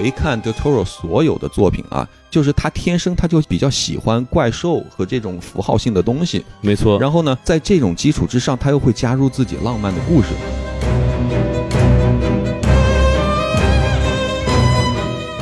回看 Del Toro 所有的作品啊，就是他天生他就比较喜欢怪兽和这种符号性的东西。没错。然后呢，在这种基础之上，他又会加入自己浪漫的故事。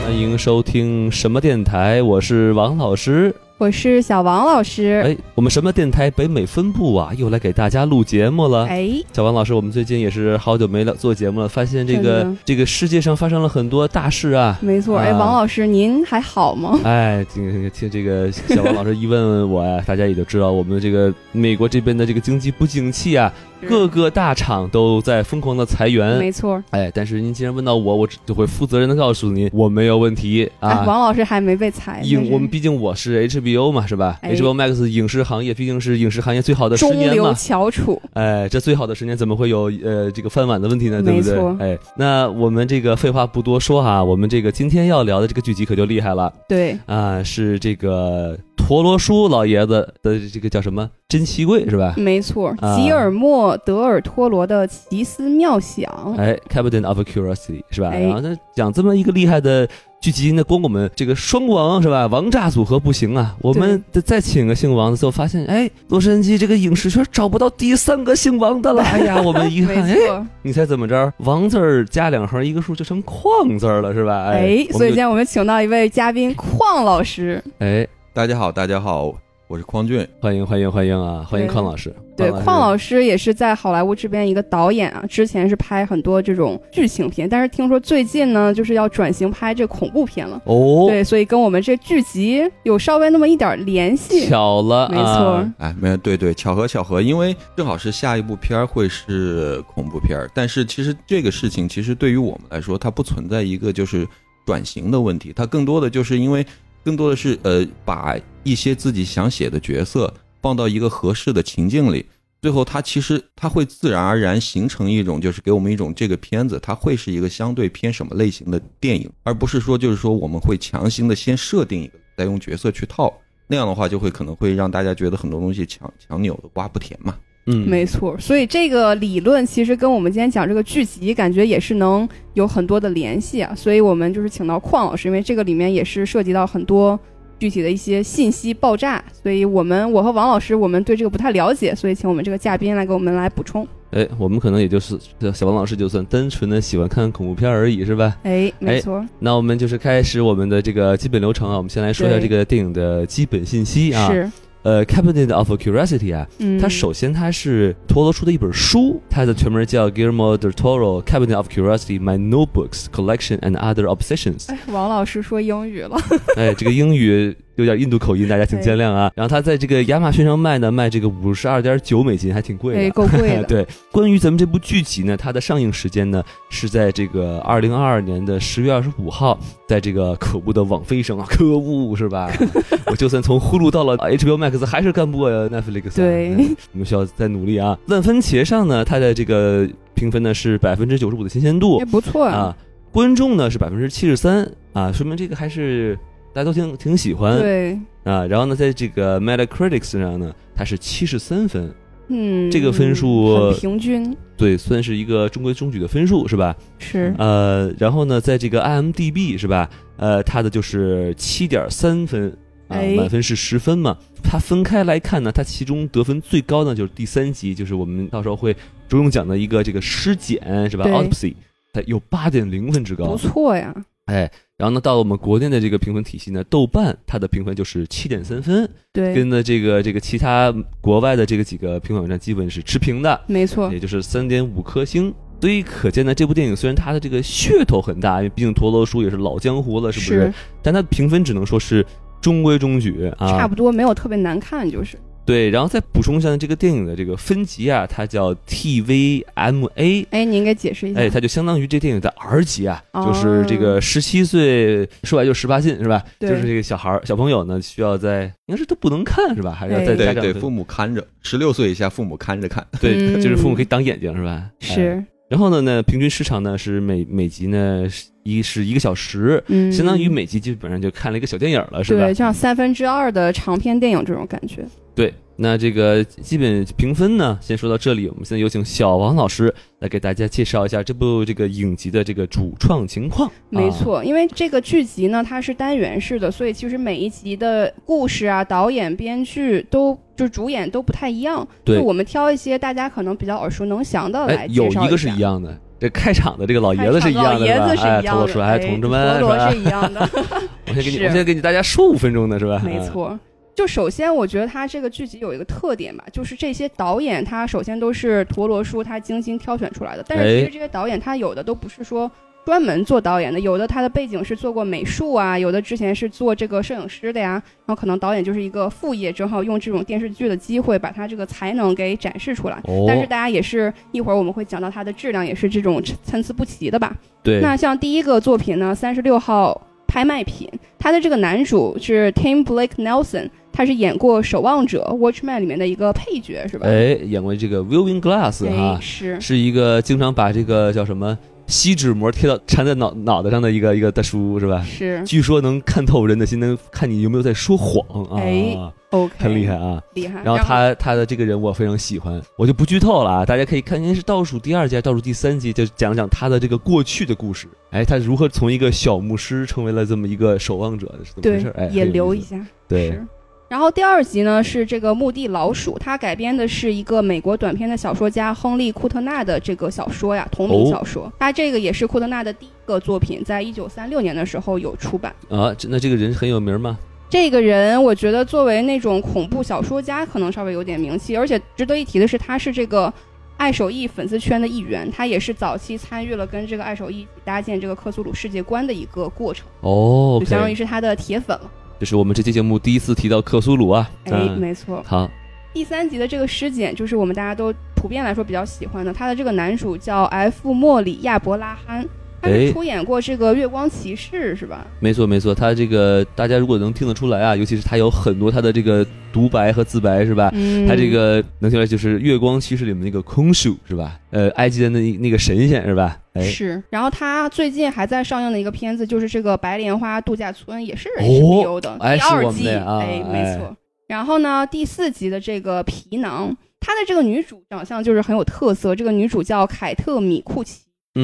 欢迎收听什么电台？我是王老师。我是小王老师，哎，我们什么电台北美分部啊，又来给大家录节目了。哎，小王老师，我们最近也是好久没了做节目了，发现这个这个世界上发生了很多大事啊。没错，哎，王老师您还好吗？哎，听听这个小王老师一问问我呀，大家也就知道我们这个美国这边的这个经济不景气啊。各个大厂都在疯狂的裁员，没错。哎，但是您既然问到我，我就会负责任的告诉您，我没有问题啊。王老师还没被裁，因我们毕竟我是 HBO 嘛，是吧？HBO Max 影视行业毕竟是影视行业最好的十年嘛，中流翘楚。哎，这最好的十年怎么会有呃这个饭碗的问题呢？对不对？哎，那我们这个废话不多说哈，我们这个今天要聊的这个剧集可就厉害了。对啊，是这个。陀螺叔老爷子的这个叫什么珍奇柜是吧？没错，吉尔莫·德尔托罗的奇思妙想。哎，Captain of Curiosity 是吧？然后他讲这么一个厉害的剧集，那光我们这个双王是吧？王炸组合不行啊，我们得再请个姓王的，就发现哎，洛杉矶这个影视圈找不到第三个姓王的了。哎呀，我们一看，哎，你猜怎么着？王字儿加两横一个数就成矿字了是吧？哎，所以今天我们请到一位嘉宾，矿老师。哎。大家好，大家好，我是匡俊，欢迎欢迎欢迎啊，欢迎匡老师。对，匡老师也是在好莱坞这边一个导演啊，之前是拍很多这种剧情片，但是听说最近呢，就是要转型拍这恐怖片了。哦，对，所以跟我们这剧集有稍微那么一点联系。巧了，没错。哎，没有，对对，巧合巧合，因为正好是下一部片儿会是恐怖片儿，但是其实这个事情其实对于我们来说，它不存在一个就是转型的问题，它更多的就是因为。更多的是呃，把一些自己想写的角色放到一个合适的情境里，最后它其实它会自然而然形成一种，就是给我们一种这个片子它会是一个相对偏什么类型的电影，而不是说就是说我们会强行的先设定一个，再用角色去套，那样的话就会可能会让大家觉得很多东西强强扭的瓜不甜嘛。嗯，没错，所以这个理论其实跟我们今天讲这个剧集，感觉也是能有很多的联系啊。所以我们就是请到邝老师，因为这个里面也是涉及到很多具体的一些信息爆炸。所以我们我和王老师，我们对这个不太了解，所以请我们这个嘉宾来给我们来补充。哎，我们可能也就是小王老师，就算单纯的喜欢看恐怖片而已，是吧？哎，没错。那我们就是开始我们的这个基本流程啊。我们先来说一下这个电影的基本信息啊。是。呃，Cabinet of Curiosity 啊，它首先它是陀螺出的一本书，它的全名叫 Guillermo del Toro Cabinet of Curiosity: My Notebooks Collection and Other Obsessions。哎，王老师说英语了。哎，这个英语。 有点印度口音，大家请见谅啊。然后他在这个亚马逊上卖呢，卖这个五十二点九美金，还挺贵的，够贵的。对，关于咱们这部剧集呢，它的上映时间呢是在这个二零二二年的十月二十五号，在这个可恶的网飞上啊，可恶是吧？我就算从呼噜到了 HBO Max，还是干不过 Netflix。对，我们需要再努力啊。烂番茄上呢，它的这个评分呢是百分之九十五的新鲜度，也不错啊。观众呢是百分之七十三啊，说明这个还是。大家都挺挺喜欢，对啊，然后呢，在这个 Metacritic 上呢，它是七十三分，嗯，这个分数平均，对，算是一个中规中矩的分数，是吧？是，呃，然后呢，在这个 IMDB 是吧？呃，它的就是七点三分，啊，满分是十分嘛。它分开来看呢，它其中得分最高呢就是第三集，就是我们到时候会着重讲的一个这个尸检是吧？Autopsy，它有八点零分之高，不错呀。哎，然后呢，到了我们国内的这个评分体系呢，豆瓣它的评分就是七点三分，对，跟的这个这个其他国外的这个几个评分网站基本是持平的，没错，也就是三点五颗星。所以可见呢，这部电影虽然它的这个噱头很大，因为毕竟陀螺叔也是老江湖了，是不是？但它评分只能说是中规中矩啊，差不多，没有特别难看，就是。对，然后再补充一下这个电影的这个分级啊，它叫 TVMA。哎，您给解释一下。哎，它就相当于这电影的 R 级啊，就是这个十七岁，说白就十八禁是吧？就是这个小孩儿、小朋友呢，需要在应该是都不能看是吧？还是要在家长对父母看着，十六岁以下父母看着看。对，就是父母可以挡眼睛是吧？是。然后呢，呢平均时长呢是每每集呢一是一个小时，嗯，相当于每集基本上就看了一个小电影了，是吧？对，像三分之二的长篇电影这种感觉。对，那这个基本评分呢，先说到这里。我们现在有请小王老师来给大家介绍一下这部这个影集的这个主创情况。没错，因为这个剧集呢，它是单元式的，所以其实每一集的故事啊、导演、编剧都就主演都不太一样。对，我们挑一些大家可能比较耳熟能详的来介绍有一个是一样的，这开场的这个老爷子是一样的，老爷子是一样的，哎，同志们，陀螺是一样的。我先给你，我先给你大家说五分钟的是吧？没错。就首先，我觉得他这个剧集有一个特点吧，就是这些导演他首先都是陀螺叔他精心挑选出来的。但是其实这些导演他有的都不是说专门做导演的，有的他的背景是做过美术啊，有的之前是做这个摄影师的呀。然后可能导演就是一个副业，正好用这种电视剧的机会把他这个才能给展示出来。但是大家也是一会儿我们会讲到它的质量也是这种参差不齐的吧？对。那像第一个作品呢，三十六号拍卖品，他的这个男主是 Tim Blake Nelson。他是演过《守望者》Watchman 里面的一个配角，是吧？哎，演过这个 Viewing Glass 哈，是是一个经常把这个叫什么锡纸膜贴到缠在脑脑袋上的一个一个大叔，是吧？是，据说能看透人的心，能看你有没有在说谎啊。哎，OK，很厉害啊，厉害。然后他他的这个人我非常喜欢，我就不剧透了啊，大家可以看，应该是倒数第二集，倒数第三集，就讲讲他的这个过去的故事。哎，他如何从一个小牧师成为了这么一个守望者的是怎么回事？哎，也留一下，对。然后第二集呢是这个墓地老鼠，它改编的是一个美国短篇的小说家亨利库特纳的这个小说呀，同名小说。他这个也是库特纳的第一个作品，在一九三六年的时候有出版。啊，那这个人很有名吗？这个人我觉得作为那种恐怖小说家，可能稍微有点名气。而且值得一提的是，他是这个爱手艺粉丝圈的一员，他也是早期参与了跟这个爱手艺搭建这个克苏鲁世界观的一个过程。哦，就相当于是他的铁粉了。这是我们这期节目第一次提到克苏鲁啊！哎，没错。好，第三集的这个尸检就是我们大家都普遍来说比较喜欢的。他的这个男主叫 F. 莫里亚伯拉罕，他是出演过这个《月光骑士》是吧？没错，没错。他这个大家如果能听得出来啊，尤其是他有很多他的这个独白和自白是吧？嗯。他这个能听出来就是《月光骑士》里面那个空树是吧？呃，埃及的那那个神仙是吧？是，然后他最近还在上映的一个片子，就是这个白莲花度假村，也是 HBO 的第二季，哎，没错。然后呢，第四集的这个皮囊，他的这个女主长相就是很有特色，这个女主叫凯特米库奇，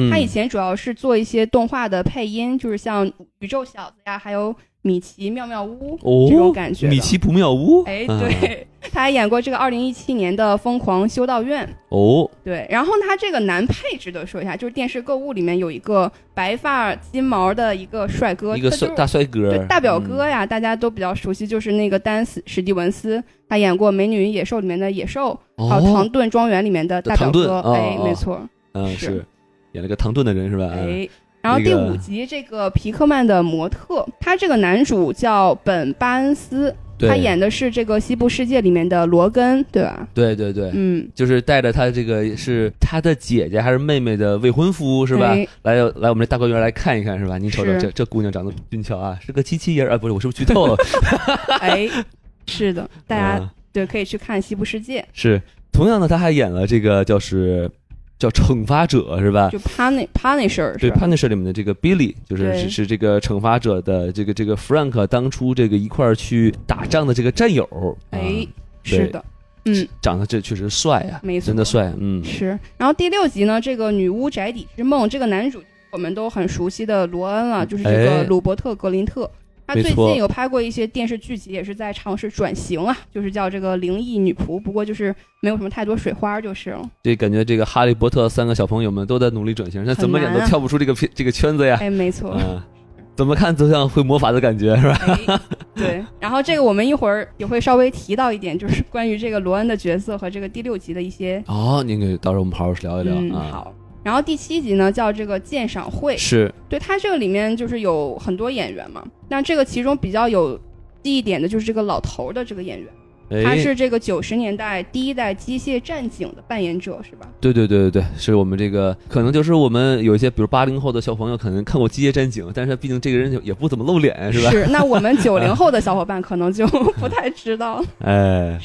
她以前主要是做一些动画的配音，就是像宇宙小子呀，还有。米奇妙妙屋这种感觉，米奇不妙屋，哎，对，他还演过这个二零一七年的《疯狂修道院》哦，对，然后他这个男配值得说一下，就是电视购物里面有一个白发金毛的一个帅哥，一个帅大帅哥，大表哥呀，大家都比较熟悉，就是那个丹斯史蒂文斯，他演过《美女与野兽》里面的野兽，还有《唐顿庄园》里面的大表哥，哎，没错，嗯，是演了个唐顿的人是吧？哎。然后第五集这个皮克曼的模特，他这个男主叫本巴恩斯，他演的是这个西部世界里面的罗根，对吧？对对对，嗯，就是带着他这个是他的姐姐还是妹妹的未婚夫是吧？来来我们这大观园来看一看是吧？你瞅瞅这这姑娘长得俊俏啊，是个机器人啊，不是我是不是剧透了？哎，是的，大家对可以去看西部世界。是，同样的他还演了这个就是。叫惩罚者是吧？就 punish punisher 对 punisher 里面的这个 Billy，就是是是这个惩罚者的这个这个 Frank 当初这个一块儿去打仗的这个战友。哎，是的，嗯，长得这确实帅啊，没错，真的帅，嗯，是。然后第六集呢，这个女巫宅邸之梦，这个男主我们都很熟悉的罗恩了，就是这个鲁伯特格林特。他最近有拍过一些电视剧集，也是在尝试转型啊，就是叫这个灵异女仆，不过就是没有什么太多水花就是了。对，感觉这个哈利波特三个小朋友们都在努力转型，那怎么演都跳不出这个片这个圈子呀。哎，没错，怎么看都像会魔法的感觉，是吧？对。然后这个我们一会儿也会稍微提到一点，就是关于这个罗恩的角色和这个第六集的一些。哦，您给到时候我们好好聊一聊啊。好。然后第七集呢叫这个鉴赏会，是对它这个里面就是有很多演员嘛，那这个其中比较有记忆点的就是这个老头的这个演员，他是这个九十年代第一代机械战警的扮演者是吧？对对对对对，是我们这个可能就是我们有一些比如八零后的小朋友可能看过机械战警，但是毕竟这个人也不怎么露脸是吧？是，那我们九零后的小伙伴可能就不太知道。哎。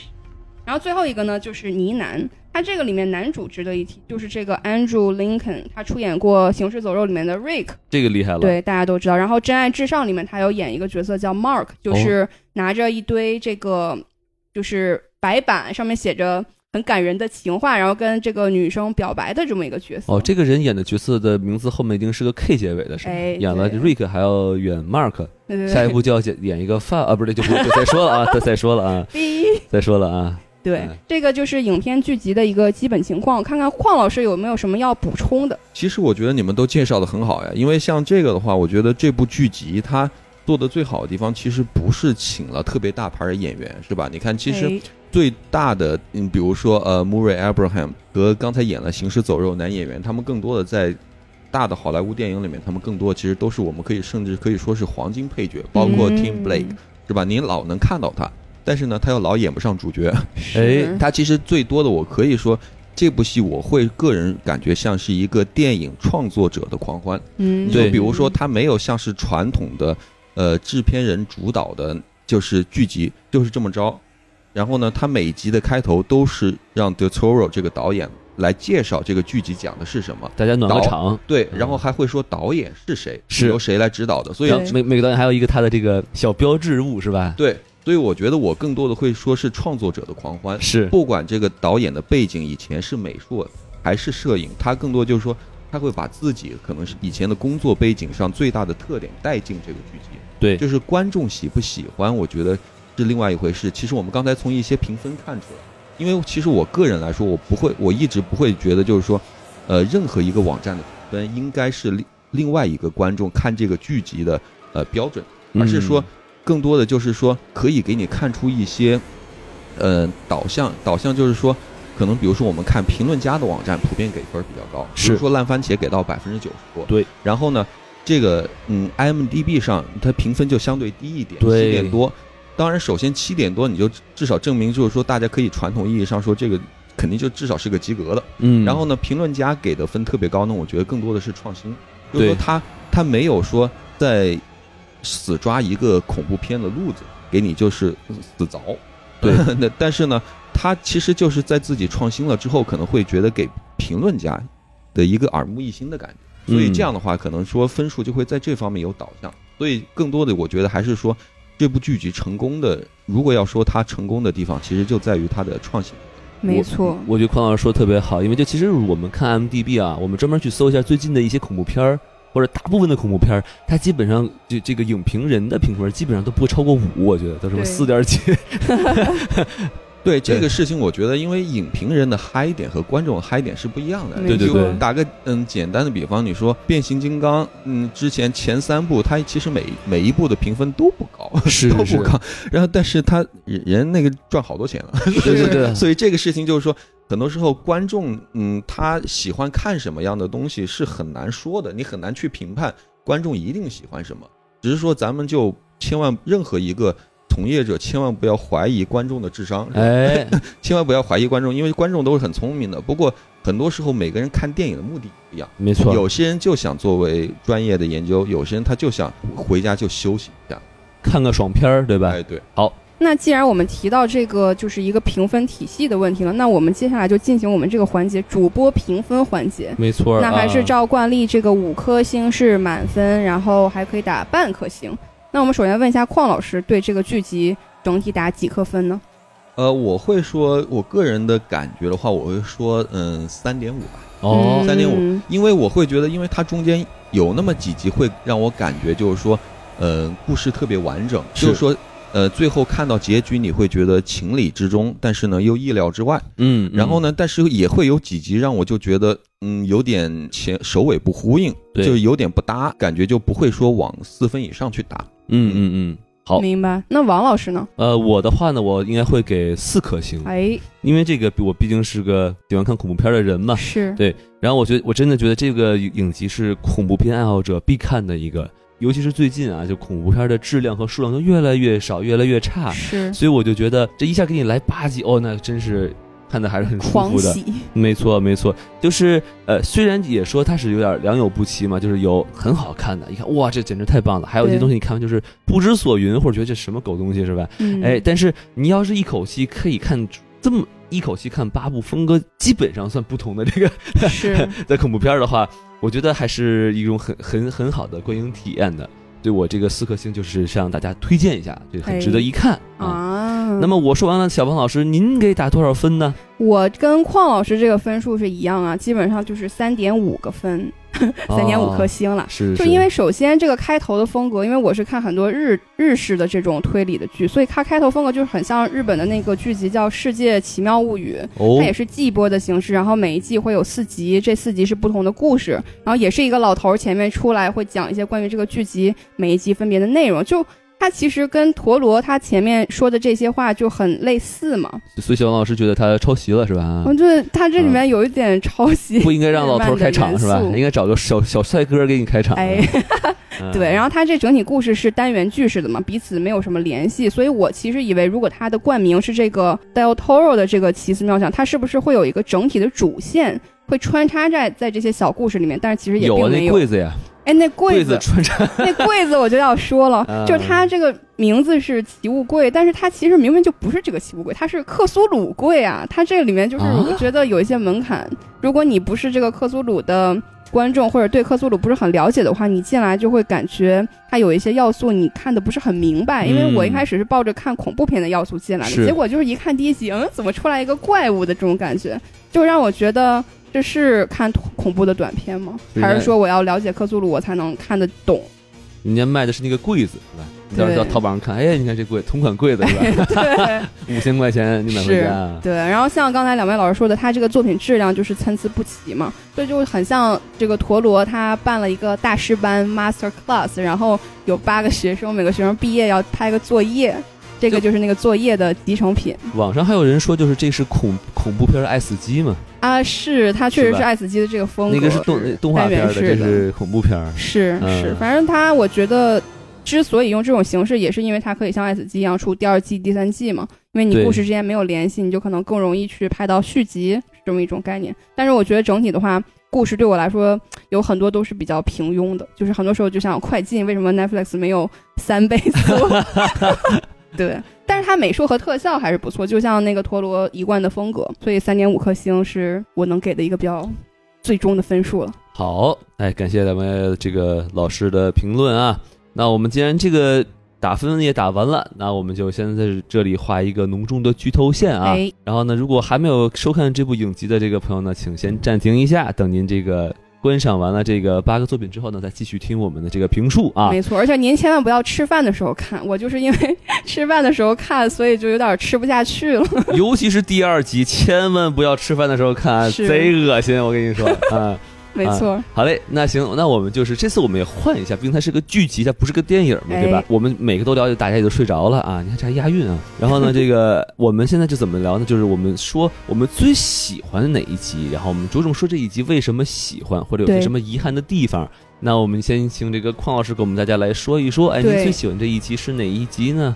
然后最后一个呢，就是呢喃。他这个里面男主值得一提，就是这个 Andrew Lincoln，他出演过《行尸走肉》里面的 Rick，这个厉害了。对，大家都知道。然后《真爱至上》里面他有演一个角色叫 Mark，就是拿着一堆这个就是白板，上面写着很感人的情话，然后跟这个女生表白的这么一个角色。哦，这个人演的角色的名字后面一定是个 K 结尾的，是吗？演了 Rick 还要演 Mark，下一步就要演演一个范啊，不是，就不再说了啊，再再说了啊，再说了啊。对，这个就是影片剧集的一个基本情况。看看邝老师有没有什么要补充的？其实我觉得你们都介绍的很好呀，因为像这个的话，我觉得这部剧集它做的最好的地方，其实不是请了特别大牌的演员，是吧？你看，其实最大的，嗯，比如说呃，Murray Abraham 和刚才演了《行尸走肉》男演员，他们更多的在大的好莱坞电影里面，他们更多其实都是我们可以甚至可以说是黄金配角，包括 Tim Blake，是吧？你老能看到他。但是呢，他又老演不上主角。哎，他其实最多的，我可以说，这部戏我会个人感觉像是一个电影创作者的狂欢。嗯，就比如说，他没有像是传统的，呃，制片人主导的，就是剧集就是这么着。然后呢，他每集的开头都是让 De Toro 这个导演来介绍这个剧集讲的是什么，大家暖个场。对，然后还会说导演是谁，是由谁来指导的。所以每每个导演还有一个他的这个小标志物，是吧？对。所以我觉得我更多的会说是创作者的狂欢，是不管这个导演的背景以前是美术还是摄影，他更多就是说他会把自己可能是以前的工作背景上最大的特点带进这个剧集。对，就是观众喜不喜欢，我觉得是另外一回事。其实我们刚才从一些评分看出来，因为其实我个人来说，我不会，我一直不会觉得就是说，呃，任何一个网站的评分应该是另另外一个观众看这个剧集的呃标准，而是说。更多的就是说，可以给你看出一些，呃，导向。导向就是说，可能比如说我们看评论家的网站，普遍给分比较高，比如说烂番茄给到百分之九十多。对。然后呢，这个嗯，IMDB 上它评分就相对低一点，七点多。当然，首先七点多，你就至少证明就是说，大家可以传统意义上说，这个肯定就至少是个及格的。嗯。然后呢，评论家给的分特别高，那我觉得更多的是创新，就是说他他没有说在。死抓一个恐怖片的路子给你就是死凿，对。那但是呢，他其实就是在自己创新了之后，可能会觉得给评论家的一个耳目一新的感觉。所以这样的话，可能说分数就会在这方面有导向。所以更多的，我觉得还是说这部剧集成功的，如果要说它成功的地方，其实就在于它的创新。没错，我觉得匡老师说的特别好，因为就其实我们看 M D B 啊，我们专门去搜一下最近的一些恐怖片儿。或者大部分的恐怖片儿，它基本上就这个影评人的评分基本上都不会超过五，我觉得都是四点几。对这个事情，我觉得因为影评人的嗨点和观众的嗨点是不一样的。对对对。打个嗯简单的比方，你说变形金刚，嗯，之前前三部它其实每每一部的评分都不高，是都不高。然后，但是他人那个赚好多钱了。对对对。所以这个事情就是说。很多时候，观众嗯，他喜欢看什么样的东西是很难说的，你很难去评判观众一定喜欢什么。只是说，咱们就千万任何一个从业者千万不要怀疑观众的智商，哎，千万不要怀疑观众，因为观众都是很聪明的。不过很多时候，每个人看电影的目的不一样，没错。有些人就想作为专业的研究，有些人他就想回家就休息一下，看个爽片儿，对吧？哎，对，好。那既然我们提到这个就是一个评分体系的问题了，那我们接下来就进行我们这个环节主播评分环节。没错，那还是照惯例，这个五颗星是满分，然后还可以打半颗星。那我们首先问一下邝老师，对这个剧集整体打几颗分呢？呃，我会说，我个人的感觉的话，我会说，嗯，三点五吧。哦，三点五，因为我会觉得，因为它中间有那么几集会让我感觉就是说，呃，故事特别完整，就是说。呃，最后看到结局，你会觉得情理之中，但是呢又意料之外。嗯，然后呢，但是也会有几集让我就觉得，嗯，有点前首尾不呼应，就有点不搭，感觉就不会说往四分以上去打。嗯嗯嗯，好，明白。那王老师呢？呃，我的话呢，我应该会给四颗星。哎，因为这个我毕竟是个喜欢看恐怖片的人嘛。是。对，然后我觉得我真的觉得这个影集是恐怖片爱好者必看的一个。尤其是最近啊，就恐怖片的质量和数量都越来越少，越来越差。是，所以我就觉得这一下给你来八集，哦，那真是看的还是很舒服的。没错，没错，就是呃，虽然也说它是有点良莠不齐嘛，就是有很好看的，一看哇，这简直太棒了。还有一些东西你看完就是不知所云，或者觉得这什么狗东西是吧？哎，但是你要是一口气可以看这么一口气看八部风格基本上算不同的这个是 在恐怖片的话，我觉得还是一种很很很好的观影体验的。对我这个四颗星就是向大家推荐一下，这个很值得一看啊。啊。那么我说完了，小胖老师，您给打多少分呢？我跟邝老师这个分数是一样啊，基本上就是三点五个分。三点五颗星了，是，就因为首先这个开头的风格，因为我是看很多日日式的这种推理的剧，所以它开头风格就是很像日本的那个剧集叫《世界奇妙物语》，它也是季播的形式，然后每一季会有四集，这四集是不同的故事，然后也是一个老头前面出来会讲一些关于这个剧集每一集分别的内容，就。他其实跟陀螺他前面说的这些话就很类似嘛，所以小王老师觉得他抄袭了是吧？我觉得他这里面有一点抄袭，不应该让老头开场是吧？应该找个小小帅哥给你开场。哎，对，然后他这整体故事是单元剧式的嘛，彼此没有什么联系，所以我其实以为如果他的冠名是这个 Del Toro 的这个奇思妙想，他是不是会有一个整体的主线会穿插在在这些小故事里面？但是其实也并没有。柜子呀。哎，那柜子 那柜子我就要说了，就是它这个名字是奇物柜，但是它其实明明就不是这个奇物柜，它是克苏鲁柜啊！它这个里面就是我觉得有一些门槛，如果你不是这个克苏鲁的观众，或者对克苏鲁不是很了解的话，你进来就会感觉它有一些要素你看的不是很明白。因为我一开始是抱着看恐怖片的要素进来的，结果就是一看第一集，嗯，怎么出来一个怪物的这种感觉，就让我觉得。这是看恐怖的短片吗？还是说我要了解克苏鲁我才能看得懂？人家卖的是那个柜子，是吧？你到到淘宝上看，哎，你看这柜同款柜子是吧？对，五千块钱你买回家。对，然后像刚才两位老师说的，他这个作品质量就是参差不齐嘛，所以就很像这个陀螺，他办了一个大师班 （master class），然后有八个学生，每个学生毕业要拍个作业。这个就是那个作业的集成品。网上还有人说，就是这是恐恐怖片《爱死机》嘛？啊，是，它确实是《爱死机》的这个风格。那个是动动画片的，这是恐怖片。是是，反正他我觉得，之所以用这种形式，也是因为它可以像《爱死机》一样出第二季、第三季嘛。因为你故事之间没有联系，你就可能更容易去拍到续集，是这么一种概念。但是我觉得整体的话，故事对我来说有很多都是比较平庸的，就是很多时候就想快进。为什么 Netflix 没有三倍速？对，但是它美术和特效还是不错，就像那个陀螺一贯的风格，所以三点五颗星是我能给的一个比较最终的分数了。好，哎，感谢咱们这个老师的评论啊。那我们既然这个打分也打完了，那我们就先在这里画一个浓重的剧透线啊。然后呢，如果还没有收看这部影集的这个朋友呢，请先暂停一下，等您这个。观赏完了这个八个作品之后呢，再继续听我们的这个评述啊。没错，而且您千万不要吃饭的时候看，我就是因为吃饭的时候看，所以就有点吃不下去了。尤其是第二集，千万不要吃饭的时候看，贼恶心，我跟你说啊。没错，好嘞，那行，那我们就是这次我们也换一下，毕竟它是个剧集，它不是个电影嘛，对吧？我们每个都了解，大家也都睡着了啊！你看这还押韵啊！然后呢，这个我们现在就怎么聊呢？就是我们说我们最喜欢的哪一集，然后我们着重说这一集为什么喜欢，或者有些什么遗憾的地方。那我们先请这个邝老师给我们大家来说一说，哎，您最喜欢这一集是哪一集呢？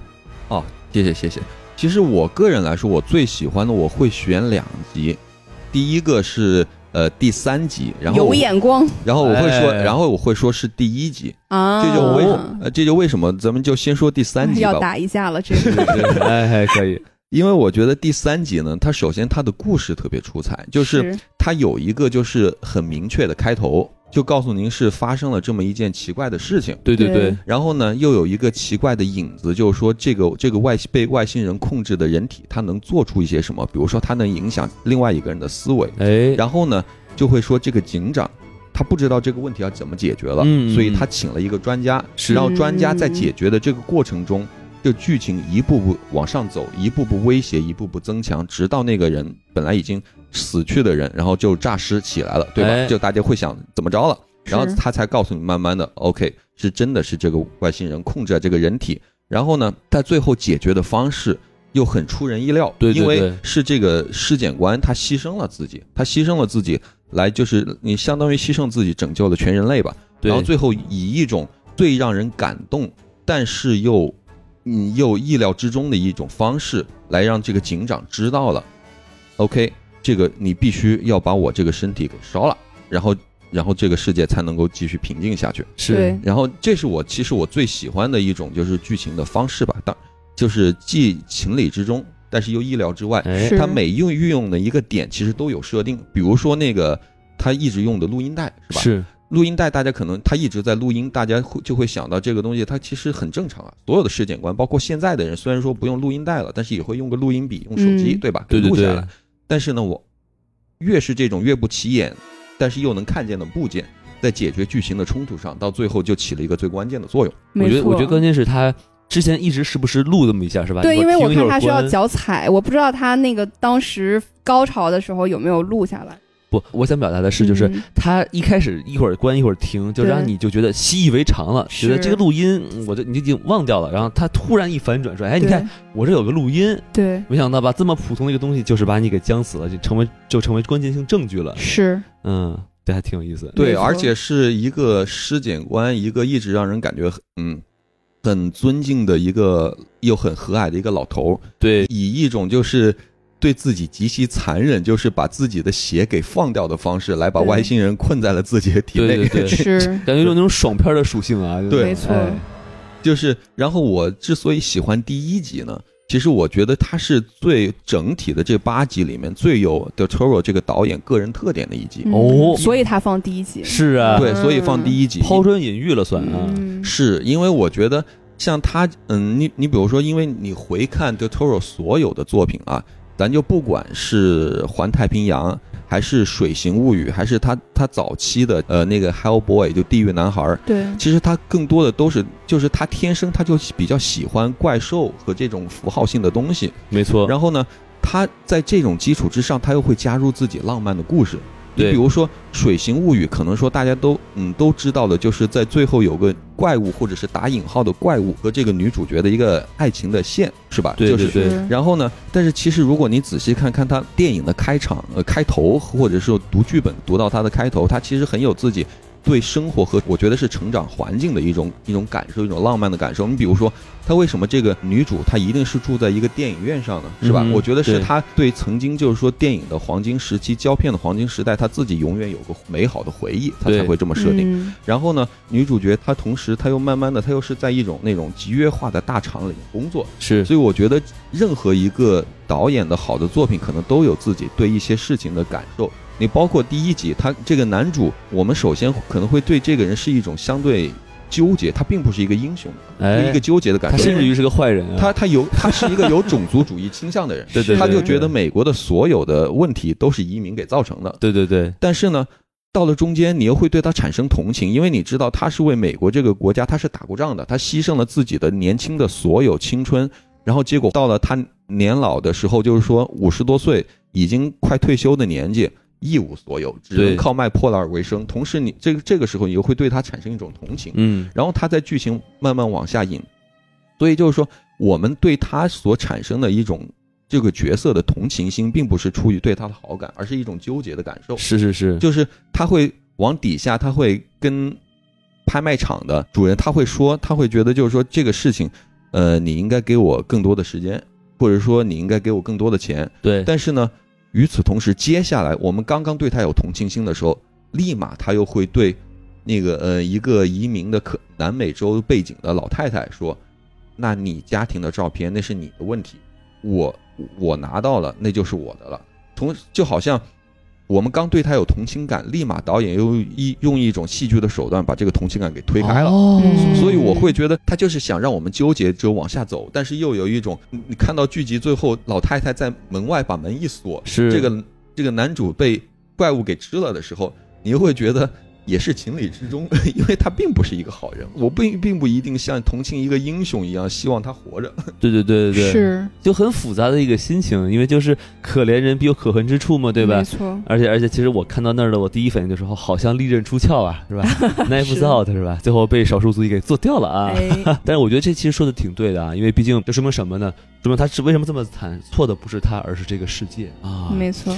哦，谢谢谢谢。其实我个人来说，我最喜欢的我会选两集，第一个是。呃，第三集，然后有眼光，然后我会说，然后我会说是第一集啊，这就为呃，这就为什么咱们就先说第三集吧，要打一架了，这是，哎，可以，因为我觉得第三集呢，它首先它的故事特别出彩，就是。它有一个就是很明确的开头。就告诉您是发生了这么一件奇怪的事情，对对对。然后呢，又有一个奇怪的影子，就是说这个这个外被外星人控制的人体，它能做出一些什么？比如说，它能影响另外一个人的思维。哎，然后呢，就会说这个警长他不知道这个问题要怎么解决了，所以他请了一个专家，然后专家在解决的这个过程中，这剧情一步步往上走，一步步威胁，一步步增强，直到那个人本来已经。死去的人，然后就诈尸起来了，对吧？就大家会想怎么着了，然后他才告诉你，慢慢的，OK，是真的是这个外星人控制了这个人体。然后呢，在最后解决的方式又很出人意料，对，因为是这个尸检官他牺牲了自己，他牺牲了自己来就是你相当于牺牲自己拯救了全人类吧。然后最后以一种最让人感动，但是又你又意料之中的一种方式来让这个警长知道了，OK。这个你必须要把我这个身体给烧了，然后，然后这个世界才能够继续平静下去。是，然后这是我其实我最喜欢的一种就是剧情的方式吧，当就是既情理之中。但是又意料之外。哎，是它每用运用的一个点其实都有设定，比如说那个他一直用的录音带是吧？是录音带，大家可能他一直在录音，大家会就会想到这个东西，它其实很正常啊。所有的尸检官，包括现在的人，虽然说不用录音带了，但是也会用个录音笔，用手机，嗯对吧？对对对给录下来。但是呢，我越是这种越不起眼，但是又能看见的部件，在解决剧情的冲突上，到最后就起了一个最关键的作用。我觉得，我觉得关键是他之前一直时不时录那么一下，是吧？对，因为我看他是要脚踩，我不知道他那个当时高潮的时候有没有录下来。不，我想表达的是，就是嗯他一开始一会儿关一会儿停，就让你就觉得习以为常了，觉得这个录音嗯我就你已经忘掉了。然后他突然一反转说：“哎，你看我这有个录音。对”没想到吧，这么普通的一个东西，就是把你给僵死了，就成为就成为关键性证据了。是嗯，这还挺有意思。对，而且是一个尸检官，一个一直让人感觉很嗯很尊敬的一个又很和蔼的一个老头儿，对，以一种就是对自己极其残忍，就是把自己的血给放掉的方式来把外星人困在了自己的体内。对对 对是，感觉有那种爽片的属性啊。对没错哎就是，然后我之所以喜欢第一集呢，其实我觉得它是最整体的这八集里面最有 d e t o r o 这个导演个人特点的一集。嗯哦所以他放第一集。是啊，对，所以放第一集。抛砖引玉了算是因为我觉得像他，嗯，你你比如说，因为你回看 d e t o r o 所有的作品啊，咱就不管是《环太平洋》，还是《水形物语》，还是他他早期的呃那个 Hellboy 就地狱男孩儿，对，其实他更多的都是就是他天生他就比较喜欢怪兽和这种符号性的东西，没错。然后呢，他在这种基础之上，他又会加入自己浪漫的故事。你比如说《水形物语》，可能说大家都嗯都知道的，就是在最后有个怪物或者是打引号的怪物和这个女主角的一个爱情的线，是吧？对就是对是然后呢，但是其实如果你仔细看看他电影的开场、呃开头，或者是读剧本读到他的开头，他其实很有自己对生活和我觉得是成长环境的一种一种感受，一种浪漫的感受。你比如说，她为什么这个女主她一定是住在一个电影院上呢？是吧？嗯我觉得是对她对曾经就是说电影的黄金时期、胶片的黄金时代，她自己永远有个美好的回忆，她才会这么设定。嗯然后呢，女主角她同时她又慢慢的，她又是在一种那种集约化的大厂里工作，是所以我觉得任何一个导演的好的作品，可能都有自己对一些事情的感受。你包括第一集，他这个男主，我们首先可能会对这个人是一种相对纠结，他并不是一个英雄，哎是一个纠结的感觉。他甚至于是个坏人啊。他他有他是一个有种族主义倾向的人，对对对他就觉得美国的所有的问题都是移民给造成的。对对对，但是呢，到了中间，你又会对他产生同情，因为你知道他是为美国这个国家他是打过仗的，他牺牲了自己的年轻的所有青春，然后结果到了他年老的时候，就是说五十多岁，已经快退休的年纪。一无所有，只能靠卖破烂儿为生。同时你，这个这个时候，你又会对他产生一种同情。嗯，然后他在剧情慢慢往下引，所以就是说，我们对他所产生的一种这个角色的同情心，并不是出于对他的好感，而是一种纠结的感受。是是是，就是他会往底下，他会跟拍卖场的主人，他会说，他会觉得就是说这个事情，呃，你应该给我更多的时间，或者说你应该给我更多的钱。对，但是呢，与此同时，接下来我们刚刚对他有同情心的时候，立马他又会对那个呃一个移民的可南美洲背景的老太太说：“那你家庭的照片那是你的问题，我我拿到了那就是我的了。”同就好像我们刚对他有同情感，立马导演又一用一种戏剧的手段把这个同情感给推开了。所以我会觉得他就是想让我们纠结着往下走，但是又有一种你你看到剧集最后，老太太在门外把门一锁，是。这个这个男主被怪物给吃了的时候，你又会觉得也是情理之中，因为他并不是一个好人，我并并不一定像同情一个英雄一样希望他活着。对对对对对，是，就很复杂的一个心情，因为就是可怜人必有可恨之处嘛，对吧没？错，而且而且，其实我看到那儿的，我第一反应就是，哦好像利刃出鞘啊，是吧？Knives out 是吧？最后被少数族裔给做掉了啊。哎，但是我觉得这其实说的挺对的啊，因为毕竟这说明什么呢？说明他是为什么这么惨？错的不是他，而是这个世界啊，没错，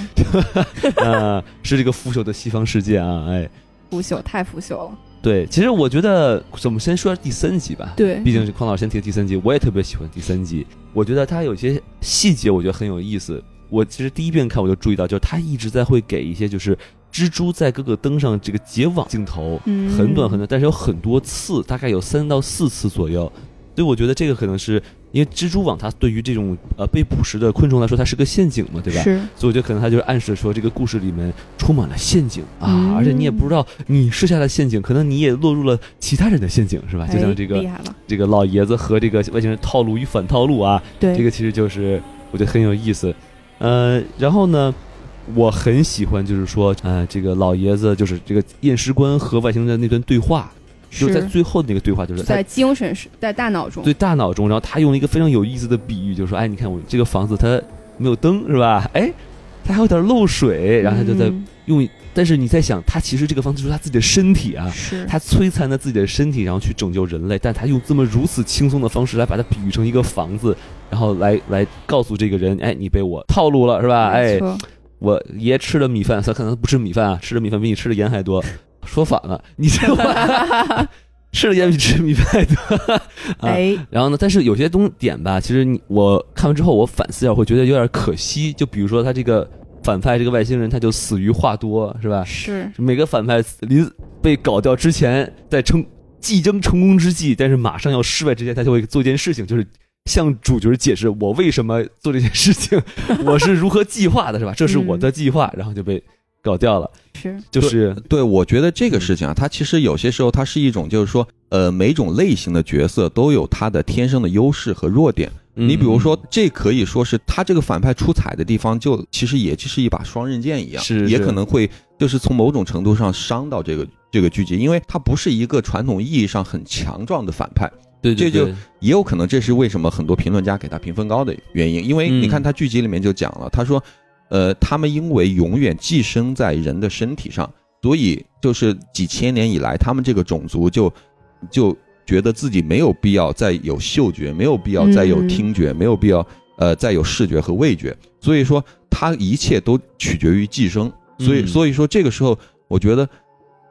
啊，是这个腐朽的西方世界啊，哎，腐朽太腐朽了。对，其实我觉得，我们先说第三集吧，对，毕竟是匡老师先提的第三集，我也特别喜欢第三集。我觉得它有些细节，我觉得很有意思。我其实第一遍看我就注意到，就是他一直在会给一些就是蜘蛛在各个灯上这个结网镜头，嗯很短很短，但是有很多次，大概有三到四次左右。所以我觉得这个可能是因为蜘蛛网它对于这种呃被捕食的昆虫来说，它是个陷阱嘛，对吧？是，所以我觉得可能它就是暗示说这个故事里面充满了陷阱啊，嗯而且你也不知道你设下的陷阱，可能你也落入了其他人的陷阱，是吧？就像这个这个老爷子和这个外星人套路与反套路啊，对，这个其实就是我觉得很有意思。呃，然后呢，我很喜欢就是说，呃，这个老爷子就是这个验尸官和外星人的那段对话，就在最后的那个对话，就是在精神是在大脑中，对大脑中，然后他用了一个非常有意思的比喻，就是说，哎，你看我这个房子它没有灯是吧？哎，它还有点漏水，然后他就在嗯用，但是你在想，他其实这个房子就是他自己的身体啊，是。他摧残了自己的身体，然后去拯救人类，但他用这么如此轻松的方式来把它比喻成一个房子，然后来来告诉这个人，哎，你被我套路了是吧？哎我爷吃的米饭，他可能不吃米饭啊，吃的米饭比你吃的盐还多，说反了，你这吃的盐比吃米饭还多。啊哎，然后呢，但是有些东点吧，其实你我看完之后，我反思一下，我会觉得有点可惜。就比如说他这个反派这个外星人，他就死于话多，是吧？是每个反派临被搞掉之前，在成即将成功之际，但是马上要失败之前，他就会做一件事情，就是向主角解释我为什么做这件事情，我是如何计划的，是吧？这是我的计划，然后就被搞掉了。是，就是对，我觉得这个事情啊，它其实有些时候它是一种，就是说，呃，每种类型的角色都有它的天生的优势和弱点。嗯。你比如说，这可以说是他这个反派出彩的地方，就其实也就是一把双刃剑一样，是是也可能会就是从某种程度上伤到这个这个剧集，因为他不是一个传统意义上很强壮的反派，对对这就对。也有可能这是为什么很多评论家给他评分高的原因，因为嗯。你看他剧集里面就讲了，他说，呃，他们因为永远寄生在人的身体上，所以就是几千年以来，他们这个种族就就觉得自己没有必要再有嗅觉，没有必要再有嗯听觉，没有必要呃再有视觉和味觉，所以说他一切都取决于寄生，所以嗯。所以说这个时候，我觉得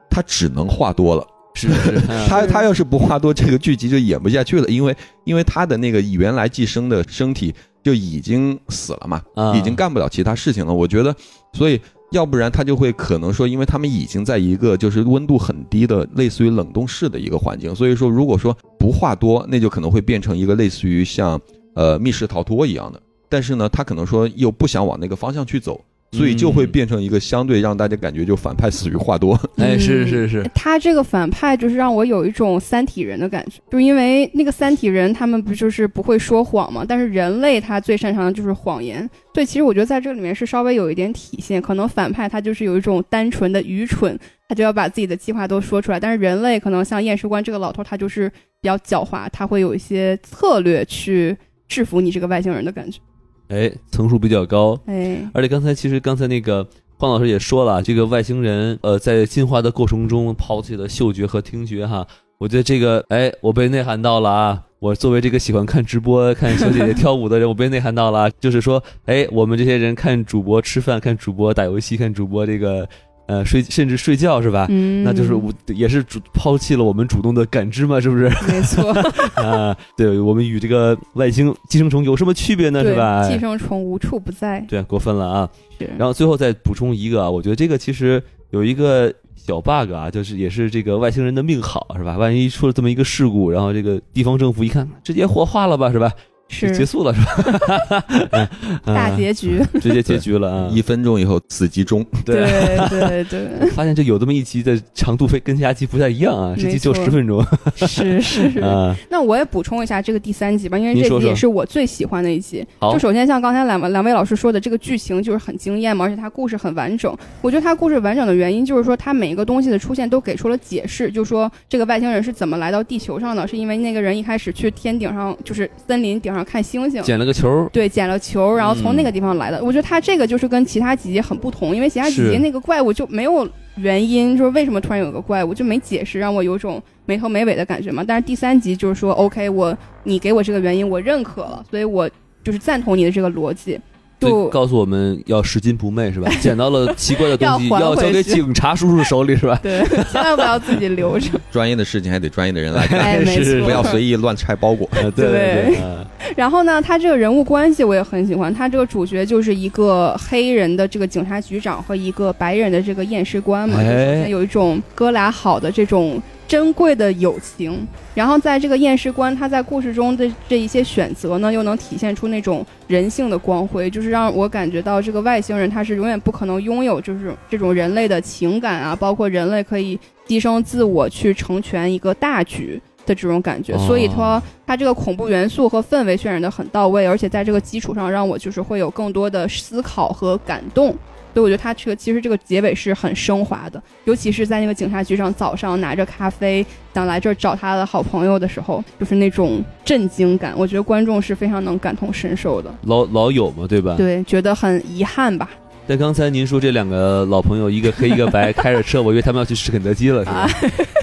他只能话多了。是是，他他要是不话多，这个剧集就演不下去了，因为因为他的那个原来寄生的身体就已经死了嘛，啊已经干不了其他事情了。我觉得，所以要不然他就会可能说，因为他们已经在一个就是温度很低的，类似于冷冻室的一个环境，所以说如果说不话多，那就可能会变成一个类似于像呃密室逃脱一样的。但是呢，他可能说又不想往那个方向去走，所以就会嗯变成一个相对让大家感觉就反派死于话多。哎，是嗯是是，他这个反派就是让我有一种三体人的感觉，就是因为那个三体人他们不就是不会说谎嘛，但是人类他最擅长的就是谎言。对，其实我觉得在这里面是稍微有一点体现，可能反派他就是有一种单纯的愚蠢，他就要把自己的计划都说出来，但是人类可能像验尸官这个老头，他就是比较狡猾，他会有一些策略去制服你这个外星人的感觉。哎，层数比较高，哎，而且刚才其实刚才那个黄老师也说了，这个外星人呃在进化的过程中抛弃了嗅觉和听觉哈，我觉得这个哎我被内涵到了啊。我作为这个喜欢看直播、看小姐姐跳舞的人，我被内涵到了啊。就是说，哎，我们这些人看主播吃饭、看主播打游戏、看主播这个呃睡，甚至睡觉是吧？嗯，那就是我也是主抛弃了我们主动的感知嘛，是不是？没错，啊，对我们与这个外星寄生虫有什么区别呢？是吧？寄生虫无处不在。对，过分了啊。是，然后最后再补充一个啊，我觉得这个其实有一个小 bug 啊，就是也是这个外星人的命好是吧？万一出了这么一个事故，然后这个地方政府一看，直接火化了吧是吧？就是结束了是吧？大啊结局。直接结局了啊！一分钟以后死集中，对，对对 发现这有这么一集的长度非跟其他集不太一样啊，这集就十分钟 对，是是是。啊。那我也补充一下这个第三集吧，因为这集也是我最喜欢的一集。好就首先像刚才两位两位老师说的，这个剧情就是很惊艳嘛，而且它故事很完整。我觉得它故事完整的原因就是说，它每一个东西的出现都给出了解释，就是说这个外星人是怎么来到地球上的，是因为那个人一开始去天顶上，就是森林顶上看星星。捡了个球，对，捡了球，然后从嗯那个地方来的。我觉得他这个就是跟其他几集很不同，因为其他几集那个怪物就没有原因，就是为什么突然有个怪物就没解释，让我有种没头没尾的感觉嘛。但是第三集就是说，OK，我你给我这个原因，我认可了，所以我就是赞同你的这个逻辑。对，就告诉我们要拾金不昧是吧？捡到了奇怪的东西 要要交给警察叔叔手里是吧？对，千万不要自己留着。专业的事情还得专业的人来干，哎，没是，不要随意乱拆包裹。啊，对对对啊然后呢，他这个人物关系我也很喜欢，他这个主角就是一个黑人的这个警察局长和一个白人的这个验尸官嘛，哎有一种哥俩好的这种珍贵的友情。然后在这个验尸官他在故事中的这一些选择呢，又能体现出那种人性的光辉，就是让我感觉到这个外星人他是永远不可能拥有就是这种人类的情感啊，包括人类可以牺牲自我去成全一个大局。的这种感觉，哦所以说它这个恐怖元素和氛围渲染的很到位，而且在这个基础上让我就是会有更多的思考和感动。所以我觉得他这个其实这个结尾是很升华的，尤其是在那个警察局长早上拿着咖啡想来这儿找他的好朋友的时候，就是那种震惊感，我觉得观众是非常能感同身受的。老老友嘛，对吧？。对，觉得很遗憾吧？但刚才您说这两个老朋友，一个黑一个白，开着车，我以为他们要去吃肯德基了，是吧？啊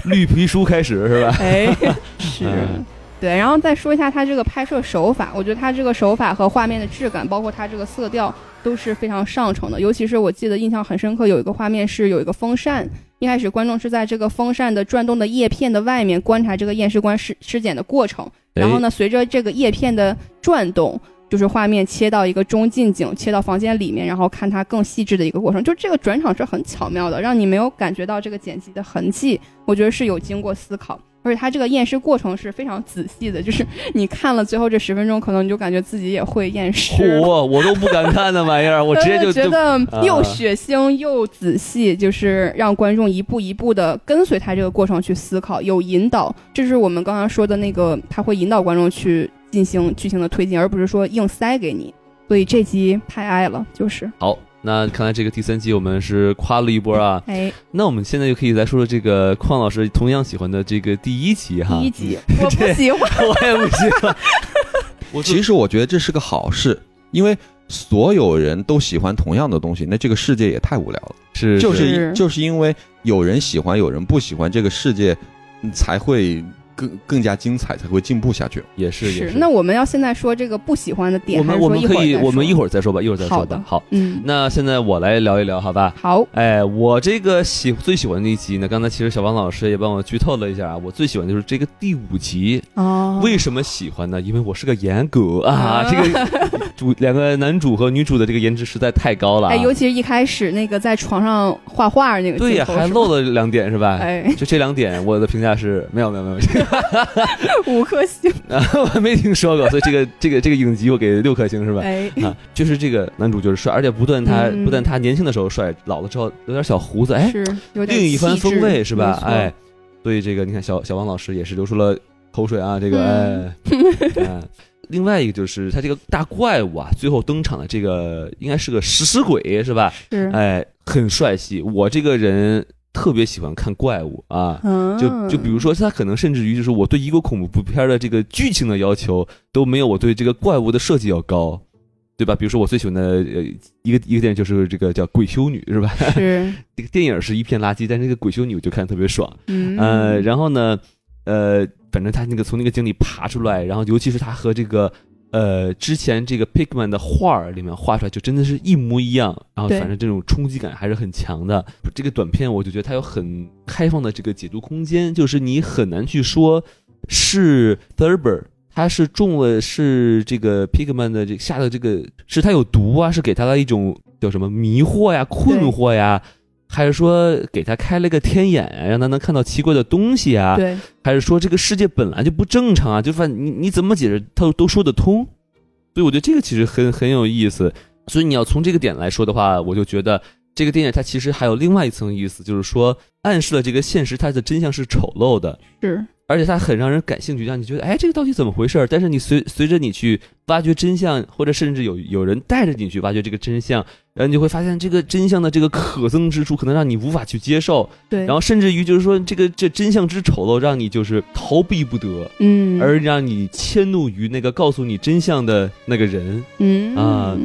绿皮书开始是吧？哎，是 嗯。对，然后再说一下它这个拍摄手法，我觉得它这个手法和画面的质感，包括它这个色调都是非常上乘的。尤其是我记得印象很深刻，有一个画面是有一个风扇，一开始观众是在这个风扇的转动的叶片的外面观察这个验尸官尸尸检的过程，然后呢，随着这个叶片的转动。就是画面切到一个中近景，切到房间里面，然后看它更细致的一个过程。就这个转场是很巧妙的，让你没有感觉到这个剪辑的痕迹。我觉得是有经过思考，而且它这个验尸过程是非常仔细的。就是你看了最后这十分钟，可能你就感觉自己也会验尸。嚯，我都不敢看那玩意儿，我直接就觉得又啊血腥又仔细，就是让观众一步一步的跟随他这个过程去思考，有引导。这是我们刚刚说的那个，他会引导观众去进行剧情的推进，而不是说硬塞给你。所以这集太爱了，就是好。那看来这个第三季我们是夸了一波啊。哎，那我们现在就可以来说说这个邝老师同样喜欢的这个第一集哈。第一集 我不喜欢，我也不喜欢。我其实我觉得这是个好事，因为所有人都喜欢同样的东西，那这个世界也太无聊了。是就是就是因为有人喜欢，有人不喜欢，这个世界嗯才会更更加精彩，才会进步下去。也是也是。那我们要现在说这个不喜欢的点，我们我们可以我们一会儿再说吧，一会儿再说好的好，嗯，那现在我来聊一聊，好吧？好，哎，我这个喜最喜欢的一集呢，刚才其实小王老师也帮我剧透了一下啊，我最喜欢的就是这个第五集。哦为什么喜欢呢？因为我是个颜狗啊，啊 这个主两个男主和女主的这个颜值实在太高了、啊。哎，尤其是一开始那个在床上画画那个对呀，还漏了两点是吧？哎，就这两点，我的评价是没有没有没有，五颗星，我还没听说过，所以这个这个这个影集我给六颗星是吧？哎，啊，就是这个男主就是帅，而且不但他、嗯。不但他年轻的时候帅，老了之后有点小胡子，哎，是另一番风味是吧？哎，所以这个你看小小王老师也是流出了口水啊，这个嗯哎，哎，另外一个就是他这个大怪物啊，最后登场的这个应该是个食尸鬼是吧？是，哎，很帅气，我这个人特别喜欢看怪物啊。嗯，就就比如说，他可能甚至于就是我对一个恐怖片的这个剧情的要求都没有我对这个怪物的设计要高，对吧？比如说我最喜欢的呃一个一个电影就是这个叫《鬼修女》，是吧？是，这 个电影是一片垃圾，但是这个鬼修女我就看特别爽。嗯，呃，然后呢，呃，反正他那个从那个井里爬出来，然后尤其是他和这个呃之前这个 Pigman 的画儿里面画出来，就真的是一模一样。然后反正这种冲击感还是很强的。这个短片我就觉得它有很开放的这个解读空间，就是你很难去说是 Thurber。他是中了，是这个 Pigman 的这个下的这个，是他有毒啊，是给他的一种叫什么迷惑呀、困惑呀，还是说给他开了个天眼啊，让他能看到奇怪的东西啊？对，还是说这个世界本来就不正常啊？就反你你怎么解释，他都说得通。所以我觉得这个其实很很有意思。所以你要从这个点来说的话，我就觉得这个电影它其实还有另外一层意思，就是说暗示了这个现实它的真相是丑陋的，是，而且它很让人感兴趣，让你觉得哎这个到底怎么回事儿？但是你随随着你去挖掘真相，或者甚至有有人带着你去挖掘这个真相，然后你就会发现这个真相的这个可憎之处，可能让你无法去接受。对，然后甚至于就是说，这个这真相之丑陋，让你就是逃避不得，嗯，而让你迁怒于那个告诉你真相的那个人。嗯啊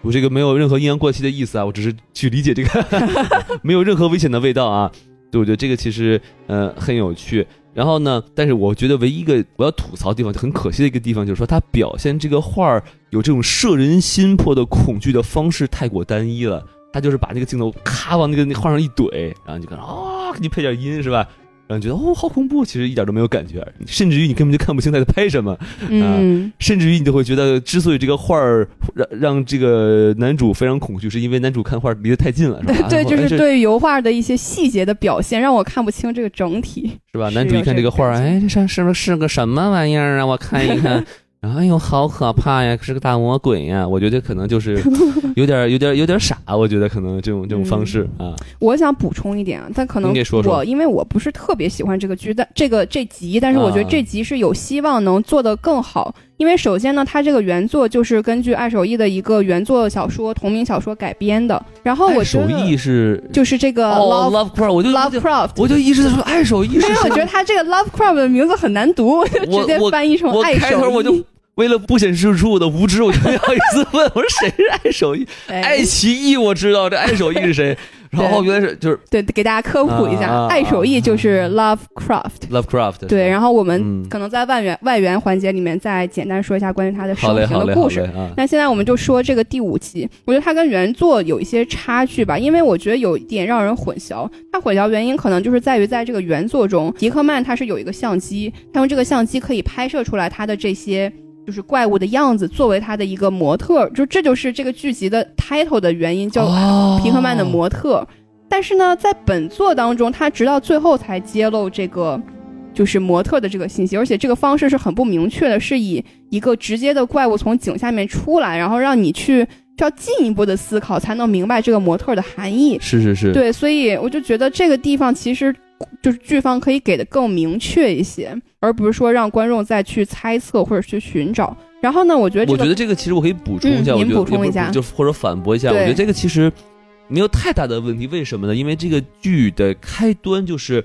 我这个没有任何阴阳怪气的意思啊，我只是去理解这个，没有任何危险的味道啊。对，我觉得这个其实呃很有趣。然后呢，但是我觉得唯一一个我要吐槽的地方，就很可惜的一个地方，就是说他表现这个画儿有这种摄人心魄的恐惧的方式太过单一了。他就是把那个镜头咔往那个那画上一怼，然后你就看啊、给你配点音是吧？让人觉得哦好恐怖，其实一点都没有感觉，甚至于你根本就看不清他在拍什么，嗯，甚至于你就会觉得，之所以这个画儿让让这个男主非常恐惧，是因为男主看画离得太近了，是吧？对，就是对油画的一些细节的表现，让我看不清这个整体。是吧？男主一看这个画儿，哎，这上是不是是个什么玩意儿啊？我看一看。然后哎呦，好可怕呀！是个大魔鬼呀！我觉得可能就是 有点、有点、有点傻。我觉得可能这种这种方式啊，我想补充一点啊，但可能我因为我不是特别喜欢这个剧，但这个这集，但是我觉得啊这集是有希望能做得更好。因为首先呢，它这个原作就是根据爱手艺的一个原作小说同名小说改编的，然后我觉手得艺是就是这个哦 Love、，Lovecraft，我就我就 Lovecraft。我就一直在说爱手艺是因为我觉得他这个 Lovecraft 的名字很难读，我就直接翻译成爱手艺。开头我就为了不显示出我的无知，我就不好意思问，我说谁是爱手艺？哎爱奇艺我知道，这爱手艺是谁？然后原来是就是对，给大家科普一下，爱手艺就是 Lovecraft。Lovecraft。对，然后我们嗯可能在外援外援环节里面再简单说一下关于他的生平的故事。啊！那现在我们就说这个第五集，我觉得它跟原作有一些差距吧，因为我觉得有一点让人混淆。它混淆原因可能就是在于在这个原作中，迪克曼他是有一个相机，他用这个相机可以拍摄出来他的这些就是怪物的样子，作为他的一个模特，就这就是这个剧集的 title 的原因，叫哦皮克曼的模特。但是呢，在本作当中，他直到最后才揭露这个就是模特的这个信息，而且这个方式是很不明确的，是以一个直接的怪物从井下面出来，然后让你去需要进一步的思考，才能明白这个模特的含义。是是是，对，所以我就觉得这个地方其实就是剧方可以给的更明确一些，而不是说让观众再去猜测或者去寻找。然后呢，我觉得这个我觉得这个其实我可以补充一下，嗯您我觉得补充一下就或者反驳一下，我觉得这个其实没有太大的问题。为什么呢？因为这个剧的开端就是，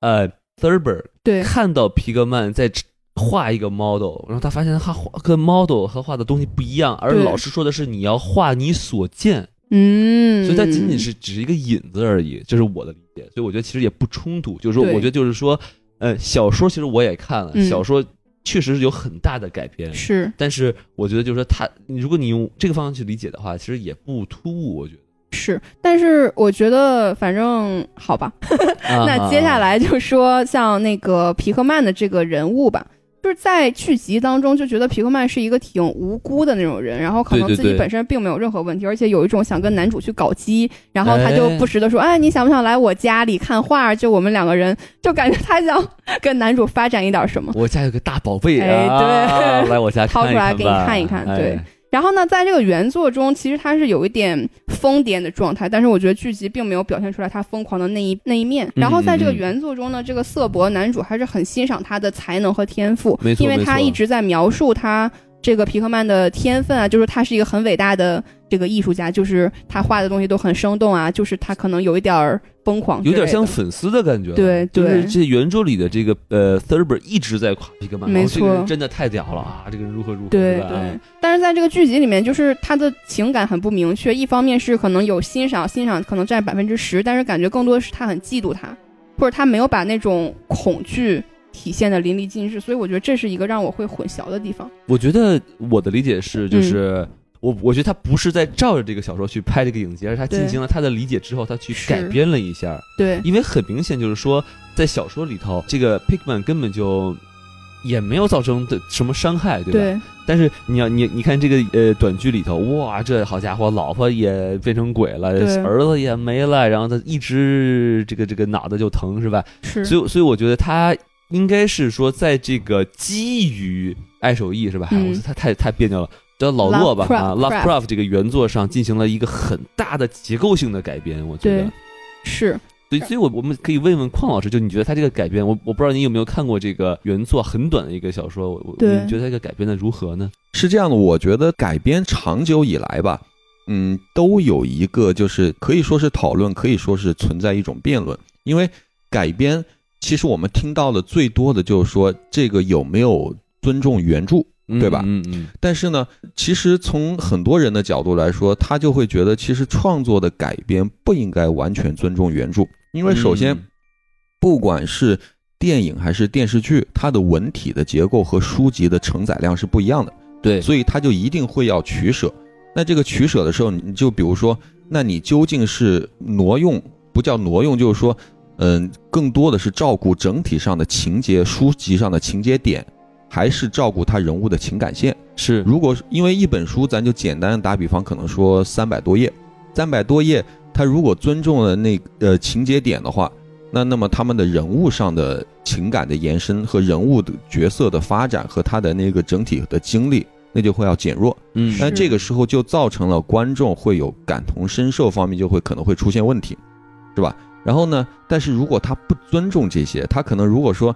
呃，Thurber 对看到皮格曼在画一个 model，然后他发现他画跟 model 和画的东西不一样，而老师说的是你要画你所见，嗯，所以它仅仅是只是一个引子而已，这是我的理解。所以我觉得其实也不冲突，就是说，我觉得就是说，呃，小说其实我也看了，嗯小说确实是有很大的改编，是但是我觉得就是说他，如果你用这个方向去理解的话，其实也不突兀，我觉得。是，但是我觉得反正好吧。啊那接下来就说像那个皮克曼的这个人物吧，就是在剧集当中就觉得皮克曼是一个挺无辜的那种人，然后可能自己本身并没有任何问题，而且有一种想跟男主去搞基，然后他就哎不时的说，哎，你想不想来我家里看画？就我们两个人，就感觉他想跟男主发展一点什么。我家有个大宝贝哎啊，对。来我家掏出来给你看一看对然后呢，在这个原作中，其实他是有一点疯癫的状态，但是我觉得剧集并没有表现出来他疯狂的那一那一面。然后在这个原作中呢，这个色博男主还是很欣赏他的才能和天赋，因为他一直在描述他这个皮克曼的天分啊，就是他是一个很伟大的这个艺术家，就是他画的东西都很生动啊，就是他可能有一点儿疯狂有点像粉丝的感觉了。对就是对这原著里的这个呃 Thurber 一直在夸皮克曼，没哦这个真的太屌了啊！这个人如何如何，对对，但是在这个剧集里面，就是他的情感很不明确。一方面是可能有欣赏，欣赏可能占百分之十，但是感觉更多的是他很嫉妒他，或者他没有把那种恐惧体现的淋漓尽致。所以我觉得这是一个让我会混淆的地方。我觉得我的理解是，嗯就是、我我觉得他不是在照着这个小说去拍这个影集，而是他进行了他的理解之后，他去改编了一下。对，因为很明显就是说，在小说里头，这个 Pigman 根本就也没有造成的什么伤害，对吧？对，但是你要你你看这个呃短剧里头，哇，这好家伙，老婆也变成鬼了，儿子也没了，然后他一直这个这个脑袋就疼，是吧？是，所以所以我觉得他应该是说，在这个基于爱手艺是吧？嗯我他太太别扭了。叫老洛吧 Lovecraft 啊，Lovecraft 这个原作上进行了一个很大的结构性的改编，我觉得对。是。所以，所以我我们可以问问邝老师，就你觉得他这个改编，我我不知道你有没有看过这个原作很短的一个小说，我我你觉得这个改编的如何呢？是这样的，我觉得改编长久以来吧，嗯，都有一个就是可以说是讨论，可以说是存在一种辩论。因为改编，其实我们听到的最多的就是说这个有没有尊重原著，对吧嗯嗯但是呢，其实从很多人的角度来说，他就会觉得其实创作的改编不应该完全尊重原著，因为首先嗯不管是电影还是电视剧，它的文体的结构和书籍的承载量是不一样的。对，所以他就一定会要取舍。那这个取舍的时候，你就比如说，那你究竟是挪用，不叫挪用，就是说，嗯，更多的是照顾整体上的情节，书籍上的情节点，还是照顾他人物的情感线？是，如果因为一本书，咱就简单打比方，可能说三百多页，三百多页，他如果尊重了那呃情节点的话，那那么他们的人物上的情感的延伸和人物的角色的发展和他的那个整体的经历，那就会要减弱。嗯，那这个时候就造成了观众会有感同身受方面就会可能会出现问题，是吧？然后呢，但是如果他不尊重这些，他可能如果说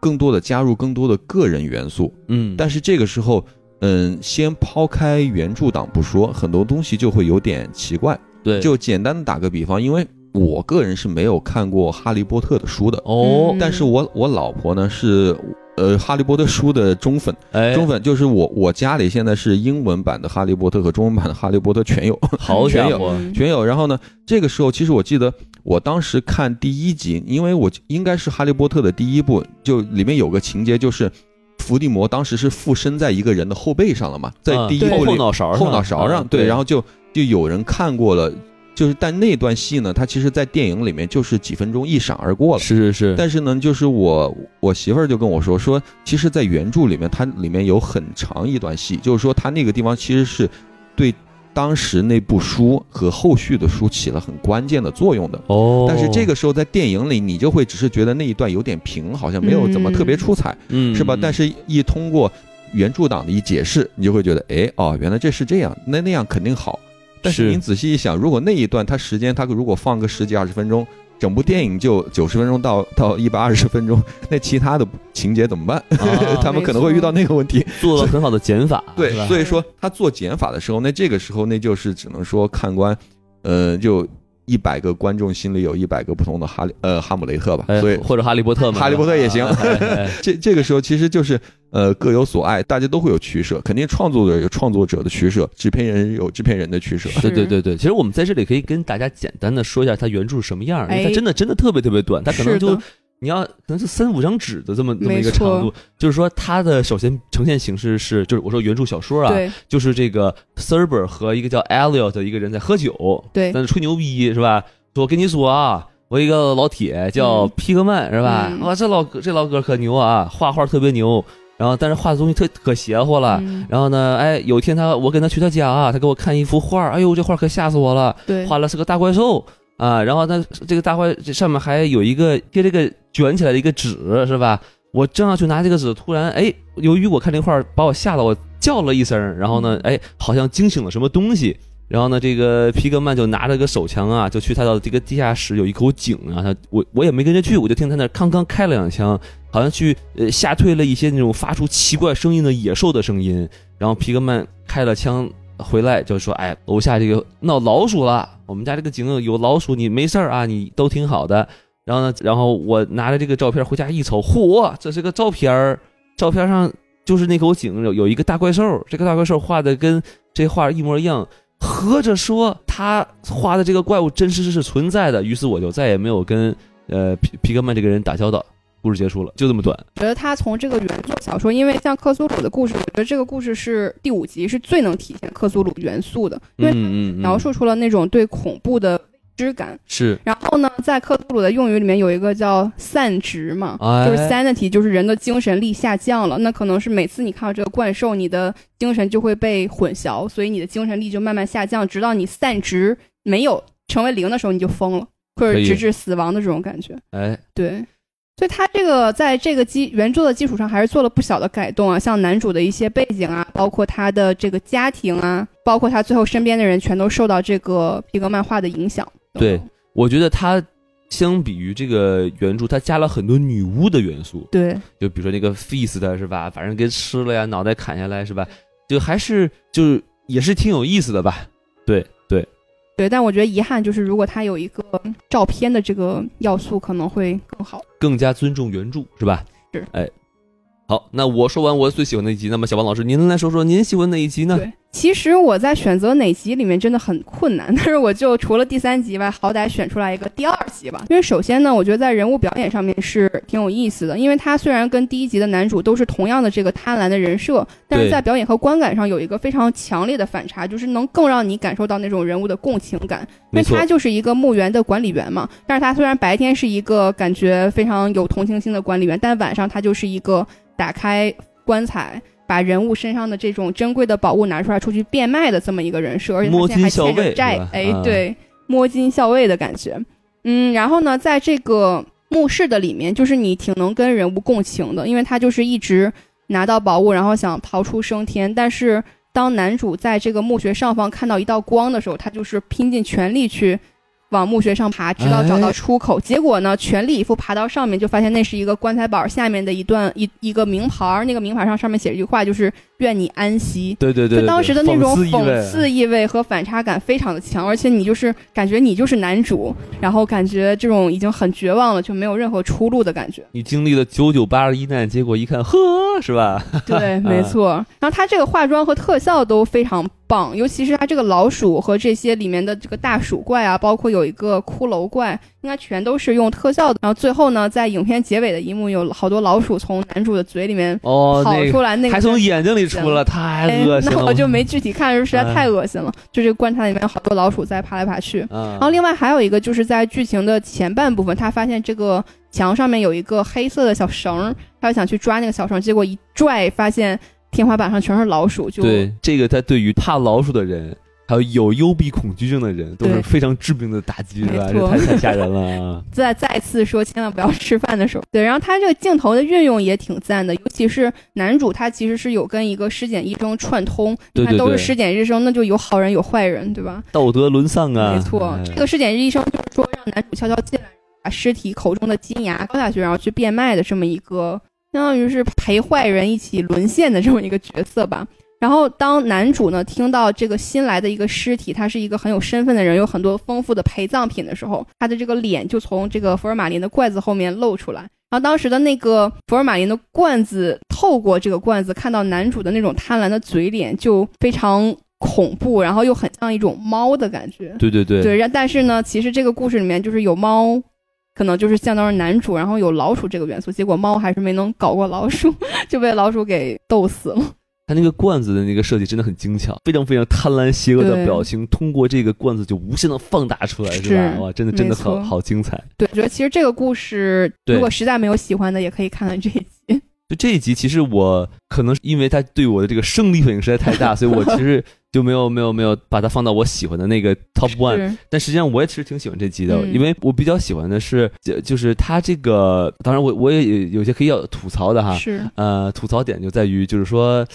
更多的加入更多的个人元素，嗯，但是这个时候，嗯，先抛开原著党不说，很多东西就会有点奇怪。对，就简单的打个比方，因为我个人是没有看过《哈利波特》的书的，哦，嗯但是我我老婆呢是。呃，《哈利波特》书的忠粉，哎，忠粉就是我，我家里现在是英文版的《哈利波特》和中文版的《哈利波特》全有，好全伙，嗯全有。然后呢，这个时候其实我记得我当时看第一集，因为我应该是《哈利波特》的第一部，就里面有个情节就是伏地魔当时是附身在一个人的后背上了嘛，在第一部里后脑勺上后脑勺上，啊对，然后就就有人看过了，就是但那段戏呢，它其实在电影里面就是几分钟一闪而过了。是是是，但是呢，就是我我媳妇儿就跟我说说，其实，在原著里面，它里面有很长一段戏，就是说它那个地方其实是对当时那部书和后续的书起了很关键的作用的。哦，但是这个时候在电影里，你就会只是觉得那一段有点平，好像没有怎么特别出彩，嗯是吧？但是是一通过原著党的一解释，你就会觉得，哎，哦，原来这是这样，那那样肯定好。但是是您仔细一想，如果那一段它时间，它如果放个十几二十分钟，整部电影就九十分钟到到一百二十分钟，那其他的情节怎么办？啊 他们可能会遇到那个问题。做了很好的减法，对，所以说他做减法的时候，那这个时候那就是只能说看官，呃，就一百个观众心里有一百个不同的哈利呃哈姆雷特吧。哎所以或者哈利波特嘛，哈利波特也行这这个时候其实就是呃各有所爱，大家都会有取舍，肯定创作者有创作者的取舍，制片人有制片人的取舍。对对对对，其实我们在这里可以跟大家简单的说一下它原著是什么样儿，因为它哎真的真的特别特别短，它可能就你要可能是三五张纸的这么这么一个长度，就是说它的首先呈现形式是，就是我说原著小说啊，就是这个 Thurber 和一个叫 Elliot 的一个人在喝酒，对在那吹牛逼是吧？说我跟你说啊。我一个老铁叫嗯皮克曼是吧？嗯哇，这老哥这老哥可牛啊，画画特别牛，然后但是画的东西特可邪乎了。嗯然后呢，哎，有一天他我跟他去他家啊，他给我看一幅画，哎呦，这画可吓死我了，对，画了是个大怪兽啊，然后呢，这个大怪这上面还有一个贴这个卷起来的一个纸是吧？我正要去拿这个纸，突然哎，由于我看这画把我吓得我叫了一声，然后呢，哎，好像惊醒了什么东西。然后呢，这个皮克曼就拿着个手枪啊，就去他的这个地下室有一口井啊，他我我也没跟着去，我就听他那康康开了两枪，好像去呃吓退了一些那种发出奇怪声音的野兽的声音。然后皮克曼开了枪回来就说：“哎，楼下这个闹老鼠了，我们家这个井有老鼠，你没事儿啊，你都挺好的。”然后呢，然后我拿着这个照片回家一瞅，嚯，这是个照片儿，照片上就是那口井有有一个大怪兽，这个大怪兽画的跟这画一模一样。合着说他画的这个怪物真实是存在的，于是我就再也没有跟呃皮皮克曼这个人打交道。故事结束了，就这么短。觉得他从这个原作小说，因为像克苏鲁的故事，我觉得这个故事是第五集是最能体现克苏鲁元素的，因为描述出了那种对恐怖的知感。是然后呢，在克苏鲁的用语里面有一个叫散值嘛，哎就是 sanity，就是人的精神力下降了。那可能是每次你看到这个怪兽，你的精神就会被混淆，所以你的精神力就慢慢下降，直到你散值没有成为零的时候，你就疯了，或者直至死亡的这种感觉。哎，对，所以他这个在这个基原著的基础上，还是做了不小的改动啊，像男主的一些背景啊，包括他的这个家庭啊，包括他最后身边的人，全都受到这个皮革漫画的影响。对我觉得他相比于这个原著，他加了很多女巫的元素，对，就比如说那个 feast 的是吧，反正给吃了呀，脑袋砍下来是吧，就还是就是也是挺有意思的吧。对对，对，但我觉得遗憾就是，如果他有一个照片的这个要素，可能会更好。更加尊重原著是吧？是，哎。好，那我说完我最喜欢的一集，那么小王老师，您来说说您喜欢哪一集呢？对，其实我在选择哪集里面真的很困难，但是我就除了第三集外，好歹选出来一个第二集吧。因为首先呢，我觉得在人物表演上面是挺有意思的，因为他虽然跟第一集的男主都是同样的这个贪婪的人设，但是在表演和观感上有一个非常强烈的反差，就是能更让你感受到那种人物的共情感。因为他就是一个墓园的管理员嘛，但是他虽然白天是一个感觉非常有同情心的管理员，但晚上他就是一个打开棺材。把人物身上的这种珍贵的宝物拿出来出去变卖的这么一个人设，而且他现在还欠着债，哎，对，摸金校尉的感觉。嗯，然后呢，在这个墓室的里面，就是你挺能跟人物共情的，因为他就是一直拿到宝物，然后想逃出升天，但是当男主在这个墓穴上方看到一道光的时候，他就是拼尽全力去。往墓穴上爬，直到找到出口。结果呢，全力以赴爬到上面，就发现那是一个棺材板下面的一段一一个名牌儿那个名牌上上面写着一句话，就是“愿你安息”。对对对，就当时的那种讽刺意味和反差感非常的强，而且你就是感觉你就是男主，然后感觉这种已经很绝望了，就没有任何出路的感觉。你经历了九九八十一难，结果一看，呵，是吧？对，没错。然后他这个化妆和特效都非常。棒，尤其是他这个老鼠和这些里面的这个大鼠怪啊，包括有一个骷髅怪，应该全都是用特效的。然后最后呢，在影片结尾的一幕，有好多老鼠从男主的嘴里面跑出来，那个还从眼睛里出了，太恶心了。那我就没具体看，实在太恶心了。就这个棺材里面好多老鼠在爬来爬去。然后另外还有一个就是在剧情的前半部分，他发现这个墙上面有一个黑色的小绳，他就想去抓那个小绳，结果一拽发现。天花板上全是老鼠，就对这个，他对于怕老鼠的人，还有有幽闭恐惧症的人，都是非常致命的打击，是吧？这太太吓人了。再再次说，千万不要吃饭的时候。对，然后他这个镜头的运用也挺赞的，尤其是男主，他其实是有跟一个尸检医生串通，你看都是尸检医生，那就有好人有坏人，对吧？道德沦丧啊！没错，这个尸检医生就是说让男主悄悄进来，把尸体口中的金牙掏下去，然后去变卖的这么一个。相当于是陪坏人一起沦陷的这么一个角色吧。然后，当男主呢听到这个新来的一个尸体，他是一个很有身份的人，有很多丰富的陪葬品的时候，他的这个脸就从这个福尔马林的罐子后面露出来。然后，当时的那个福尔马林的罐子透过这个罐子看到男主的那种贪婪的嘴脸，就非常恐怖，然后又很像一种猫的感觉。对对对。对，但是呢，其实这个故事里面就是有猫。可能就是相当于男主，然后有老鼠这个元素，结果猫还是没能搞过老鼠，就被老鼠给逗死了。他那个罐子的那个设计真的很精巧，非常非常贪婪邪恶的表情，通过这个罐子就无限的放大出来，是吧？哇，真的真的好好精彩。对，我觉得其实这个故事，如果实在没有喜欢的，也可以看看这一集。就这一集，其实我可能因为他对我的这个生理反应实在太大，所以我其实就没有没有没有把它放到我喜欢的那个 top one。但实际上，我也其实挺喜欢这集的，因为我比较喜欢的是，就就是他这个，当然我我也有些可以要吐槽的哈。是。呃，吐槽点就在于，就是说。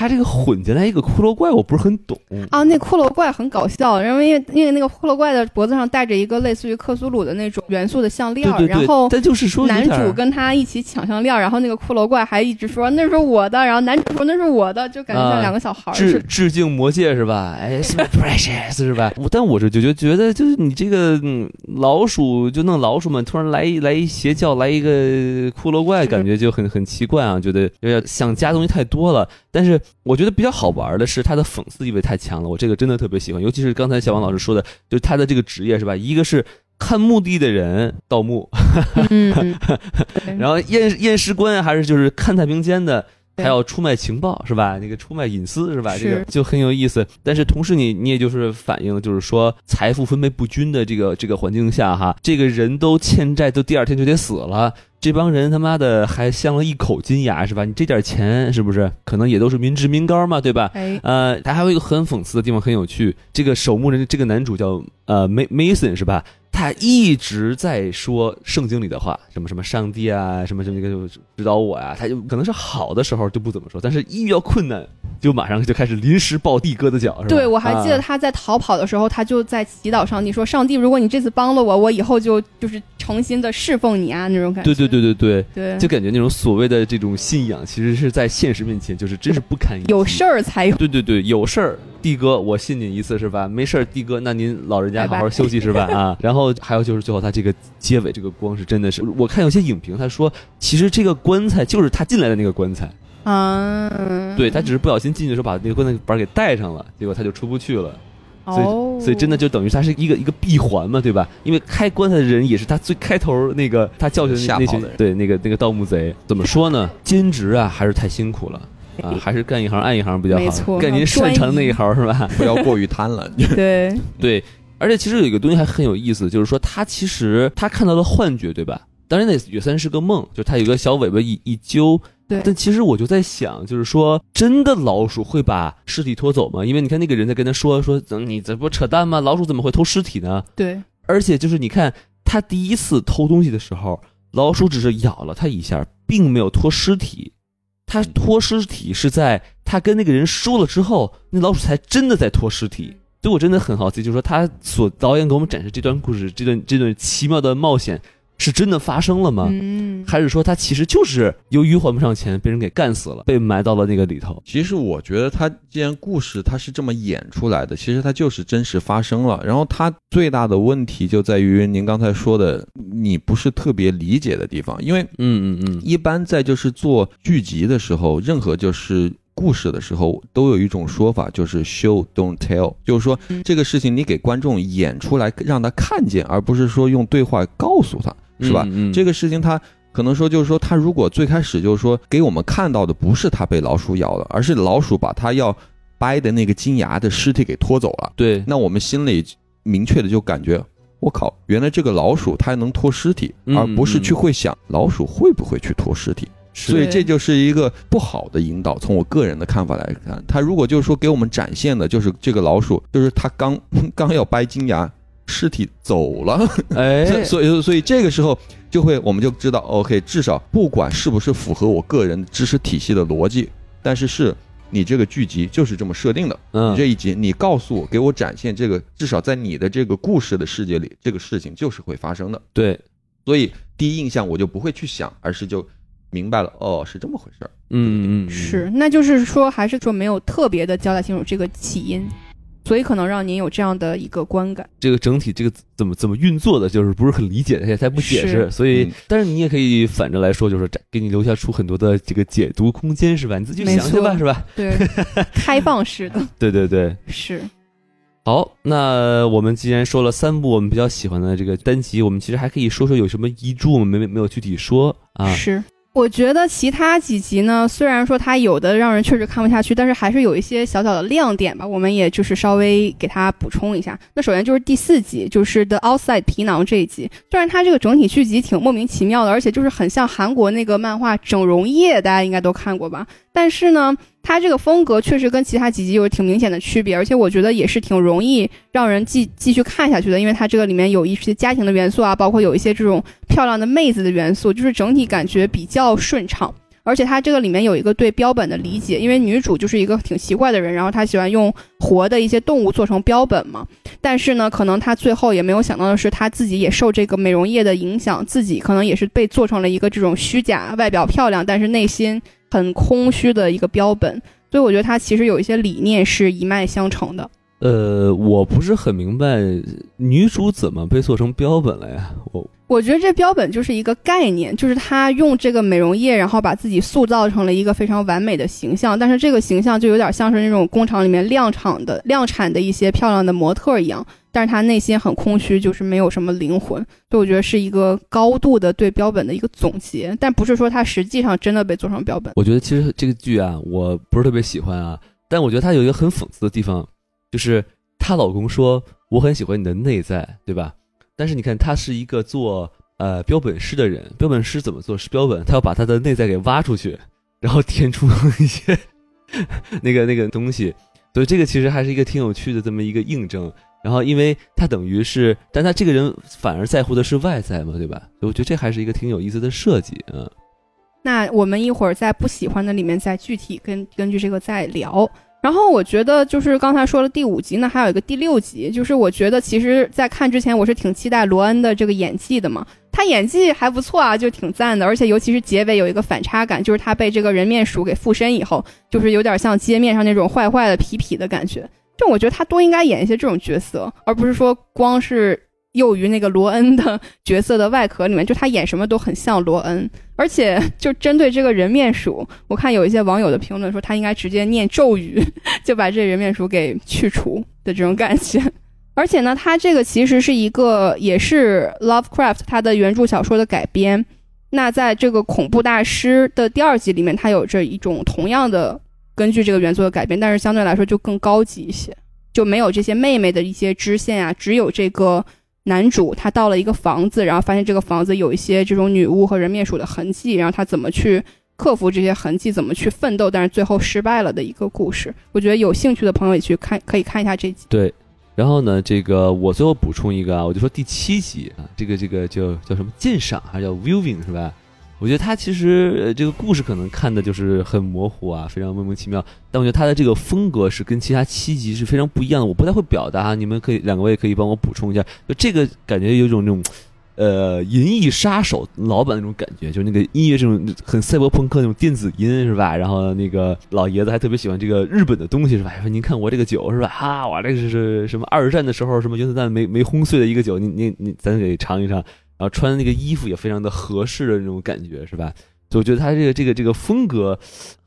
他这个混进来一个骷髅怪，我不是很懂啊。那骷髅怪很搞笑，因为因为那个骷髅怪的脖子上戴着一个类似于克苏鲁的那种元素的项链，然后但就是说男主跟他一起抢项链，然后那个骷髅怪还一直说那是我的，然后男主说那是我的，就感觉像两个小孩致致敬魔戒是吧？哎，so precious 是吧？但我是就觉觉得就是你这个老鼠就弄老鼠们，突然来一来一邪教来一个骷髅怪，感觉就很很奇怪啊，觉得有点想加东西太多了，但是。我觉得比较好玩的是，他的讽刺意味太强了。我这个真的特别喜欢，尤其是刚才小王老师说的，就是他的这个职业是吧？一个是看墓地的人，盗墓，然后验验尸官还是就是看太平间的，还要出卖情报是吧？那个出卖隐私是吧？这个就很有意思。但是同时你你也就是反映，就是说财富分配不均的这个这个环境下哈，这个人都欠债，都第二天就得死了。这帮人他妈的还镶了一口金牙是吧？你这点钱是不是可能也都是民脂民膏嘛，对吧？呃，他还有一个很讽刺的地方，很有趣。这个守墓人这个男主叫呃 Mason 是吧？他一直在说圣经里的话，什么什么上帝啊，什么什么个指导我啊。他就可能是好的时候就不怎么说，但是一遇到困难，就马上就开始临时抱地哥的脚，是吧？对，我还记得他在逃跑的时候，他就在祈祷上帝说：“上帝，如果你这次帮了我，我以后就就是诚心的侍奉你啊。”那种感觉。对对对对对对，就感觉那种所谓的这种信仰，其实是在现实面前就是真是不堪一击。有事儿才有。对对对，有事儿。帝哥，我信您一次是吧？没事儿，帝哥，那您老人家好好休息是吧？啊，然后还有就是最后他这个结尾这个光是真的是，我看有些影评他说，其实这个棺材就是他进来的那个棺材啊，对他只是不小心进去的时候把那个棺材板给带上了，结果他就出不去了。所以所以真的就等于他是一个一个闭环嘛，对吧？因为开棺材的人也是他最开头那个他教训的那群对那个那个盗墓贼，怎么说呢？兼职啊还是太辛苦了啊，还是干一行爱一行比较好，干您擅长那一行是吧？不要过于贪婪。对对，而且其实有一个东西还很有意思，就是说他其实他看到了幻觉，对吧？当然那也算是个梦，就他有个小尾巴一一揪。对，但其实我就在想，就是说，真的老鼠会把尸体拖走吗？因为你看那个人在跟他说说，你这不扯淡吗？老鼠怎么会偷尸体呢？对，而且就是你看他第一次偷东西的时候，老鼠只是咬了他一下，并没有拖尸体。他拖尸体是在他跟那个人说了之后，那老鼠才真的在拖尸体。所以我真的很好奇，就是说他所导演给我们展示这段故事，这段这段奇妙的冒险。是真的发生了吗？嗯，还是说他其实就是由于还不上钱，被人给干死了，被埋到了那个里头？其实我觉得他既然故事他是这么演出来的，其实他就是真实发生了。然后他最大的问题就在于您刚才说的，你不是特别理解的地方。因为，嗯嗯嗯，一般在就是做剧集的时候，任何就是故事的时候，都有一种说法，就是 show don't tell，就是说这个事情你给观众演出来，让他看见，而不是说用对话告诉他。是吧？这个事情他可能说，就是说，他如果最开始就是说给我们看到的不是他被老鼠咬了，而是老鼠把他要掰的那个金牙的尸体给拖走了。对，那我们心里明确的就感觉，我靠，原来这个老鼠它能拖尸体，而不是去会想老鼠会不会去拖尸体。所以这就是一个不好的引导。从我个人的看法来看，他如果就是说给我们展现的就是这个老鼠，就是他刚 刚要掰金牙。尸体走了，哎，所以所以这个时候就会我们就知道，OK，至少不管是不是符合我个人知识体系的逻辑，但是是你这个剧集就是这么设定的，嗯，这一集你告诉我，给我展现这个，至少在你的这个故事的世界里，这个事情就是会发生的，对，所以第一印象我就不会去想，而是就明白了，哦，是这么回事儿，嗯嗯，是，那就是说还是说没有特别的交代清楚这个起因。所以可能让您有这样的一个观感，这个整体这个怎么怎么运作的，就是不是很理解，而且他不解释，所以，但是你也可以反着来说，就是给你留下出很多的这个解读空间，是吧？你自己想想吧，是吧？对，开放式的，对对对，是。好，那我们既然说了三部我们比较喜欢的这个单集，我们其实还可以说说有什么遗珠，我们没没有具体说啊？是。我觉得其他几集呢，虽然说它有的让人确实看不下去，但是还是有一些小小的亮点吧。我们也就是稍微给它补充一下。那首先就是第四集，就是《The Outside》皮囊这一集。虽然它这个整体剧集挺莫名其妙的，而且就是很像韩国那个漫画《整容液》，大家应该都看过吧？但是呢。它这个风格确实跟其他几集有挺明显的区别，而且我觉得也是挺容易让人继继续看下去的，因为它这个里面有一些家庭的元素啊，包括有一些这种漂亮的妹子的元素，就是整体感觉比较顺畅。而且它这个里面有一个对标本的理解，因为女主就是一个挺奇怪的人，然后她喜欢用活的一些动物做成标本嘛。但是呢，可能她最后也没有想到的是，她自己也受这个美容液的影响，自己可能也是被做成了一个这种虚假、外表漂亮，但是内心。很空虚的一个标本，所以我觉得它其实有一些理念是一脉相承的。呃，我不是很明白女主怎么被做成标本了呀？我我觉得这标本就是一个概念，就是她用这个美容液，然后把自己塑造成了一个非常完美的形象，但是这个形象就有点像是那种工厂里面量产的量产的一些漂亮的模特一样。但是他内心很空虚，就是没有什么灵魂，所以我觉得是一个高度的对标本的一个总结，但不是说他实际上真的被做成标本。我觉得其实这个剧啊，我不是特别喜欢啊，但我觉得他有一个很讽刺的地方，就是她老公说我很喜欢你的内在，对吧？但是你看他是一个做呃标本师的人，标本师怎么做是标本？他要把他的内在给挖出去，然后填出一些 那个那个东西，所以这个其实还是一个挺有趣的这么一个印证。然后，因为他等于是，但他这个人反而在乎的是外在嘛，对吧？我觉得这还是一个挺有意思的设计，嗯。那我们一会儿在不喜欢的里面再具体根根据这个再聊。然后我觉得就是刚才说了第五集呢，还有一个第六集，就是我觉得其实，在看之前我是挺期待罗恩的这个演技的嘛，他演技还不错啊，就挺赞的。而且尤其是结尾有一个反差感，就是他被这个人面鼠给附身以后，就是有点像街面上那种坏坏的痞痞的感觉。就我觉得他多应该演一些这种角色，而不是说光是囿于那个罗恩的 角色的外壳里面，就他演什么都很像罗恩。而且就针对这个人面鼠，我看有一些网友的评论说他应该直接念咒语，就把这人面鼠给去除的这种感觉。而且呢，他这个其实是一个也是 Lovecraft 他的原著小说的改编。那在这个恐怖大师的第二集里面，它有着一种同样的根据这个原作的改编，但是相对来说就更高级一些，就没有这些妹妹的一些支线啊，只有这个男主他到了一个房子，然后发现这个房子有一些这种女巫和人面鼠的痕迹，然后他怎么去克服这些痕迹，怎么去奋斗，但是最后失败了的一个故事。我觉得有兴趣的朋友也去看，可以看一下这集。对。然后呢，这个我最后补充一个啊，我就说第七集啊，这个这个叫叫什么鉴赏还是叫 viewing 是吧？我觉得他其实这个故事可能看的就是很模糊啊，非常莫名其妙。但我觉得他的这个风格是跟其他七集是非常不一样的，我不太会表达，你们可以两位可以帮我补充一下。就这个感觉有种那种。呃，银翼杀手老版那种感觉，就那个音乐这种很赛博朋克那种电子音是吧？然后那个老爷子还特别喜欢这个日本的东西是吧？说您看我这个酒是吧？哈，我这个是什么二战的时候什么原子弹没没轰碎的一个酒，你你你咱给尝一尝。然后穿的那个衣服也非常的合适的那种感觉是吧？所以我觉得他这个这个这个风格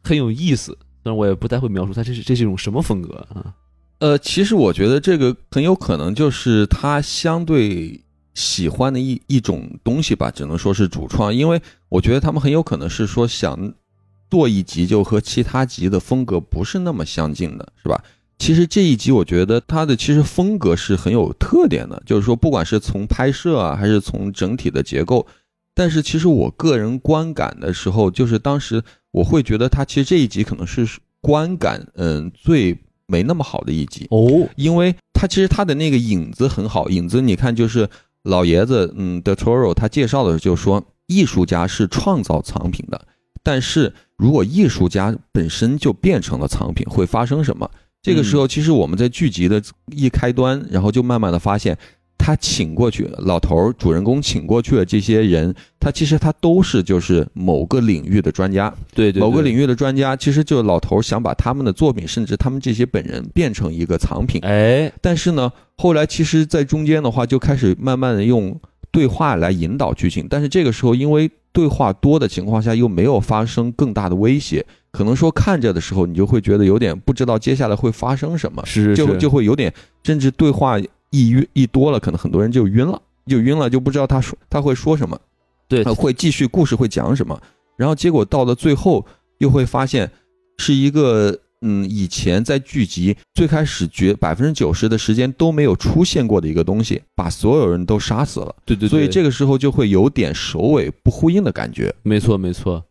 很有意思，但是我也不太会描述他这是这是一种什么风格啊？呃，其实我觉得这个很有可能就是他相对。喜欢的一一种东西吧，只能说是主创，因为我觉得他们很有可能是说想做一集就和其他集的风格不是那么相近的，是吧？其实这一集我觉得它的其实风格是很有特点的，就是说不管是从拍摄啊，还是从整体的结构，但是其实我个人观感的时候，就是当时我会觉得它其实这一集可能是观感嗯最没那么好的一集哦，因为它其实它的那个影子很好，影子你看就是。老爷子，嗯，The Toro 他介绍的时候就说，艺术家是创造藏品的，但是如果艺术家本身就变成了藏品，会发生什么？这个时候，其实我们在剧集的一开端，然后就慢慢的发现。他请过去老头儿，主人公请过去的这些人，他其实他都是就是某个领域的专家，对对，某个领域的专家，其实就老头儿想把他们的作品，甚至他们这些本人变成一个藏品，哎，但是呢，后来其实，在中间的话就开始慢慢的用对话来引导剧情，但是这个时候因为对话多的情况下，又没有发生更大的威胁，可能说看着的时候，你就会觉得有点不知道接下来会发生什么，是就就会有点，甚至对话。一晕一多了，可能很多人就晕了，就晕了，就不知道他说他会说什么，对，会继续故事会讲什么，然后结果到了最后又会发现是一个嗯以前在剧集最开始绝百分之九十的时间都没有出现过的一个东西，把所有人都杀死了，对对，所以这个时候就会有点首尾不呼应的感觉。没错没错，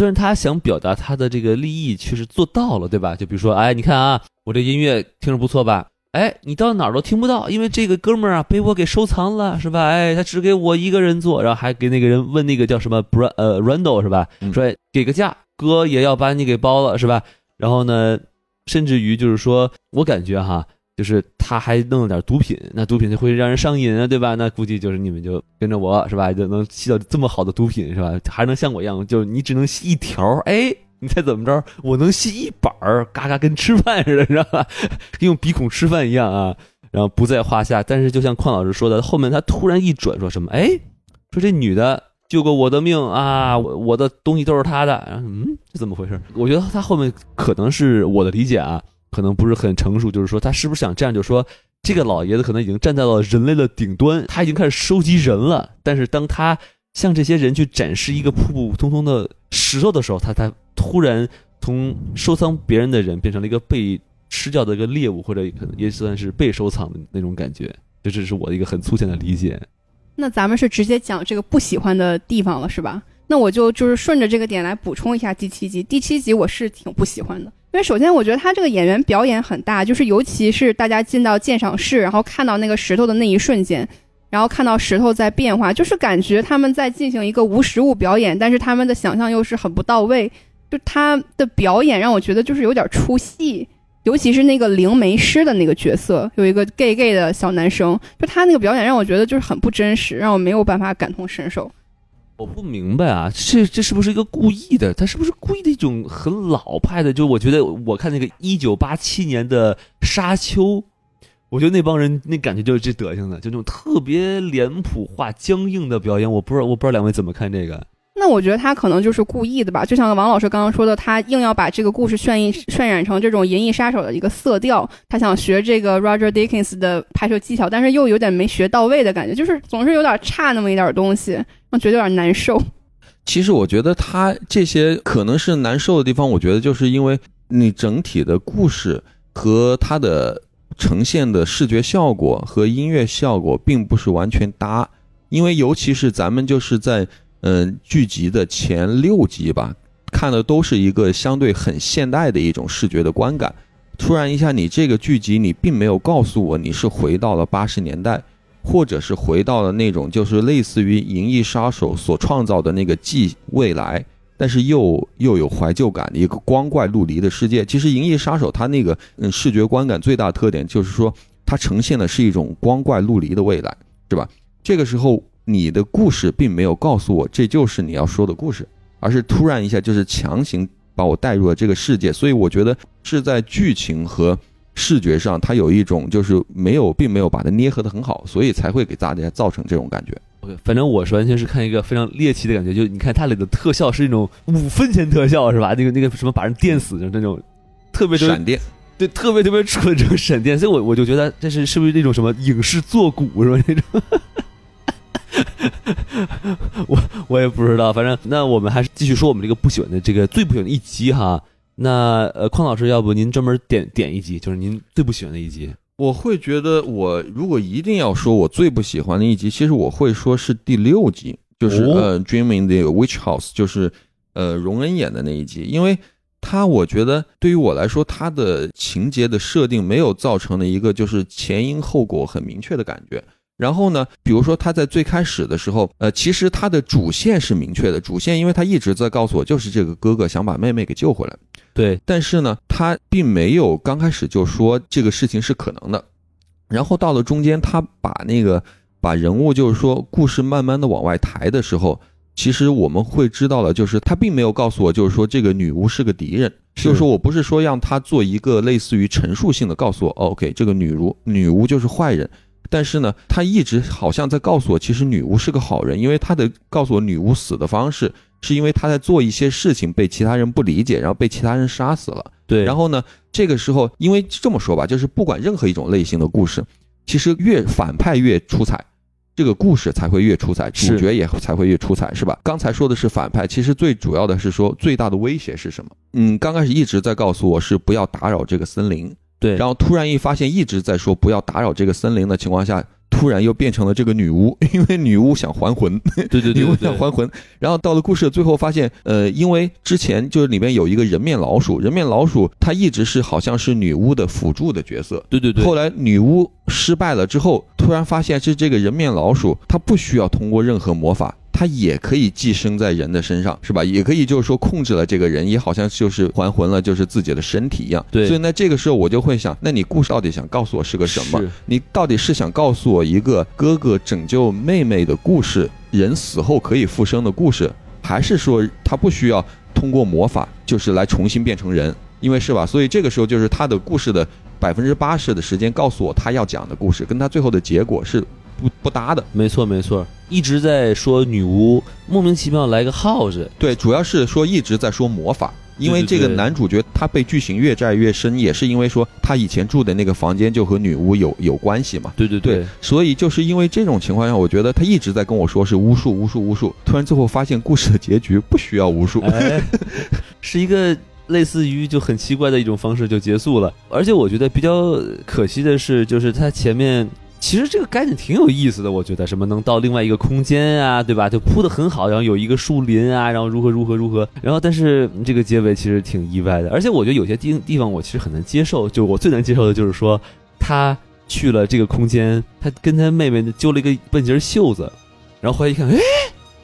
虽然他想表达他的这个利益确实做到了，对吧？就比如说，哎，你看啊，我这音乐听着不错吧？哎，你到哪儿都听不到，因为这个哥们儿啊被我给收藏了，是吧？哎，他只给我一个人做，然后还给那个人问那个叫什么 Brand 呃 Randall 是吧？说给个价，哥也要把你给包了，是吧？然后呢，甚至于就是说我感觉哈，就是他还弄了点毒品，那毒品就会让人上瘾啊，对吧？那估计就是你们就跟着我是吧，就能吸到这么好的毒品是吧？还能像我一样，就你只能吸一条，哎。你猜怎么着？我能吸一板儿，嘎嘎跟吃饭似的，知道吧？用鼻孔吃饭一样啊，然后不在话下。但是就像邝老师说的，后面他突然一转，说什么？哎，说这女的救过我的命啊，我我的东西都是她的。然后嗯，这怎么回事？我觉得他后面可能是我的理解啊，可能不是很成熟，就是说他是不是想这样？就是说这个老爷子可能已经站在了人类的顶端，他已经开始收集人了。但是当他向这些人去展示一个普普通通的石头的时候，他才。突然从收藏别人的人变成了一个被吃掉的一个猎物，或者可能也算是被收藏的那种感觉。这只是我的一个很粗浅的理解。那咱们是直接讲这个不喜欢的地方了，是吧？那我就就是顺着这个点来补充一下第七集。第七集我是挺不喜欢的，因为首先我觉得他这个演员表演很大，就是尤其是大家进到鉴赏室，然后看到那个石头的那一瞬间，然后看到石头在变化，就是感觉他们在进行一个无实物表演，但是他们的想象又是很不到位。就他的表演让我觉得就是有点出戏，尤其是那个灵媒师的那个角色，有一个 gay gay 的小男生，就他那个表演让我觉得就是很不真实，让我没有办法感同身受。我不明白啊，这这是不是一个故意的？他是不是故意的一种很老派的？就我觉得我看那个一九八七年的《沙丘》，我觉得那帮人那感觉就是这德行的，就那种特别脸谱化、僵硬的表演。我不知道，我不知道两位怎么看这个。那我觉得他可能就是故意的吧，就像王老师刚刚说的，他硬要把这个故事渲染渲染成这种银翼杀手的一个色调，他想学这个 Roger Deakins 的拍摄技巧，但是又有点没学到位的感觉，就是总是有点差那么一点东西，让觉得有点难受。其实我觉得他这些可能是难受的地方，我觉得就是因为你整体的故事和他的。呈现的视觉效果和音乐效果并不是完全搭，因为尤其是咱们就是在嗯剧集的前六集吧，看的都是一个相对很现代的一种视觉的观感。突然一下，你这个剧集你并没有告诉我你是回到了八十年代，或者是回到了那种就是类似于《银翼杀手》所创造的那个既未来。但是又又有怀旧感的一个光怪陆离的世界。其实《银翼杀手》它那个嗯视觉观感最大特点就是说，它呈现的是一种光怪陆离的未来，是吧？这个时候你的故事并没有告诉我这就是你要说的故事，而是突然一下就是强行把我带入了这个世界。所以我觉得是在剧情和视觉上，它有一种就是没有，并没有把它捏合的很好，所以才会给大家造成这种感觉。反正我是完全是看一个非常猎奇的感觉，就你看它里的特效是那种五分钱特效是吧？那个那个什么把人电死的那种，特别闪电，对，特别特别蠢这种闪电，所以我我就觉得这是是不是那种什么影视作古是吧？那种，我我也不知道，反正那我们还是继续说我们这个不喜欢的这个最不喜欢的一集哈。那呃，匡老师，要不您专门点点一集，就是您最不喜欢的一集。我会觉得，我如果一定要说我最不喜欢的一集，其实我会说是第六集，就是呃《Dreaming the Witch House》，就是呃荣恩演的那一集，因为他我觉得对于我来说，他的情节的设定没有造成的一个就是前因后果很明确的感觉。然后呢，比如说他在最开始的时候，呃，其实他的主线是明确的，主线因为他一直在告诉我，就是这个哥哥想把妹妹给救回来。对，但是呢，他并没有刚开始就说这个事情是可能的。然后到了中间，他把那个把人物就是说故事慢慢的往外抬的时候，其实我们会知道了，就是他并没有告诉我，就是说这个女巫是个敌人，就是说我不是说让他做一个类似于陈述性的告诉我，OK，这个女巫女巫就是坏人。但是呢，他一直好像在告诉我，其实女巫是个好人，因为他的告诉我女巫死的方式是因为他在做一些事情被其他人不理解，然后被其他人杀死了。对，然后呢，这个时候因为这么说吧，就是不管任何一种类型的故事，其实越反派越出彩，这个故事才会越出彩，主角也才会越出彩，是吧？刚才说的是反派，其实最主要的是说最大的威胁是什么？嗯，刚开始一直在告诉我是不要打扰这个森林。对，然后突然一发现一直在说不要打扰这个森林的情况下，突然又变成了这个女巫，因为女巫想还魂，对对对，女巫想还魂。然后到了故事的最后，发现呃，因为之前就是里面有一个人面老鼠，人面老鼠它一直是好像是女巫的辅助的角色，对对对。后来女巫失败了之后，突然发现是这个人面老鼠，它不需要通过任何魔法。它也可以寄生在人的身上，是吧？也可以就是说控制了这个人，也好像就是还魂了，就是自己的身体一样。对。所以那这个时候我就会想，那你故事到底想告诉我是个什么？你到底是想告诉我一个哥哥拯救妹妹的故事，人死后可以复生的故事，还是说他不需要通过魔法，就是来重新变成人？因为是吧？所以这个时候就是他的故事的百分之八十的时间告诉我他要讲的故事，跟他最后的结果是。不不搭的，没错没错，一直在说女巫莫名其妙来个 house，对，主要是说一直在说魔法，因为这个男主角他被剧情越债越深，也是因为说他以前住的那个房间就和女巫有有关系嘛，对对对，所以就是因为这种情况下，我觉得他一直在跟我说是巫术巫术巫术，突然最后发现故事的结局不需要巫术，是一个类似于就很奇怪的一种方式就结束了，而且我觉得比较可惜的是，就是他前面。其实这个概念挺有意思的，我觉得什么能到另外一个空间啊，对吧？就铺的很好，然后有一个树林啊，然后如何如何如何，然后但是这个结尾其实挺意外的，而且我觉得有些地地方我其实很难接受，就我最难接受的就是说他去了这个空间，他跟他妹妹揪了一个半截袖子，然后回来一看，哎，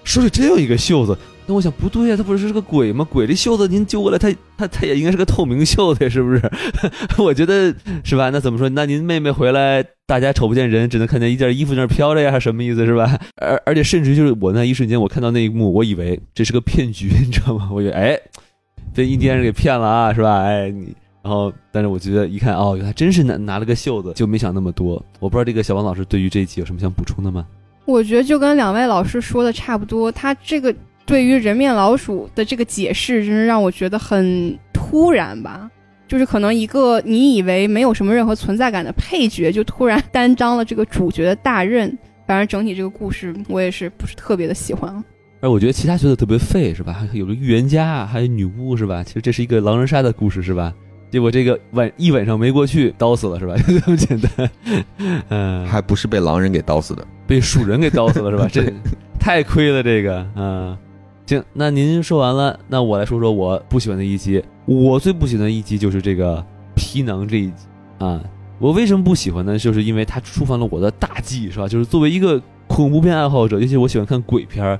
手里真有一个袖子。那我想不对呀，他不是是个鬼吗？鬼的袖子您揪过来，他他他也应该是个透明袖子，是不是？我觉得是吧？那怎么说？那您妹妹回来，大家瞅不见人，只能看见一件衣服在那飘着呀，是什么意思是吧？而而且甚至就是我那一瞬间，我看到那一幕，我以为这是个骗局，你知道吗？我以为哎，被印第安人给骗了啊，是吧？哎你。然后，但是我觉得一看哦，他真是拿拿了个袖子，就没想那么多。我不知道这个小王老师对于这一集有什么想补充的吗？我觉得就跟两位老师说的差不多，他这个对于人面老鼠的这个解释，真是让我觉得很突然吧。就是可能一个你以为没有什么任何存在感的配角，就突然担当了这个主角的大任。反正整体这个故事，我也是不是特别的喜欢。而我觉得其他角色特别废，是吧？还有个预言家，还有女巫，是吧？其实这是一个狼人杀的故事，是吧？结果这个晚一晚上没过去，刀死了，是吧？就这么简单。嗯，还不是被狼人给刀死的，被鼠人给刀死了，是吧？这太亏了，这个。嗯，行，那您说完了，那我来说说我不喜欢的一集。我最不喜欢的一集就是这个皮囊这一集啊。我为什么不喜欢呢？就是因为它触犯了我的大忌，是吧？就是作为一个恐怖片爱好者，尤其我喜欢看鬼片儿，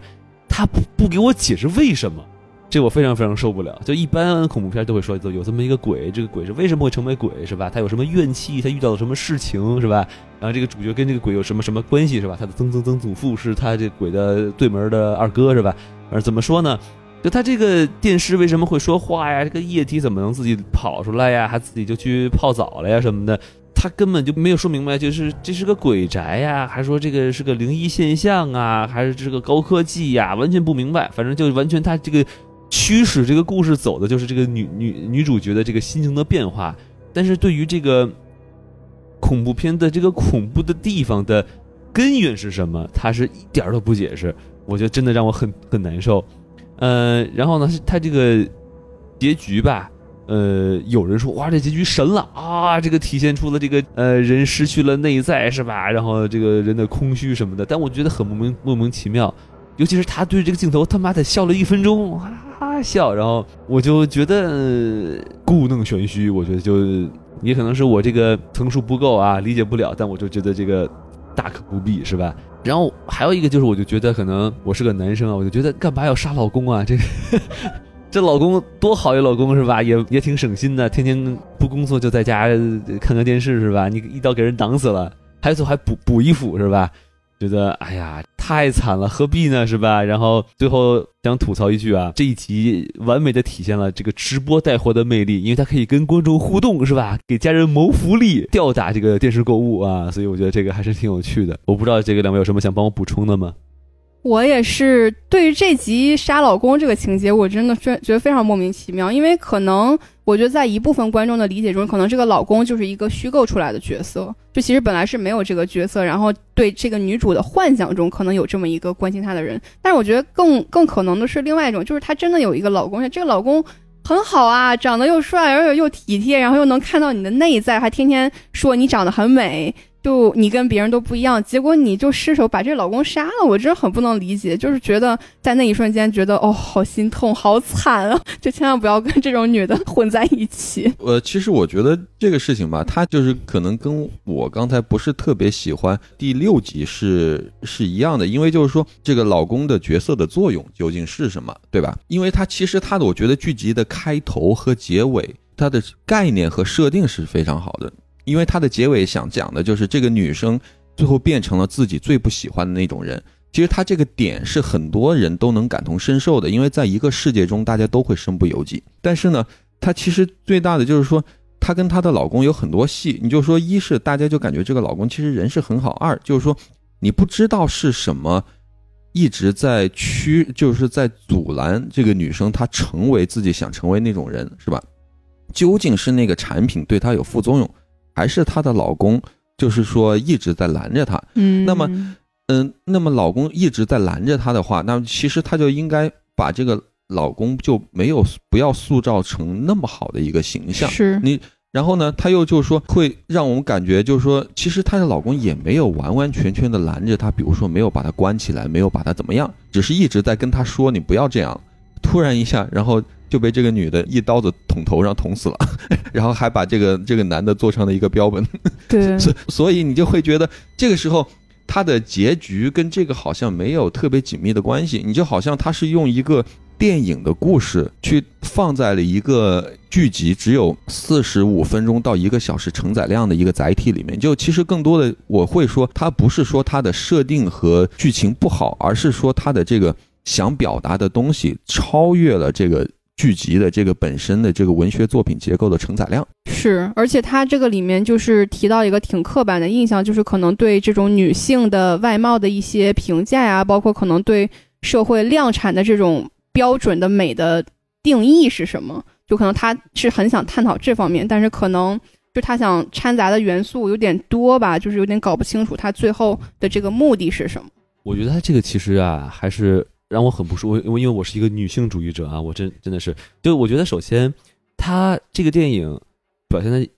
他不不给我解释为什么，这我非常非常受不了。就一般恐怖片都会说，有这么一个鬼，这个鬼是为什么会成为鬼，是吧？他有什么怨气？他遇到了什么事情，是吧？然后这个主角跟这个鬼有什么什么关系，是吧？他的曾曾曾祖父是他这鬼的对门的二哥，是吧？而怎么说呢？就他这个电视为什么会说话呀？这个液体怎么能自己跑出来呀？还自己就去泡澡了呀什么的？他根本就没有说明白，就是这是个鬼宅呀，还说这个是个灵异现象啊，还是这个高科技呀？完全不明白。反正就完全他这个驱使这个故事走的就是这个女女女主角的这个心情的变化。但是对于这个恐怖片的这个恐怖的地方的根源是什么，他是一点都不解释。我觉得真的让我很很难受。呃，然后呢，他这个结局吧。呃，有人说哇，这结局神了啊！这个体现出了这个呃人失去了内在是吧？然后这个人的空虚什么的，但我觉得很莫名莫名其妙，尤其是他对这个镜头他妈的笑了一分钟，哈哈笑，然后我就觉得故弄玄虚，我觉得就也可能是我这个层数不够啊，理解不了，但我就觉得这个大可不必是吧？然后还有一个就是，我就觉得可能我是个男生啊，我就觉得干嘛要杀老公啊？这。这老公多好一老公是吧？也也挺省心的，天天不工作就在家看看电视是吧？你一刀给人挡死了，还最后还补补一斧是吧？觉得哎呀太惨了，何必呢是吧？然后最后想吐槽一句啊，这一集完美的体现了这个直播带货的魅力，因为它可以跟观众互动是吧？给家人谋福利，吊打这个电视购物啊，所以我觉得这个还是挺有趣的。我不知道这个两位有什么想帮我补充的吗？我也是，对于这集杀老公这个情节，我真的觉觉得非常莫名其妙。因为可能我觉得在一部分观众的理解中，可能这个老公就是一个虚构出来的角色，就其实本来是没有这个角色。然后对这个女主的幻想中，可能有这么一个关心她的人。但是我觉得更更可能的是另外一种，就是她真的有一个老公，这个老公很好啊，长得又帅，而且又体贴，然后又能看到你的内在，还天天说你长得很美。就你跟别人都不一样，结果你就失手把这老公杀了，我真的很不能理解。就是觉得在那一瞬间，觉得哦，好心痛，好惨啊！就千万不要跟这种女的混在一起。呃，其实我觉得这个事情吧，它就是可能跟我刚才不是特别喜欢第六集是是一样的，因为就是说这个老公的角色的作用究竟是什么，对吧？因为他其实他的，我觉得剧集的开头和结尾，它的概念和设定是非常好的。因为他的结尾想讲的就是这个女生最后变成了自己最不喜欢的那种人。其实他这个点是很多人都能感同身受的，因为在一个世界中，大家都会身不由己。但是呢，她其实最大的就是说，她跟她的老公有很多戏。你就说，一是大家就感觉这个老公其实人是很好；二就是说，你不知道是什么一直在驱，就是在阻拦这个女生她成为自己想成为那种人，是吧？究竟是那个产品对她有副作用？还是她的老公，就是说一直在拦着她。嗯，那么，嗯，那么老公一直在拦着她的话，那么其实她就应该把这个老公就没有不要塑造成那么好的一个形象。是你，然后呢，她又就是说会让我们感觉就是说，其实她的老公也没有完完全全的拦着她，比如说没有把她关起来，没有把她怎么样，只是一直在跟她说你不要这样。突然一下，然后。就被这个女的一刀子捅头上捅死了，然后还把这个这个男的做成了一个标本。对，所所以你就会觉得这个时候他的结局跟这个好像没有特别紧密的关系。你就好像他是用一个电影的故事去放在了一个剧集只有四十五分钟到一个小时承载量的一个载体里面。就其实更多的我会说，它不是说它的设定和剧情不好，而是说它的这个想表达的东西超越了这个。剧集的这个本身的这个文学作品结构的承载量。是，而且它这个里面就是提到一个挺刻板的印象，就是可能对这种女性的外貌的一些评价呀，包括可能对社会量产的这种标准的美的定义是什么，就可能他是很想探讨这方面，但是可能就他想掺杂的元素有点多吧，就是有点搞不清楚他最后的这个目的是什么。我觉得他这个其实啊，还是让我很不舒服，因为因为我是一个女性主义者啊，我真真的是，就我觉得首先他这个电影。表现的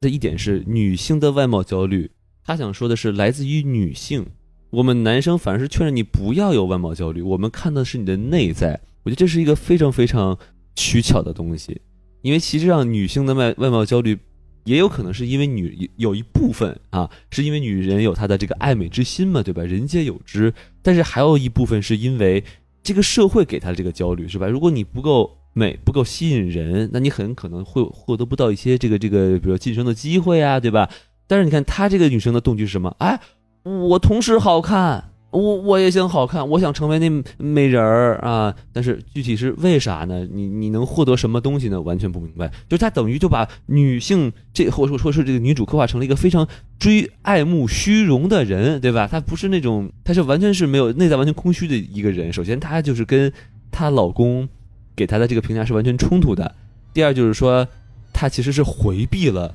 的一点是女性的外貌焦虑，他想说的是来自于女性。我们男生反而是劝着你不要有外貌焦虑，我们看的是你的内在。我觉得这是一个非常非常取巧的东西，因为其实上女性的外外貌焦虑也有可能是因为女有一部分啊，是因为女人有她的这个爱美之心嘛，对吧？人皆有之。但是还有一部分是因为这个社会给她的这个焦虑，是吧？如果你不够。美不够吸引人，那你很可能会获得不到一些这个这个，比如晋升的机会啊，对吧？但是你看她这个女生的动机是什么？哎，我同时好看，我我也想好看，我想成为那美人儿啊。但是具体是为啥呢？你你能获得什么东西呢？完全不明白。就是她等于就把女性这或者说说是这个女主刻画成了一个非常追爱慕虚荣的人，对吧？她不是那种，她是完全是没有内在完全空虚的一个人。首先，她就是跟她老公。给她的这个评价是完全冲突的。第二就是说，她其实是回避了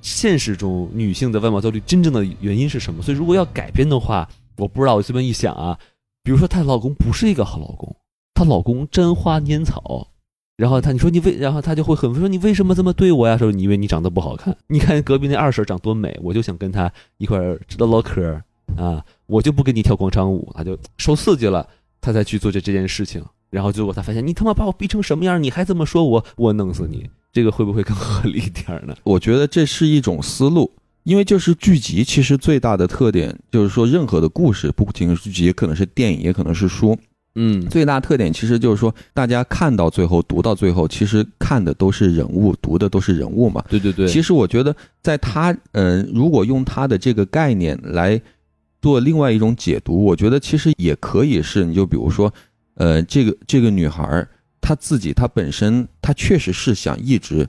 现实中女性的外貌焦虑真正的原因是什么。所以如果要改编的话，我不知道我随便一想啊，比如说她老公不是一个好老公，她老公沾花拈草，然后她你说你为，然后她就会很说你为什么这么对我呀？说你以为你长得不好看？你看隔壁那二婶长多美，我就想跟她一块唠唠嗑啊，我就不跟你跳广场舞，她就受刺激了，她才去做这这件事情。然后结果他发现，你他妈把我逼成什么样，你还这么说我，我弄死你！这个会不会更合理一点呢？我觉得这是一种思路，因为就是剧集其实最大的特点就是说，任何的故事，不仅是剧集，可能是电影，也可能是书，嗯，最大特点其实就是说，大家看到最后，读到最后，其实看的都是人物，读的都是人物嘛。对对对。其实我觉得，在他，嗯，如果用他的这个概念来做另外一种解读，我觉得其实也可以是，你就比如说。呃，这个这个女孩她自己，她本身她确实是想一直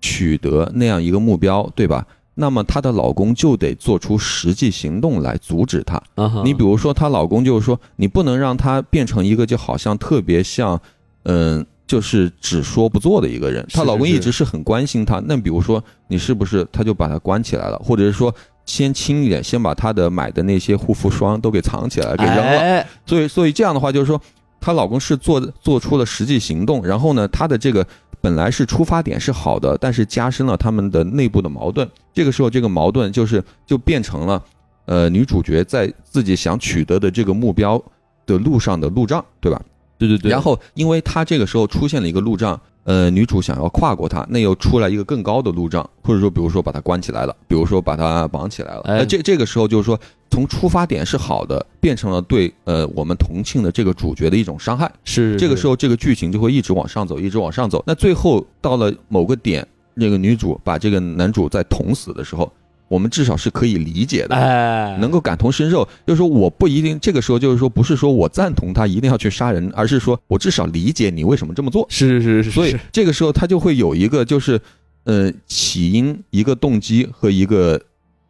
取得那样一个目标，对吧？那么她的老公就得做出实际行动来阻止她。你比如说，她老公就是说，你不能让她变成一个就好像特别像，嗯，就是只说不做的一个人。她老公一直是很关心她。那比如说，你是不是她就把她关起来了，或者是说先轻一点，先把她的买的那些护肤霜都给藏起来，给扔了。所以，所以这样的话就是说。她老公是做做出了实际行动，然后呢，她的这个本来是出发点是好的，但是加深了他们的内部的矛盾。这个时候，这个矛盾就是就变成了，呃，女主角在自己想取得的这个目标的路上的路障，对吧？对对对。然后，因为她这个时候出现了一个路障。呃，女主想要跨过它，那又出来一个更高的路障，或者说，比如说把它关起来了，比如说把它绑起来了。哎，这这个时候就是说，从出发点是好的，变成了对呃我们同庆的这个主角的一种伤害。是，这个时候这个剧情就会一直往上走，一直往上走。那最后到了某个点，那个女主把这个男主在捅死的时候。我们至少是可以理解的，哎，能够感同身受。就是说，我不一定这个时候就是说，不是说我赞同他一定要去杀人，而是说我至少理解你为什么这么做。是是是，所以这个时候他就会有一个就是，呃，起因、一个动机和一个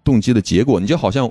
动机的结果。你就好像，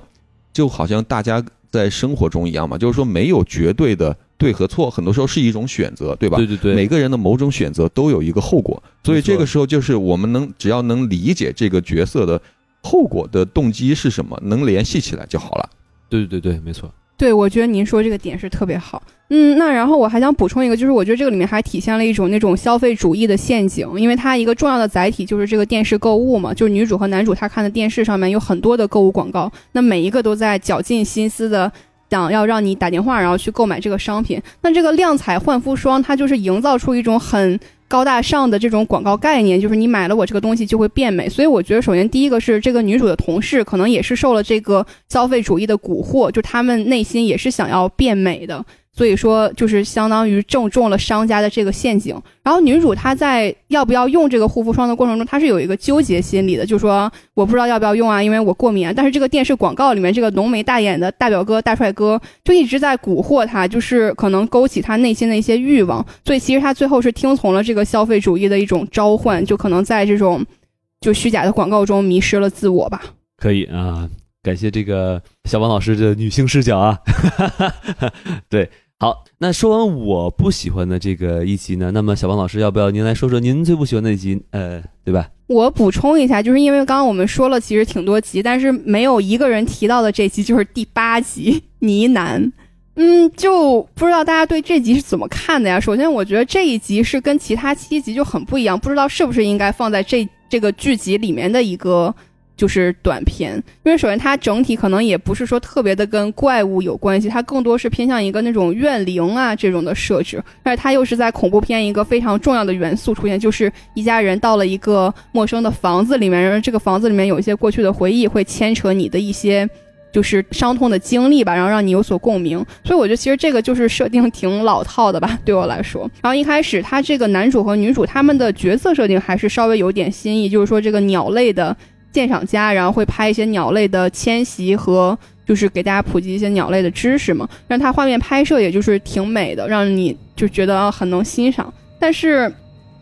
就好像大家在生活中一样嘛，就是说没有绝对的对和错，很多时候是一种选择，对吧？对对对，每个人的某种选择都有一个后果。所以这个时候就是我们能只要能理解这个角色的。后果的动机是什么？能联系起来就好了。对对对没错。对，我觉得您说这个点是特别好。嗯，那然后我还想补充一个，就是我觉得这个里面还体现了一种那种消费主义的陷阱，因为它一个重要的载体就是这个电视购物嘛，就是女主和男主他看的电视上面有很多的购物广告，那每一个都在绞尽心思的想要让你打电话，然后去购买这个商品。那这个亮彩焕肤霜，它就是营造出一种很。高大上的这种广告概念，就是你买了我这个东西就会变美，所以我觉得首先第一个是这个女主的同事可能也是受了这个消费主义的蛊惑，就他们内心也是想要变美的，所以说就是相当于正中了商家的这个陷阱。然后女主她在要不要用这个护肤霜的过程中，她是有一个纠结心理的，就说我不知道要不要用啊，因为我过敏。但是这个电视广告里面这个浓眉大眼的大表哥大帅哥就一直在蛊惑她，就是可能勾起她内心的一些欲望。所以其实她最后是听从了这个消费主义的一种召唤，就可能在这种就虚假的广告中迷失了自我吧。可以啊，感谢这个小王老师的女性视角啊。对，好，那说完我不喜欢的这个一集呢，那么小王老师要不要您来说说您最不喜欢的一集？呃，对吧？我补充一下，就是因为刚刚我们说了，其实挺多集，但是没有一个人提到的这集就是第八集呢喃。嗯，就不知道大家对这集是怎么看的呀？首先，我觉得这一集是跟其他七集就很不一样，不知道是不是应该放在这这个剧集里面的一个。就是短片，因为首先它整体可能也不是说特别的跟怪物有关系，它更多是偏向一个那种怨灵啊这种的设置，而且它又是在恐怖片一个非常重要的元素出现，就是一家人到了一个陌生的房子里面，然后这个房子里面有一些过去的回忆，会牵扯你的一些就是伤痛的经历吧，然后让你有所共鸣。所以我觉得其实这个就是设定挺老套的吧，对我来说。然后一开始他这个男主和女主他们的角色设定还是稍微有点新意，就是说这个鸟类的。鉴赏家，然后会拍一些鸟类的迁徙和，就是给大家普及一些鸟类的知识嘛。让它画面拍摄也就是挺美的，让你就觉得很能欣赏。但是，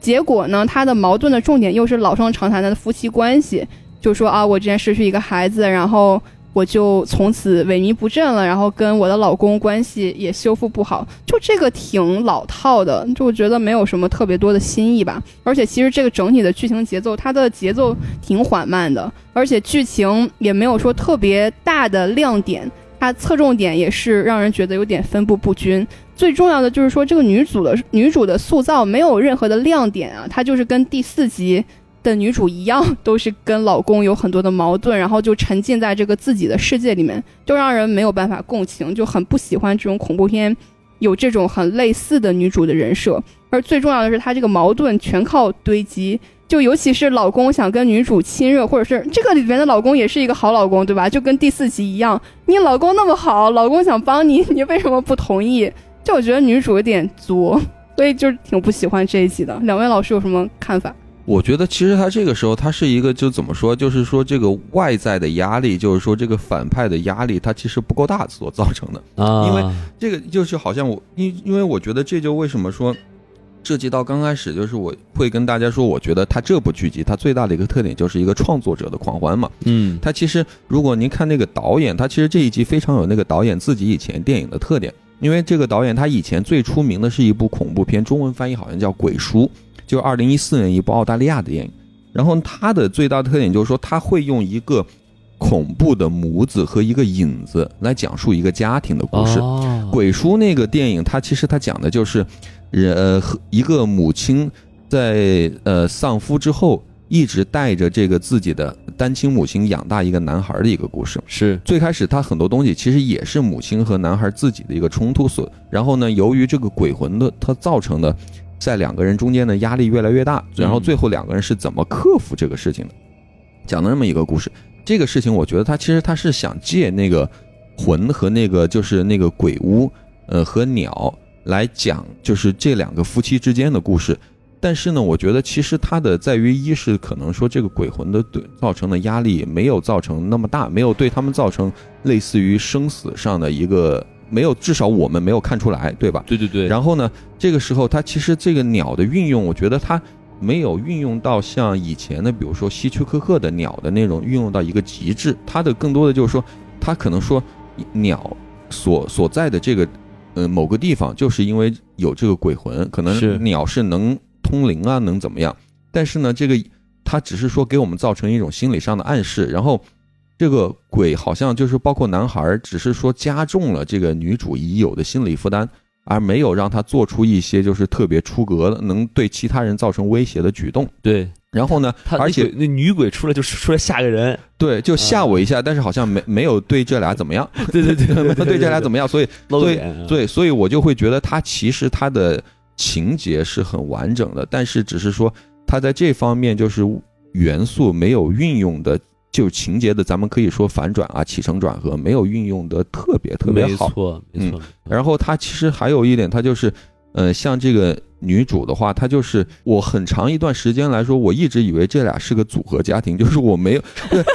结果呢，它的矛盾的重点又是老生常谈的夫妻关系，就说啊，我之前失去一个孩子，然后。我就从此萎靡不振了，然后跟我的老公关系也修复不好，就这个挺老套的，就我觉得没有什么特别多的新意吧。而且其实这个整体的剧情节奏，它的节奏挺缓慢的，而且剧情也没有说特别大的亮点，它侧重点也是让人觉得有点分布不均。最重要的就是说这个女主的女主的塑造没有任何的亮点啊，她就是跟第四集。的女主一样，都是跟老公有很多的矛盾，然后就沉浸在这个自己的世界里面，就让人没有办法共情，就很不喜欢这种恐怖片有这种很类似的女主的人设。而最重要的是，她这个矛盾全靠堆积，就尤其是老公想跟女主亲热，或者是这个里面的老公也是一个好老公，对吧？就跟第四集一样，你老公那么好，老公想帮你，你为什么不同意？就我觉得女主有点作，所以就挺不喜欢这一集的。两位老师有什么看法？我觉得其实他这个时候，他是一个就怎么说，就是说这个外在的压力，就是说这个反派的压力，他其实不够大所造成的啊。因为这个就是好像我，因因为我觉得这就为什么说涉及到刚开始，就是我会跟大家说，我觉得他这部剧集它最大的一个特点就是一个创作者的狂欢嘛。嗯，他其实如果您看那个导演，他其实这一集非常有那个导演自己以前电影的特点，因为这个导演他以前最出名的是一部恐怖片，中文翻译好像叫《鬼书》。就二零一四年一部澳大利亚的电影，然后它的最大特点就是说，它会用一个恐怖的模子和一个影子来讲述一个家庭的故事。鬼叔那个电影，它其实它讲的就是，呃，一个母亲在呃丧夫之后，一直带着这个自己的单亲母亲养大一个男孩的一个故事。是最开始他很多东西其实也是母亲和男孩自己的一个冲突所，然后呢，由于这个鬼魂的它造成的。在两个人中间的压力越来越大，然后最后两个人是怎么克服这个事情的？讲了那么一个故事，这个事情我觉得他其实他是想借那个魂和那个就是那个鬼屋，呃和鸟来讲，就是这两个夫妻之间的故事。但是呢，我觉得其实他的在于一是可能说这个鬼魂的对造成的压力没有造成那么大，没有对他们造成类似于生死上的一个。没有，至少我们没有看出来，对吧？对对对。然后呢，这个时候它其实这个鸟的运用，我觉得它没有运用到像以前的，比如说希区柯克的鸟的那种运用到一个极致。它的更多的就是说，它可能说鸟所所在的这个呃某个地方，就是因为有这个鬼魂，可能鸟是能通灵啊，能怎么样？但是呢，这个它只是说给我们造成一种心理上的暗示，然后。这个鬼好像就是包括男孩，只是说加重了这个女主已有的心理负担，而没有让她做出一些就是特别出格的，能对其他人造成威胁的举动。对，然后呢，而且那女鬼出来就出来吓个人，对，就吓我一下，但是好像没没有对这俩怎么样。对对对，没有对这俩怎么样，所以所以对，所以我就会觉得他其实他的情节是很完整的，但是只是说他在这方面就是元素没有运用的。就情节的，咱们可以说反转啊、起承转合没有运用的特别特别好。没错，没错。然后它其实还有一点，它就是，呃，像这个女主的话，她就是我很长一段时间来说，我一直以为这俩是个组合家庭，就是我没有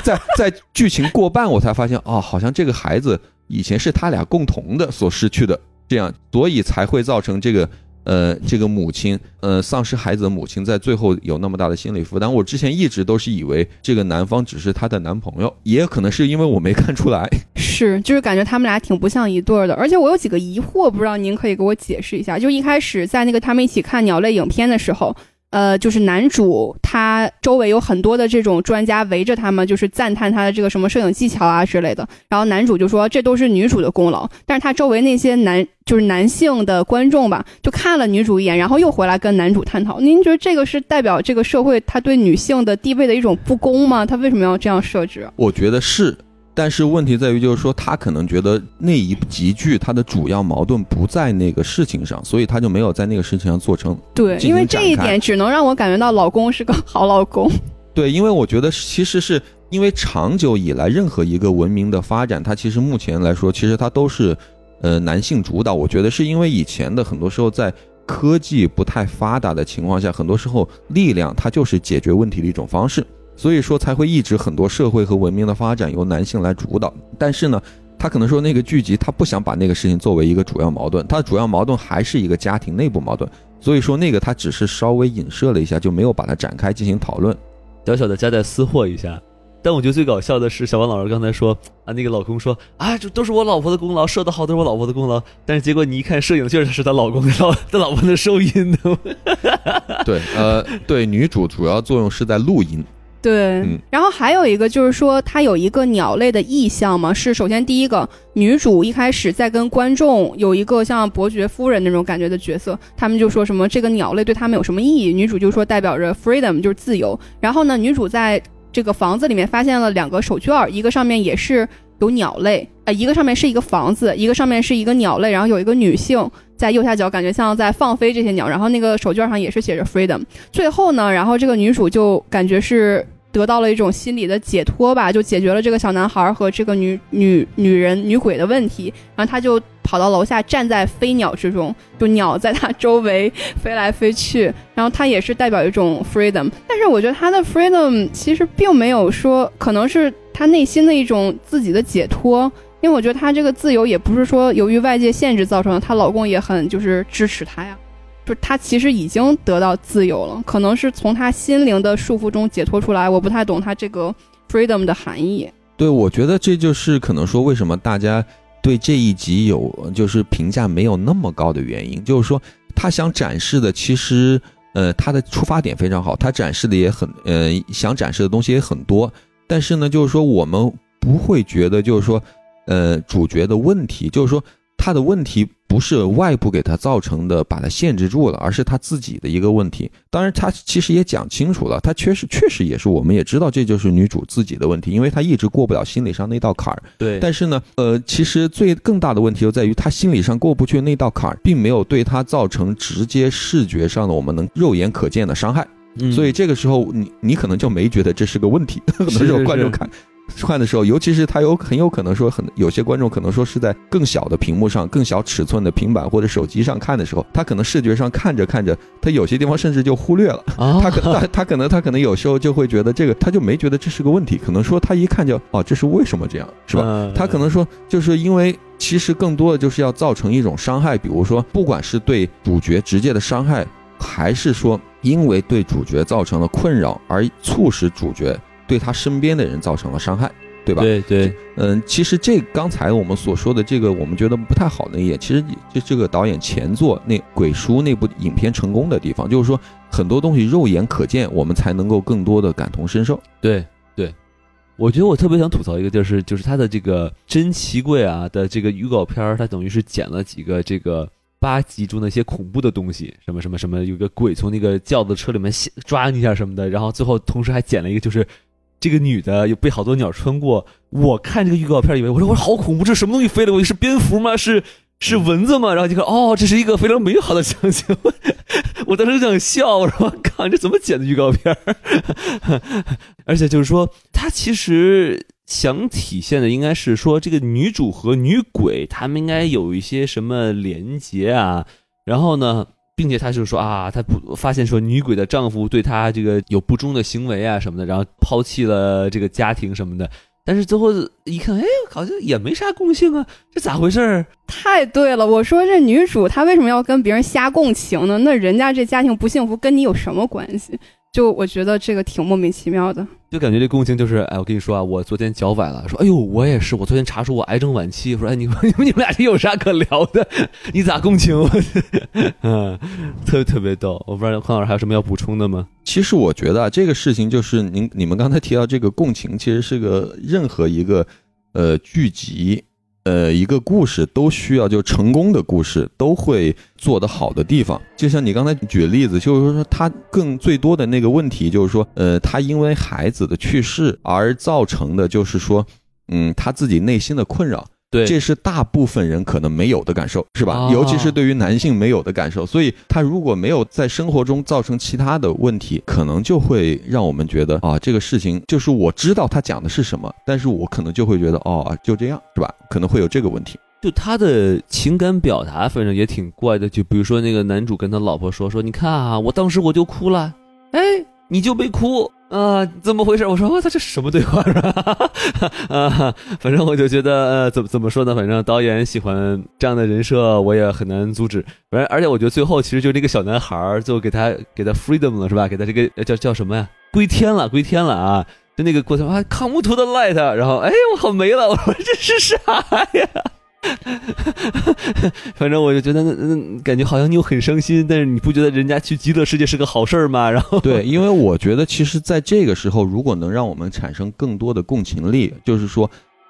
在在剧情过半，我才发现啊，好像这个孩子以前是他俩共同的所失去的，这样，所以才会造成这个。呃，这个母亲，呃，丧失孩子的母亲，在最后有那么大的心理负担。我之前一直都是以为这个男方只是她的男朋友，也可能是因为我没看出来。是，就是感觉他们俩挺不像一对儿的。而且我有几个疑惑，不知道您可以给我解释一下。就一开始在那个他们一起看鸟类影片的时候。呃，就是男主他周围有很多的这种专家围着他们，就是赞叹他的这个什么摄影技巧啊之类的。然后男主就说这都是女主的功劳，但是他周围那些男就是男性的观众吧，就看了女主一眼，然后又回来跟男主探讨。您觉得这个是代表这个社会他对女性的地位的一种不公吗？他为什么要这样设置？我觉得是。但是问题在于，就是说他可能觉得那一集剧他的主要矛盾不在那个事情上，所以他就没有在那个事情上做成。对，因为这一点只能让我感觉到老公是个好老公。对，因为我觉得其实是因为长久以来任何一个文明的发展，它其实目前来说，其实它都是呃男性主导。我觉得是因为以前的很多时候在科技不太发达的情况下，很多时候力量它就是解决问题的一种方式。所以说才会一直很多社会和文明的发展由男性来主导，但是呢，他可能说那个剧集他不想把那个事情作为一个主要矛盾，他的主要矛盾还是一个家庭内部矛盾，所以说那个他只是稍微影射了一下，就没有把它展开进行讨论，小小的夹带私货一下。但我觉得最搞笑的是小王老师刚才说啊，那个老公说啊，这都是我老婆的功劳，射的好都是我老婆的功劳，但是结果你一看摄影确实是他老公的老 他老婆的收音的。对，呃，对，女主主要作用是在录音。对，然后还有一个就是说，它有一个鸟类的意象嘛，是首先第一个女主一开始在跟观众有一个像伯爵夫人那种感觉的角色，他们就说什么这个鸟类对他们有什么意义，女主就说代表着 freedom 就是自由。然后呢，女主在这个房子里面发现了两个手绢，一个上面也是有鸟类，呃，一个上面是一个房子，一个上面是一个鸟类，然后有一个女性在右下角，感觉像在放飞这些鸟，然后那个手绢上也是写着 freedom。最后呢，然后这个女主就感觉是。得到了一种心理的解脱吧，就解决了这个小男孩和这个女女女人女鬼的问题。然后他就跑到楼下，站在飞鸟之中，就鸟在他周围飞来飞去。然后他也是代表一种 freedom，但是我觉得他的 freedom 其实并没有说，可能是他内心的一种自己的解脱。因为我觉得他这个自由也不是说由于外界限制造成的，她老公也很就是支持她呀。就他其实已经得到自由了，可能是从他心灵的束缚中解脱出来。我不太懂他这个 freedom 的含义。对，我觉得这就是可能说为什么大家对这一集有就是评价没有那么高的原因，就是说他想展示的其实呃他的出发点非常好，他展示的也很呃想展示的东西也很多，但是呢就是说我们不会觉得就是说呃主角的问题，就是说他的问题。不是外部给他造成的，把他限制住了，而是他自己的一个问题。当然，他其实也讲清楚了，他确实确实也是，我们也知道这就是女主自己的问题，因为她一直过不了心理上那道坎儿。对。但是呢，呃，其实最更大的问题就在于她心理上过不去那道坎儿，并没有对她造成直接视觉上的我们能肉眼可见的伤害。嗯。所以这个时候，你你可能就没觉得这是个问题，很多时候观众看。看的时候，尤其是他有很有可能说很有些观众可能说是在更小的屏幕上、更小尺寸的平板或者手机上看的时候，他可能视觉上看着看着，他有些地方甚至就忽略了。他可他他可能他可能有时候就会觉得这个他就没觉得这是个问题，可能说他一看就哦这是为什么这样是吧？他可能说就是因为其实更多的就是要造成一种伤害，比如说不管是对主角直接的伤害，还是说因为对主角造成了困扰而促使主角。对他身边的人造成了伤害，对吧？对对，嗯，其实这刚才我们所说的这个，我们觉得不太好的一点，其实就这个导演前作那《鬼书》那部影片成功的地方，就是说很多东西肉眼可见，我们才能够更多的感同身受。对对，我觉得我特别想吐槽一个，就是就是他的这个真奇贵啊的这个预告片儿，它等于是剪了几个这个八集中的一些恐怖的东西，什么什么什么，有个鬼从那个轿子车里面抓你一下什么的，然后最后同时还剪了一个就是。这个女的有被好多鸟穿过，我看这个预告片以为我说我说好恐怖，这什么东西飞了？我是蝙蝠吗？是是蚊子吗？然后就看，哦，这是一个非常美好的场景。我当时就想笑，我说：“靠，这怎么剪的预告片？”而且就是说，他其实想体现的应该是说，这个女主和女鬼他们应该有一些什么连接啊。然后呢，并且他就说啊，他不发现说女鬼的丈夫对她这个有不忠的行为啊什么的，然后抛弃了这个家庭什么的。但是最后一看，哎，好像也没啥共性啊，这咋回事儿？太对了，我说这女主她为什么要跟别人瞎共情呢？那人家这家庭不幸福跟你有什么关系？就我觉得这个挺莫名其妙的，就感觉这共情就是，哎，我跟你说啊，我昨天脚崴了，说，哎呦，我也是，我昨天查出我癌症晚期，说，哎，你们你们 你们俩这有啥可聊的？你咋共情我？嗯，特别特别逗，我不知道黄老师还有什么要补充的吗？其实我觉得啊，这个事情就是您你们刚才提到这个共情，其实是个任何一个呃聚集。呃，一个故事都需要就成功的故事都会做得好的地方，就像你刚才举例子，就是说他更最多的那个问题就是说，呃，他因为孩子的去世而造成的，就是说，嗯，他自己内心的困扰。对，这是大部分人可能没有的感受，是吧？尤其是对于男性没有的感受，所以他如果没有在生活中造成其他的问题，可能就会让我们觉得啊，这个事情就是我知道他讲的是什么，但是我可能就会觉得哦，就这样，是吧？可能会有这个问题。就他的情感表达，反正也挺怪的。就比如说那个男主跟他老婆说说，你看啊，我当时我就哭了，哎，你就没哭。啊，怎么回事？我说我操，这什么对话是吧？啊，反正我就觉得，呃，怎么怎么说呢？反正导演喜欢这样的人设，我也很难阻止。反正而且我觉得最后其实就这个小男孩，最后给他给他 freedom 了是吧？给他这个叫叫什么呀？归天了，归天了啊！就那个过程啊，come to the light，然后哎，我好没了，我说这是啥呀？反正我就觉得，嗯，感觉好像你又很伤心，但是你不觉得人家去极乐世界是个好事儿吗？然后对，因为我觉得其实在这个时候，如果能让我们产生更多的共情力，就是说。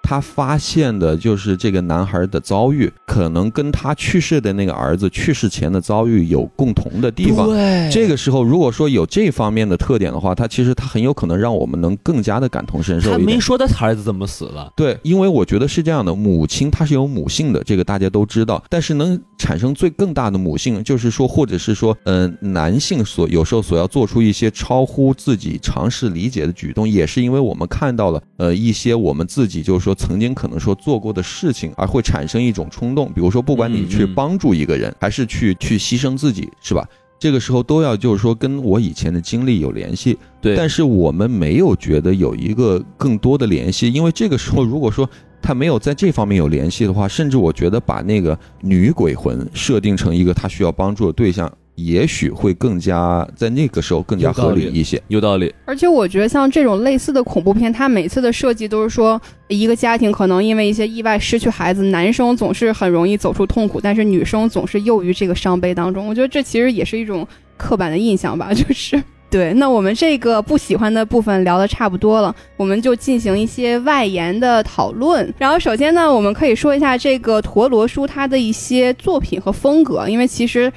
他发现的就是这个男孩的遭遇，可能跟他去世的那个儿子去世前的遭遇有共同的地方。对，这个时候如果说有这方面的特点的话，他其实他很有可能让我们能更加的感同身受。他没说他儿子怎么死了。对，因为我觉得是这样的，母亲她是有母性的，这个大家都知道。但是能产生最更大的母性，就是说，或者是说，嗯，男性所有时候所要做出一些超乎自己尝试理解的举动，也是因为我们看到了，呃，一些我们自己就是说。曾经可能说做过的事情，而会产生一种冲动，比如说，不管你去帮助一个人，还是去去牺牲自己，是吧？这个时候都要就是说跟我以前的经历有联系。对，但是我们没有觉得有一个更多的联系，因为这个时候如果说他没有在这方面有联系的话，甚至我觉得把那个女鬼魂设定成一个他需要帮助的对象。也许会更加在那个时候更加合理一些，有道理。而且我觉得像这种类似的恐怖片，它每次的设计都是说，一个家庭可能因为一些意外失去孩子，男生总是很容易走出痛苦，但是女生总是囿于这个伤悲当中。我觉得这其实也是一种刻板的印象吧，就是对。那我们这个不喜欢的部分聊的差不多了，我们就进行一些外延的讨论。然后首先呢，我们可以说一下这个陀螺叔他的一些作品和风格，因为其实。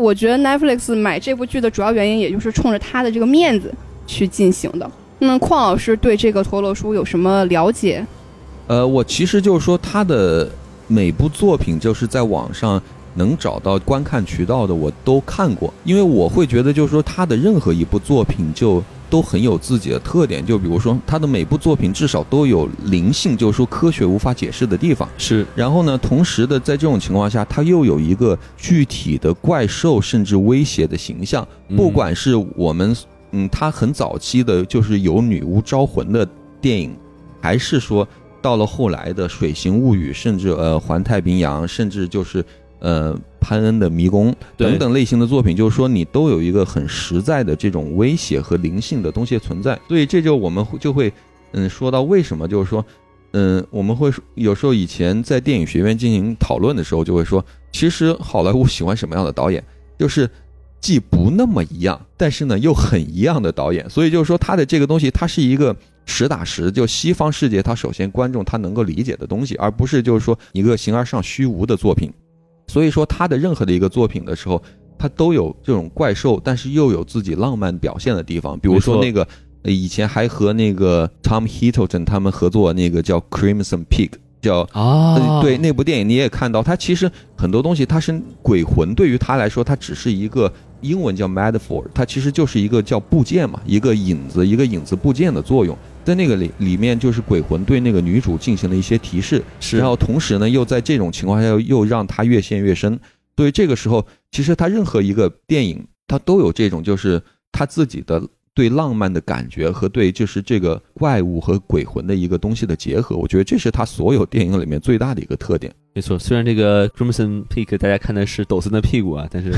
我觉得 Netflix 买这部剧的主要原因，也就是冲着他的这个面子去进行的。那邝老师对这个陀螺书有什么了解？呃，我其实就是说，他的每部作品就是在网上能找到观看渠道的，我都看过，因为我会觉得，就是说他的任何一部作品就。都很有自己的特点，就比如说他的每部作品至少都有灵性，就是说科学无法解释的地方是。然后呢，同时的在这种情况下，他又有一个具体的怪兽甚至威胁的形象。不管是我们嗯，他很早期的就是有女巫招魂的电影，还是说到了后来的《水形物语》，甚至呃《环太平洋》，甚至就是呃。潘恩的迷宫等等类型的作品，就是说你都有一个很实在的这种威胁和灵性的东西存在，所以这就我们就会嗯说到为什么就是说嗯我们会有时候以前在电影学院进行讨论的时候就会说，其实好莱坞喜欢什么样的导演，就是既不那么一样，但是呢又很一样的导演，所以就是说他的这个东西它是一个实打实就西方世界他首先观众他能够理解的东西，而不是就是说一个形而上虚无的作品。所以说他的任何的一个作品的时候，他都有这种怪兽，但是又有自己浪漫表现的地方。比如说那个以前还和那个 Tom Hiddleston 他们合作那个叫 Crimson Peak，叫啊，对那部电影你也看到，它其实很多东西它是鬼魂，对于他来说，它只是一个英文叫 metaphor，它其实就是一个叫部件嘛，一个影子，一个影子部件的作用，在那个里里面就是鬼魂对那个女主进行了一些提示，是。然后同时呢又在这种情况下又又让他越陷越深，所以这个时候其实他任何一个电影他都有这种就是他自己的。对浪漫的感觉和对就是这个怪物和鬼魂的一个东西的结合，我觉得这是他所有电影里面最大的一个特点。没错，虽然这个 Crimson Peak 大家看的是抖森的屁股啊，但是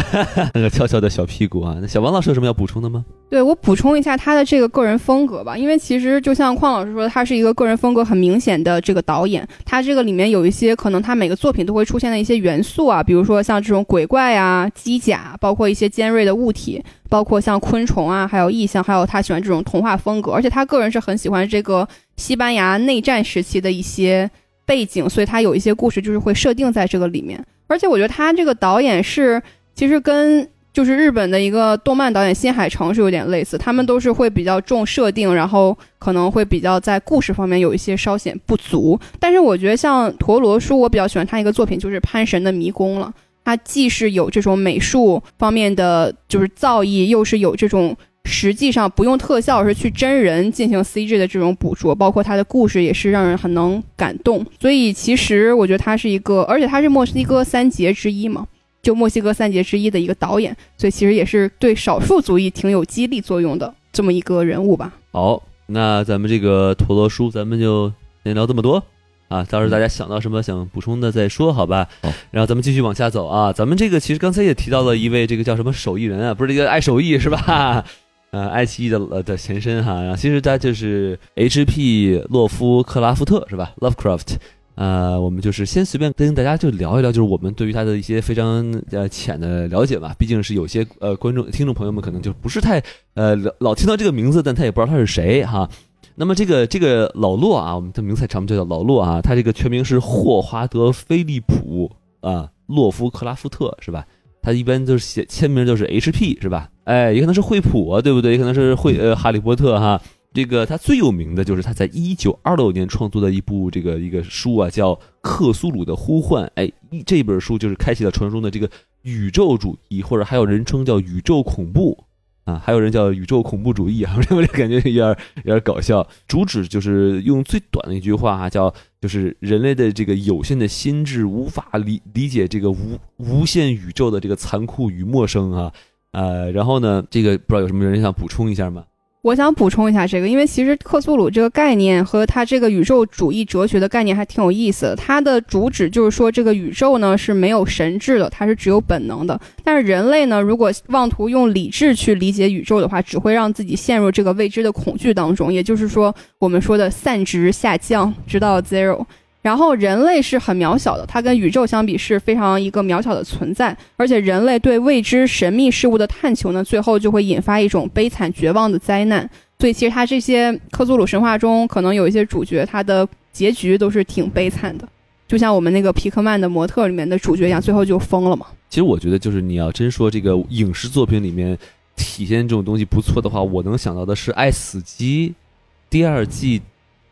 那个翘翘的小屁股啊。那小王老师有什么要补充的吗？对我补充一下他的这个个人风格吧，因为其实就像邝老师说，他是一个个人风格很明显的这个导演。他这个里面有一些可能他每个作品都会出现的一些元素啊，比如说像这种鬼怪啊、机甲，包括一些尖锐的物体，包括像昆虫啊，还有意象，还有他喜欢这种童话风格。而且他个人是很喜欢这个西班牙内战时期的一些。背景，所以他有一些故事就是会设定在这个里面，而且我觉得他这个导演是其实跟就是日本的一个动漫导演新海诚是有点类似，他们都是会比较重设定，然后可能会比较在故事方面有一些稍显不足。但是我觉得像陀螺叔，我比较喜欢他一个作品就是《潘神的迷宫》了，他既是有这种美术方面的就是造诣，又是有这种。实际上不用特效，是去真人进行 CG 的这种捕捉，包括他的故事也是让人很能感动。所以其实我觉得他是一个，而且他是墨西哥三杰之一嘛，就墨西哥三杰之一的一个导演，所以其实也是对少数族裔挺有激励作用的这么一个人物吧。好，那咱们这个陀螺叔，咱们就先聊这么多啊，到时候大家想到什么想补充的再说，好吧？好，然后咱们继续往下走啊，咱们这个其实刚才也提到了一位这个叫什么手艺人啊，不是这个爱手艺是吧？呃，爱奇艺的呃的前身哈，然后其实他就是 H.P. 洛夫克拉夫特是吧？Lovecraft，呃，我们就是先随便跟大家就聊一聊，就是我们对于他的一些非常呃浅的了解吧。毕竟是有些呃观众听众朋友们可能就不是太呃老听到这个名字，但他也不知道他是谁哈。那么这个这个老洛啊，我们的名字长，就叫老洛啊，他这个全名是霍华德·菲利普啊，洛夫克拉夫特是吧？他一般就是写签名就是 H.P. 是吧？哎，也可能是惠普啊，对不对？也可能是惠呃哈利波特哈。这个他最有名的就是他在一九二六年创作的一部这个一个书啊，叫《克苏鲁的呼唤》。哎，这本书就是开启了传说中的这个宇宙主义，或者还有人称叫宇宙恐怖。啊，还有人叫宇宙恐怖主义啊，我这感觉有点有点搞笑。主旨就是用最短的一句话哈，叫就是人类的这个有限的心智无法理理解这个无无限宇宙的这个残酷与陌生啊。呃，然后呢，这个不知道有什么人想补充一下吗？我想补充一下这个，因为其实克苏鲁这个概念和它这个宇宙主义哲学的概念还挺有意思的。它的主旨就是说，这个宇宙呢是没有神智的，它是只有本能的。但是人类呢，如果妄图用理智去理解宇宙的话，只会让自己陷入这个未知的恐惧当中。也就是说，我们说的散值下降，直到 zero。然后人类是很渺小的，它跟宇宙相比是非常一个渺小的存在。而且人类对未知神秘事物的探求呢，最后就会引发一种悲惨绝望的灾难。所以其实它这些克苏鲁神话中，可能有一些主角，他的结局都是挺悲惨的，就像我们那个皮克曼的模特里面的主角一样，最后就疯了嘛。其实我觉得，就是你要真说这个影视作品里面体现这种东西不错的话，我能想到的是《爱死机》第二季，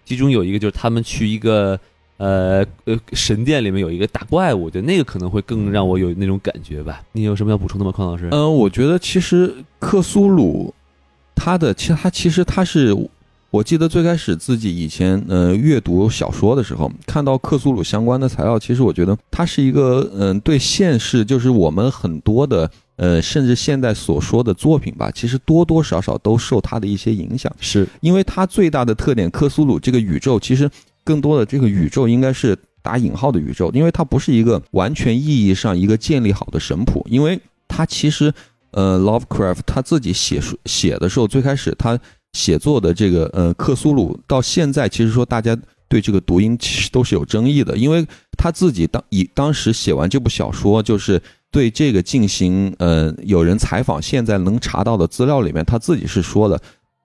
其中有一个就是他们去一个。呃呃，神殿里面有一个大怪物，我觉得那个可能会更让我有那种感觉吧。你有什么要补充的吗，匡老师？嗯，我觉得其实克苏鲁，他的其实他其实他是，我记得最开始自己以前呃阅读小说的时候，看到克苏鲁相关的材料，其实我觉得它是一个嗯对现世，就是我们很多的呃甚至现在所说的作品吧，其实多多少少都受它的一些影响，是因为它最大的特点，克苏鲁这个宇宙其实。更多的这个宇宙应该是打引号的宇宙，因为它不是一个完全意义上一个建立好的神谱，因为它其实，呃，Lovecraft 他自己写书写的时候，最开始他写作的这个呃克苏鲁，到现在其实说大家对这个读音其实都是有争议的，因为他自己当以当时写完这部小说，就是对这个进行呃有人采访，现在能查到的资料里面，他自己是说的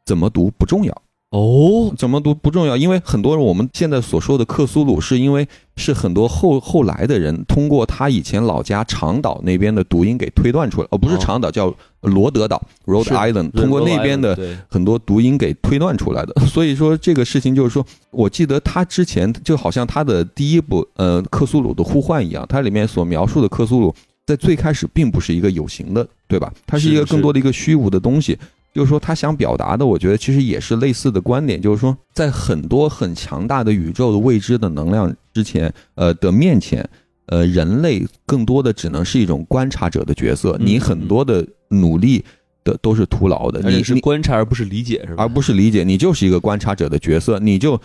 怎么读不重要。哦，怎么读不重要，因为很多人我们现在所说的克苏鲁，是因为是很多后后来的人通过他以前老家长岛那边的读音给推断出来，哦，不是长岛，叫罗德岛 （Rhode Island），通过那边的很多读音给推断出来的。所以说这个事情就是说，我记得他之前就好像他的第一部呃克苏鲁的呼唤一样，它里面所描述的克苏鲁在最开始并不是一个有形的，对吧？它是一个更多的一个虚无的东西。就是说，他想表达的，我觉得其实也是类似的观点，就是说，在很多很强大的宇宙的未知的能量之前，呃的面前，呃，人类更多的只能是一种观察者的角色，嗯你很多的努力的都是徒劳的，你你是观察而不是理解，是吧？而不是理解，你就是一个观察者的角色，你就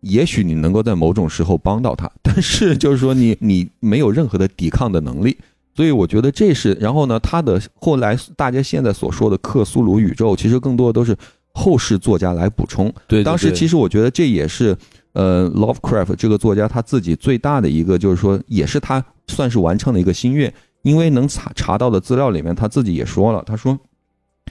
也许你能够在某种时候帮到他，但是就是说你你没有任何的抵抗的能力。所以我觉得这是，然后呢，他的后来大家现在所说的克苏鲁宇宙，其实更多的都是后世作家来补充。对，当时其实实我觉得这也是，呃，Lovecraft 这个作家他自己最大的一个，就是说，也是他算是完成了一个心愿，因为能查查到的资料里面，他自己也说了，他说，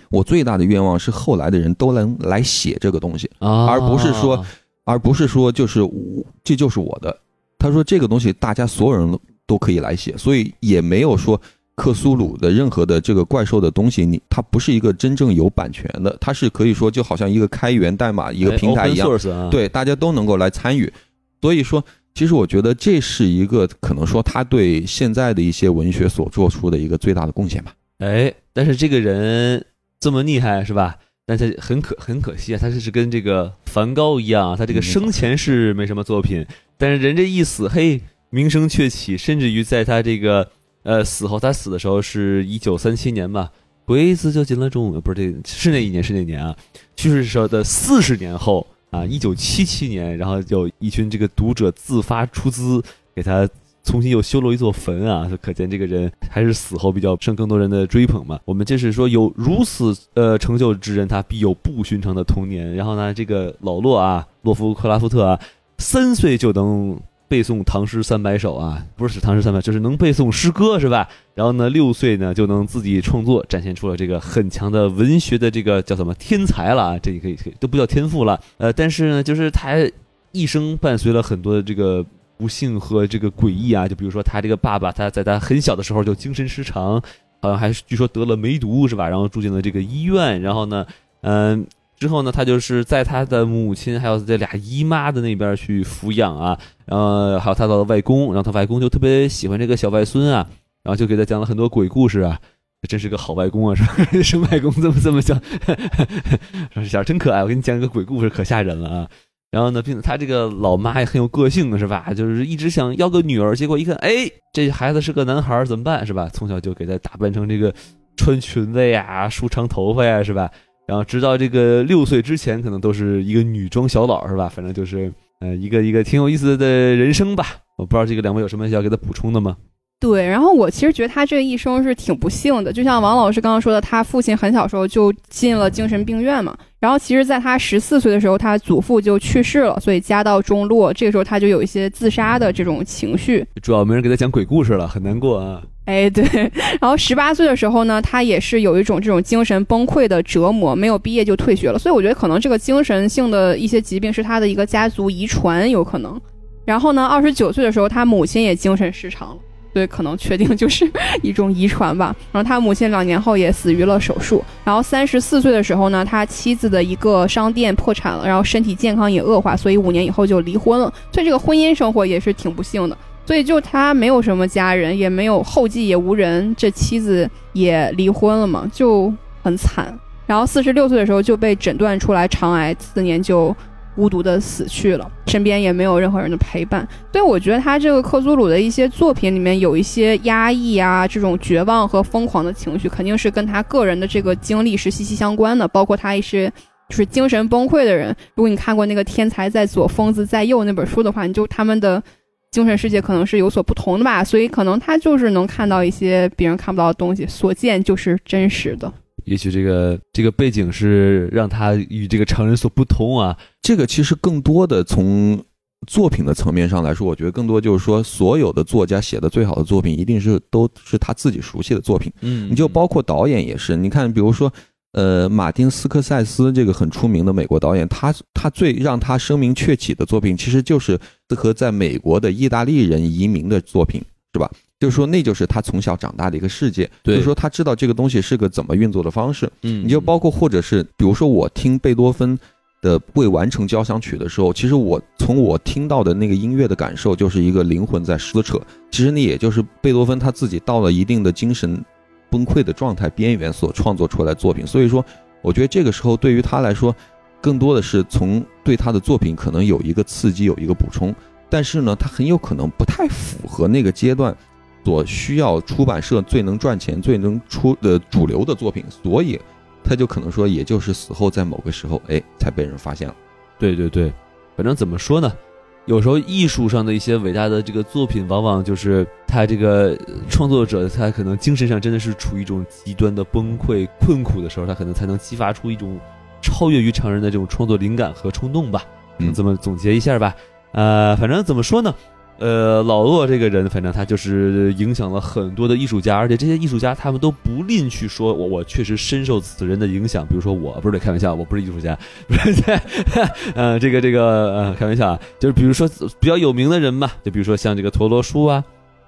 我最大的愿望是后来的人都能来写这个东西，啊，而不是说而不是说就是我这就是我的。他说这个东西大家所有人都可以来写，所以也没有说克苏鲁的任何的这个怪兽的东西，你它不是一个真正有版权的，它是可以说就好像一个开源代码一个平台一样，对，大家都能够来参与。所以说，其实我觉得这是一个可能说他对现在的一些文学所做出的一个最大的贡献吧。哎，但是这个人这么厉害是吧？但是很可很可惜啊，他这是跟这个梵高一样啊，他这个嗯生前是没什么作品，但是人这一死，嘿，名声鹊起，甚至于在他这个呃死后，他死的时候是一九三七年吧，鬼子就进了中国，不是这是那一年是那年啊，去世时候的四十年后啊，一九七七年，然后有一群这个读者自发出资给他重新又修了一座坟啊，可见这个人还是死后比较受更多人的追捧嘛。我们这是说有如此呃成就之人，他必有不寻常的童年。然后呢，这个老洛啊，洛夫克拉夫特啊，三岁就能背诵唐诗三百首啊，不是唐诗三百，就是能背诵诗歌是吧？然后呢，六岁呢就能自己创作，展现出了这个很强的文学的这个叫什么天才了啊，这也可以可以都不叫天赋了。呃，但是呢，就是他一生伴随了很多的这个不幸和这个诡异啊，就比如说他这个爸爸，他在他很小的时候就精神失常，好像还据说得了梅毒是吧？然后住进了这个医院，然后呢，嗯、之后呢，他就是在他的母亲还有这俩姨妈的那边去抚养啊，然后还有他的外公，然后他外公就特别喜欢这个小外孙啊，然后就给他讲了很多鬼故事啊。真是个好外公啊，是吧？生外公这么这么讲，说小孩真可爱。我给你讲一个鬼故事，可吓人了啊！然后呢，并且他这个老妈也很有个性的，是吧？就是一直想要个女儿，结果一看，哎，这孩子是个男孩，怎么办？是吧？从小就给他打扮成这个穿裙子呀、梳长头发呀，是吧？然后直到这个六岁之前，可能都是一个女装小佬，是吧？反正就是呃一个一个挺有意思的人生吧。我不知道这个两位有什么要给他补充的吗？对，然后我其实觉得他这一生是挺不幸的，就像王老师刚刚说的，他父亲很小时候就进了精神病院嘛。然后其实，在他十四岁的时候，他祖父就去世了，所以家道中落。这个时候他就有一些自杀的这种情绪。主要没人给他讲鬼故事了，很难过啊。哎，对。然后十八岁的时候呢，他也是有一种这种精神崩溃的折磨，没有毕业就退学了。所以我觉得可能这个精神性的一些疾病是他的一个家族遗传，有可能。然后呢，二十九岁的时候，他母亲也精神失常了。所以可能确定就是 一种遗传吧。然后他母亲两年后也死于了手术。然后三十四岁的时候呢，他妻子的一个商店破产了，然后身体健康也恶化，所以五年以后就离婚了。所以这个婚姻生活也是挺不幸的。所以就他没有什么家人，也没有后继，也无人，这妻子也离婚了嘛，就很惨。然后四十六岁的时候就被诊断出来肠癌，次年就。孤独的死去了，身边也没有任何人的陪伴，所以我觉得他这个克苏鲁的一些作品里面有一些压抑啊，这种绝望和疯狂的情绪，肯定是跟他个人的这个经历是息息相关的。包括他一些就是精神崩溃的人，如果你看过那个《天才在左，疯子在右》那本书的话，你就他们的精神世界可能是有所不同的吧，所以可能他就是能看到一些别人看不到的东西，所见就是真实的。也许这个这个背景是让他与这个常人所不同啊。这个其实更多的从作品的层面上来说，我觉得更多就是说，所有的作家写的最好的作品，一定是都是他自己熟悉的作品。嗯你就包括导演也是，你看，比如说呃，马丁斯科塞斯这个很出名的美国导演，他他最让他声名鹊起的作品，其实就是和在美国的意大利人移民的作品，是吧？就是说，那就是他从小长大的一个世界。就是说，他知道这个东西是个怎么运作的方式。嗯，你就包括或者是，比如说我听贝多芬的未完成交响曲的时候，其实我从我听到的那个音乐的感受，就是一个灵魂在撕扯。其实那也就是贝多芬他自己到了一定的精神。崩溃的状态边缘所创作出来作品，所以说，我觉得这个时候对于他来说，更多的是从对他的作品可能有一个刺激，有一个补充，但是呢，他很有可能不太符合那个阶段所需要出版社最能赚钱、最能出的主流的作品，所以他就可能说，也就是死后在某个时候，哎，才被人发现了。对对对，反正怎么说呢？有时候艺术上的一些伟大的这个作品，往往就是他这个创作者，他可能精神上真的是处于一种极端的崩溃、困苦的时候，他可能才能激发出一种超越于常人的这种创作灵感和冲动吧。嗯，这么总结一下吧。呃，反正怎么说呢？呃，老洛这个人，反正他就是影响了很多的艺术家，而且这些艺术家他们都不吝去说，我我确实深受此人的影响。比如说，我不是开玩笑，我不是艺术家，不是，呃，这个这个呃，开玩笑啊，就是比如说比较有名的人吧，就比如说像这个陀螺叔啊，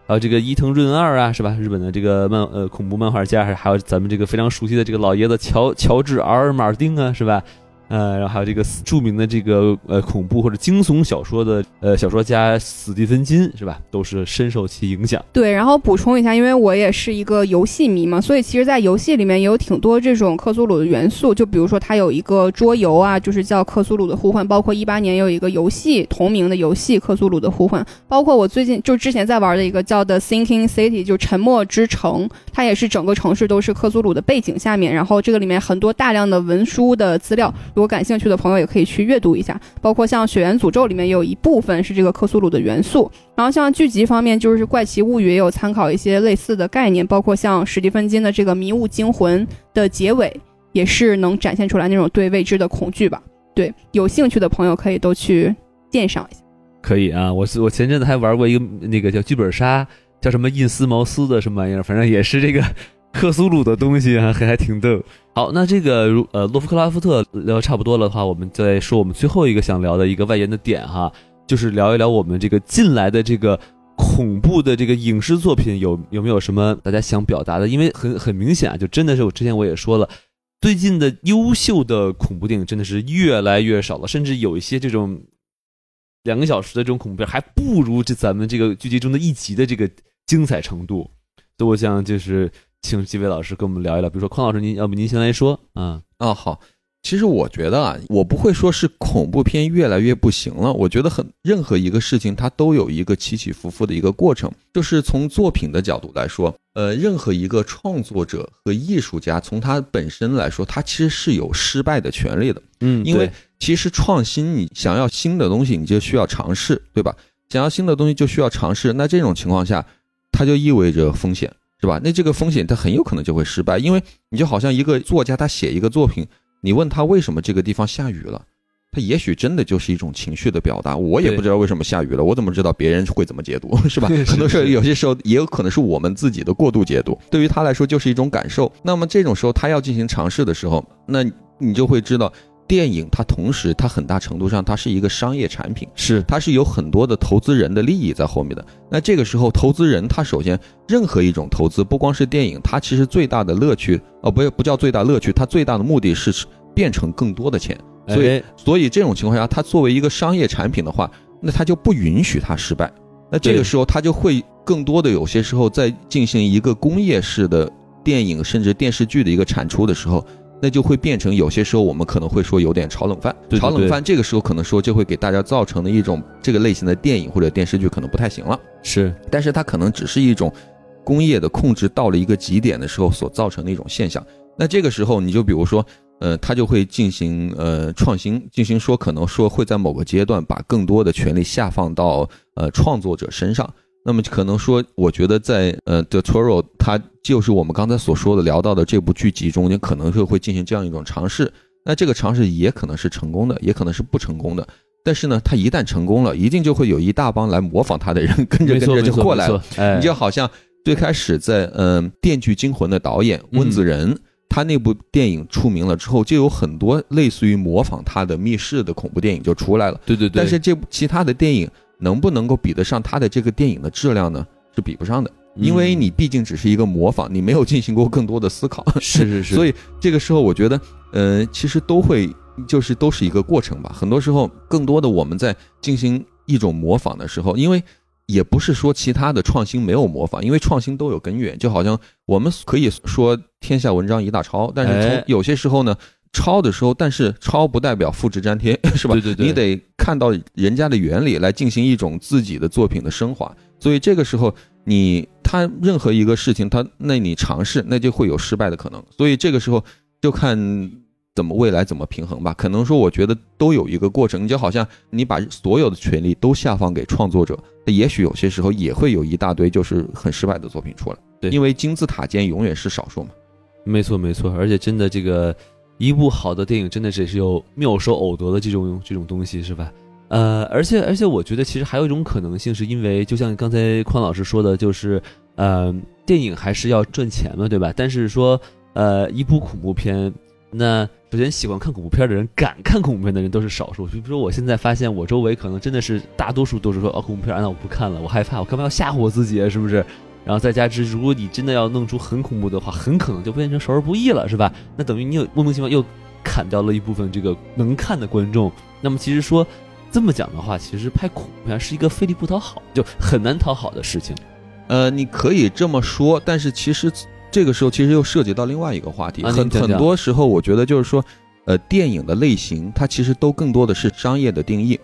还有这个伊藤润二啊，是吧？日本的这个漫呃恐怖漫画家，还有咱们这个非常熟悉的这个老爷子乔乔治 ·R· 马丁啊，是吧？呃，然后还有这个著名的这个呃恐怖或者惊悚小说的呃小说家史蒂芬金是吧？都是深受其影响。对，然后补充一下，因为我也是一个游戏迷嘛，所以其实，在游戏里面也有挺多这种克苏鲁的元素。就比如说，它有一个桌游啊，就是叫《克苏鲁的呼唤》，包括一八年有一个游戏同名的游戏《克苏鲁的呼唤》，包括我最近就之前在玩的一个叫《The Sinking City》，就沉默之城，它也是整个城市都是克苏鲁的背景下面，然后这个里面很多大量的文书的资料。如果感兴趣的朋友也可以去阅读一下，包括像《血缘诅咒》里面也有一部分是这个克苏鲁的元素，然后像剧集方面就是《怪奇物语》也有参考一些类似的概念，包括像史蒂芬金的这个《迷雾惊魂》的结尾也是能展现出来那种对未知的恐惧吧。对，有兴趣的朋友可以都去鉴赏一下。可以啊，我我前阵子还玩过一个那个叫剧本杀，叫什么印斯茅斯的什么玩意儿，反正也是这个。克苏鲁的东西啊，还还挺逗。好，那这个如呃洛夫克拉夫特聊差不多了的话，我们再说我们最后一个想聊的一个外延的点哈，就是聊一聊我们这个近来的这个恐怖的这个影视作品有有没有什么大家想表达的？因为很很明显啊，就真的是我之前我也说了，最近的优秀的恐怖电影真的是越来越少了，甚至有一些这种两个小时的这种恐怖片还不如这咱们这个剧集中的一集的这个精彩程度。所以我想就是。请几位老师跟我们聊一聊，比如说匡老师，您要不您先来说啊？啊，好，其实我觉得啊，我不会说是恐怖片越来越不行了，我觉得很任何一个事情它都有一个起起伏伏的一个过程，就是从作品的角度来说，呃，任何一个创作者和艺术家从他本身来说，他其实是有失败的权利的，嗯，因为其实创新，你想要新的东西，你就需要尝试，对吧？想要新的东西就需要尝试，那这种情况下，它就意味着风险。是吧？那这个风险它很有可能就会失败，因为你就好像一个作家，他写一个作品，你问他为什么这个地方下雨了，他也许真的就是一种情绪的表达。我也不知道为什么下雨了，我怎么知道别人会怎么解读？是吧？很多时候有些时候也有可能是我们自己的过度解读。对于他来说就是一种感受。那么这种时候他要进行尝试的时候，那你就会知道。电影它同时，它很大程度上它是一个商业产品，是它是有很多的投资人的利益在后面的。那这个时候，投资人他首先任何一种投资，不光是电影，它其实最大的乐趣，哦，不不叫最大乐趣，它最大的目的是变成更多的钱。所以，所以这种情况下，它作为一个商业产品的话，那它就不允许它失败。那这个时候，它就会更多的有些时候在进行一个工业式的电影甚至电视剧的一个产出的时候。那就会变成有些时候我们可能会说有点炒冷饭，炒冷饭这个时候可能说就会给大家造成的一种这个类型的电影或者电视剧可能不太行了。是，但是它可能只是一种工业的控制到了一个极点的时候所造成的一种现象。那这个时候你就比如说，呃，它就会进行呃创新，进行说可能说会在某个阶段把更多的权利下放到呃创作者身上。那么可能说，我觉得在呃，The Toro，它就是我们刚才所说的聊到的这部剧集中间，可能是会进行这样一种尝试。那这个尝试也可能是成功的，也可能是不成功的。但是呢，它一旦成功了，一定就会有一大帮来模仿他的人 跟着跟着就过来了。你就好像最开始在嗯《电锯惊魂》的导演温子仁，他那部电影出名了之后，就有很多类似于模仿他的密室的恐怖电影就出来了。对对对，但是这部其他的电影能不能够比得上他的这个电影的质量呢？是比不上的，因为你毕竟只是一个模仿，你没有进行过更多的思考。是是是，所以这个时候我觉得，呃，其实都会就是都是一个过程吧。很多时候，更多的我们在进行一种模仿的时候，因为也不是说其他的创新没有模仿，因为创新都有根源。就好像我们可以说天下文章一大抄，但是从有些时候呢，抄的时候，但是抄不代表复制粘贴，是吧？对对对，你得看到人家的原理来进行一种自己的作品的升华。所以这个时候，你他任何一个事情，他那你尝试，那就会有失败的可能。所以这个时候就看怎么未来怎么平衡吧。可能说，我觉得都有一个过程。你就好像你把所有的权利都下放给创作者，也许有些时候也会有一大堆就是很失败的作品出来。对，因为金字塔尖永远是少数嘛。没错没错，而且真的这个一部好的电影，真的只是有妙手偶得的这种这种东西，是吧？呃，而且而且，我觉得其实还有一种可能性，是因为就像刚才匡老师说的，就是呃，电影还是要赚钱嘛，对吧？但是说呃，一部恐怖片，那首先喜欢看恐怖片的人，敢看恐怖片的人都是少数。比如说，我现在发现我周围可能真的是大多数都是说，哦，恐怖片，那我不看了，我害怕，我干嘛要吓唬我自己啊？是不是？然后再加之，如果你真的要弄出很恐怖的话，很可能就变成少儿不宜了，是吧？那等于你有莫名其妙又砍掉了一部分这个能看的观众。那么其实说。这么讲的话，其实拍恐怖片是一个费力不讨好，就很难讨好的事情。呃，你可以这么说，但是其实这个时候其实又涉及到另外一个话题。很很多时候，我觉得就是说，呃，电影的类型它其实都更多的是商业的定义。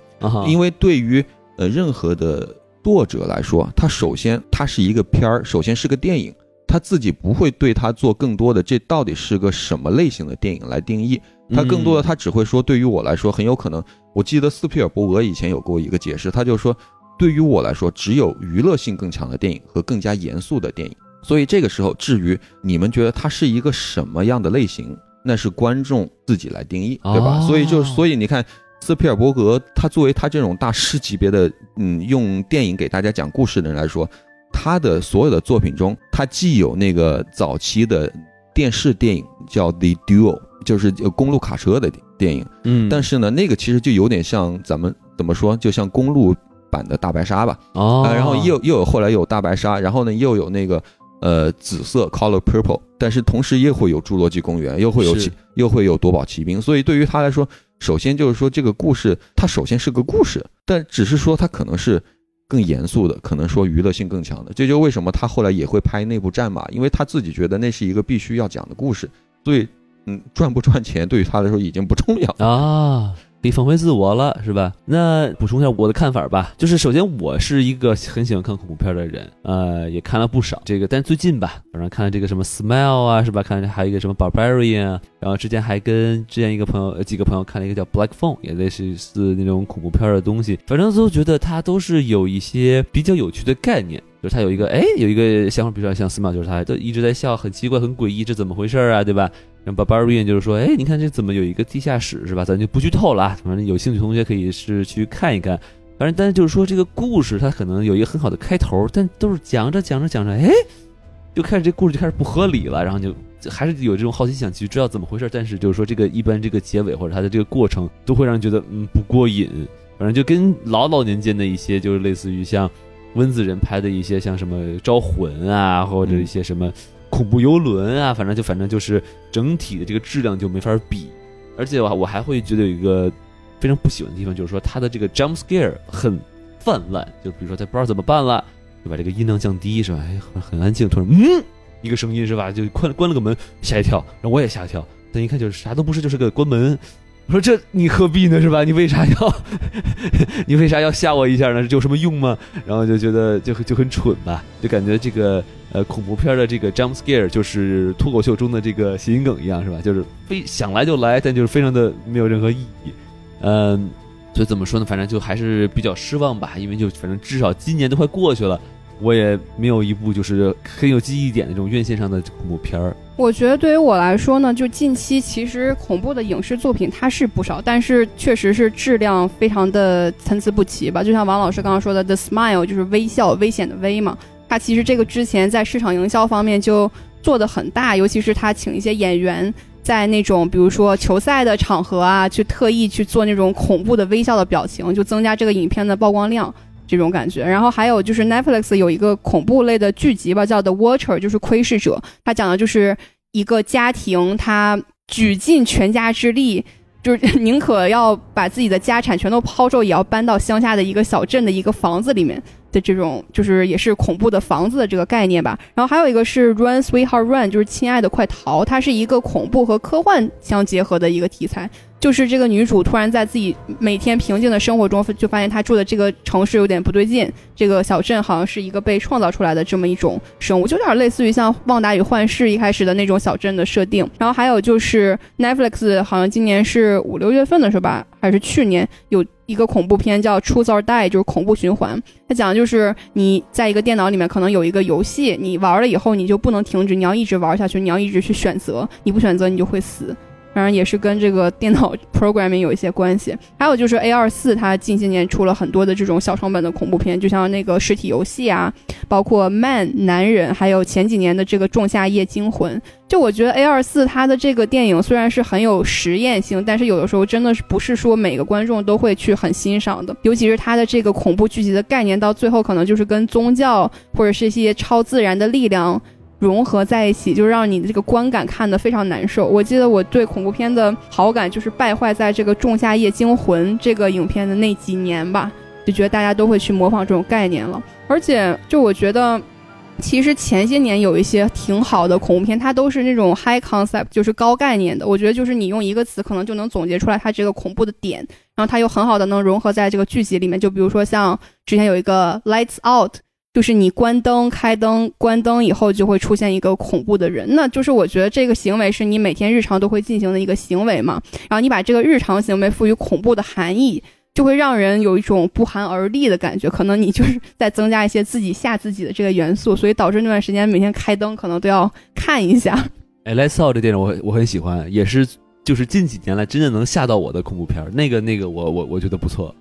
因为对于呃任何的作者来说，他首先他是一个片儿，首先是个电影，他自己不会对他做更多的这到底是个什么类型的电影来定义。他更多的他只会说，对于我来说，很有可能。我记得斯皮尔伯格以前有过一个解释，他就说，对于我来说，只有娱乐性更强的电影和更加严肃的电影。所以这个时候，至于你们觉得它是一个什么样的类型，那是观众自己来定义，对吧？所以就所以你看，斯皮尔伯格他作为他这种大师级别的，嗯，用电影给大家讲故事的人来说，他的所有的作品中，他既有那个早期的电视电影叫《The Duel》。就是公路卡车的电影，嗯，但是呢，那个其实就有点像咱们怎么说，就像公路版的大白鲨吧，哦，然后又又有后来有大白鲨，然后呢又有那个呃紫色 color purple，但是同时也会有侏罗纪公园，又会有又会有夺宝奇兵，所以对于他来说，首先就是说这个故事，它首先是个故事，但只是说它可能是更严肃的，可能说娱乐性更强的，这就为什么他后来也会拍内部战马，因为他自己觉得那是一个必须要讲的故事，所以。嗯，赚不赚钱对于他来说已经不重要啊，可以放飞自我了，是吧？那补充一下我的看法吧，就是首先我是一个很喜欢看恐怖片的人，呃，也看了不少这个，但最近吧，反正看了这个什么 Smile 啊，是吧？看还有一个什么 Barbarian 啊，然后之前还跟之前一个朋友几个朋友看了一个叫 Black Phone，也类似是那种恐怖片的东西，反正都觉得它都是有一些比较有趣的概念。就是他有一个哎，有一个想法比较像 Smile，就是他都一直在笑，很奇怪，很诡异，这怎么回事啊？对吧？然后 Barbarian 就是说，哎，你看这怎么有一个地下室是吧？咱就不剧透了，反正有兴趣同学可以是去看一看。反正但是就是说这个故事它可能有一个很好的开头，但都是讲着讲着讲着，哎，就开始这故事就开始不合理了，然后就还是有这种好奇想去知道怎么回事。但是就是说这个一般这个结尾或者它的这个过程都会让人觉得嗯不过瘾。反正就跟老老年间的一些就是类似于像。温子仁拍的一些像什么招魂啊，或者一些什么恐怖游轮啊，反正就反正就是整体的这个质量就没法比。而且我我还会觉得有一个非常不喜欢的地方，就是说他的这个 jump scare 很泛滥，就比如说他不知道怎么办了，就把这个音量降低是吧？哎，很安静，突然嗯一个声音是吧？就关关了个门，吓一跳，然后我也吓一跳。但一看就是啥都不是，就是个关门。我说这你何必呢是吧？你为啥要 你为啥要吓我一下呢？有什么用吗？然后就觉得就就很蠢吧，就感觉这个呃恐怖片的这个 jump scare 就是脱口秀中的这个谐音梗一样是吧？就是非想来就来，但就是非常的没有任何意义。嗯，所以怎么说呢？反正就还是比较失望吧，因为就反正至少今年都快过去了。我也没有一部就是很有记忆点的这种院线上的恐怖片儿。我觉得对于我来说呢，就近期其实恐怖的影视作品它是不少，但是确实是质量非常的参差不齐吧。就像王老师刚刚说的，《The Smile》就是微笑，危险的危嘛。它其实这个之前在市场营销方面就做的很大，尤其是他请一些演员在那种比如说球赛的场合啊，去特意去做那种恐怖的微笑的表情，就增加这个影片的曝光量。这种感觉，然后还有就是 Netflix 有一个恐怖类的剧集吧，叫 The Watcher，就是窥视者。它讲的就是一个家庭，他举尽全家之力，就是宁可要把自己的家产全都抛售，也要搬到乡下的一个小镇的一个房子里面的这种，就是也是恐怖的房子的这个概念吧。然后还有一个是 Run Sweetheart Run，就是亲爱的快逃，它是一个恐怖和科幻相结合的一个题材。就是这个女主突然在自己每天平静的生活中，就发现她住的这个城市有点不对劲，这个小镇好像是一个被创造出来的这么一种生物，就有点类似于像《旺达与幻视》一开始的那种小镇的设定。然后还有就是 Netflix 好像今年是五六月份的时候吧，还是去年有一个恐怖片叫《Truth or Die》，就是恐怖循环。它讲的就是你在一个电脑里面可能有一个游戏，你玩了以后你就不能停止，你要一直玩下去，你要一直去选择，你不选择你就会死。当然也是跟这个电脑 programming 有一些关系，还有就是 A 二四，它近些年出了很多的这种小成本的恐怖片，就像那个实体游戏啊，包括 Man 男人，还有前几年的这个仲夏夜惊魂。就我觉得 A 二四它的这个电影虽然是很有实验性，但是有的时候真的是不是说每个观众都会去很欣赏的，尤其是它的这个恐怖剧集的概念，到最后可能就是跟宗教或者是一些超自然的力量。融合在一起，就让你的这个观感看得非常难受。我记得我对恐怖片的好感就是败坏在这个《仲夏夜惊魂》这个影片的那几年吧，就觉得大家都会去模仿这种概念了。而且，就我觉得，其实前些年有一些挺好的恐怖片，它都是那种 high concept，就是高概念的。我觉得就是你用一个词可能就能总结出来它这个恐怖的点，然后它又很好的能融合在这个剧集里面。就比如说像之前有一个 Lights Out。就是你关灯、开灯、关灯以后，就会出现一个恐怖的人。那就是我觉得这个行为是你每天日常都会进行的一个行为嘛。然后你把这个日常行为赋予恐怖的含义，就会让人有一种不寒而栗的感觉。可能你就是 在增加一些自己吓自己的这个元素，所以导致那段时间每天开灯可能都要看一下。哎，《Let's o》这电影我我很喜欢，也是就是近几年来真的能吓到我的恐怖片。那个那个我我我觉得不错。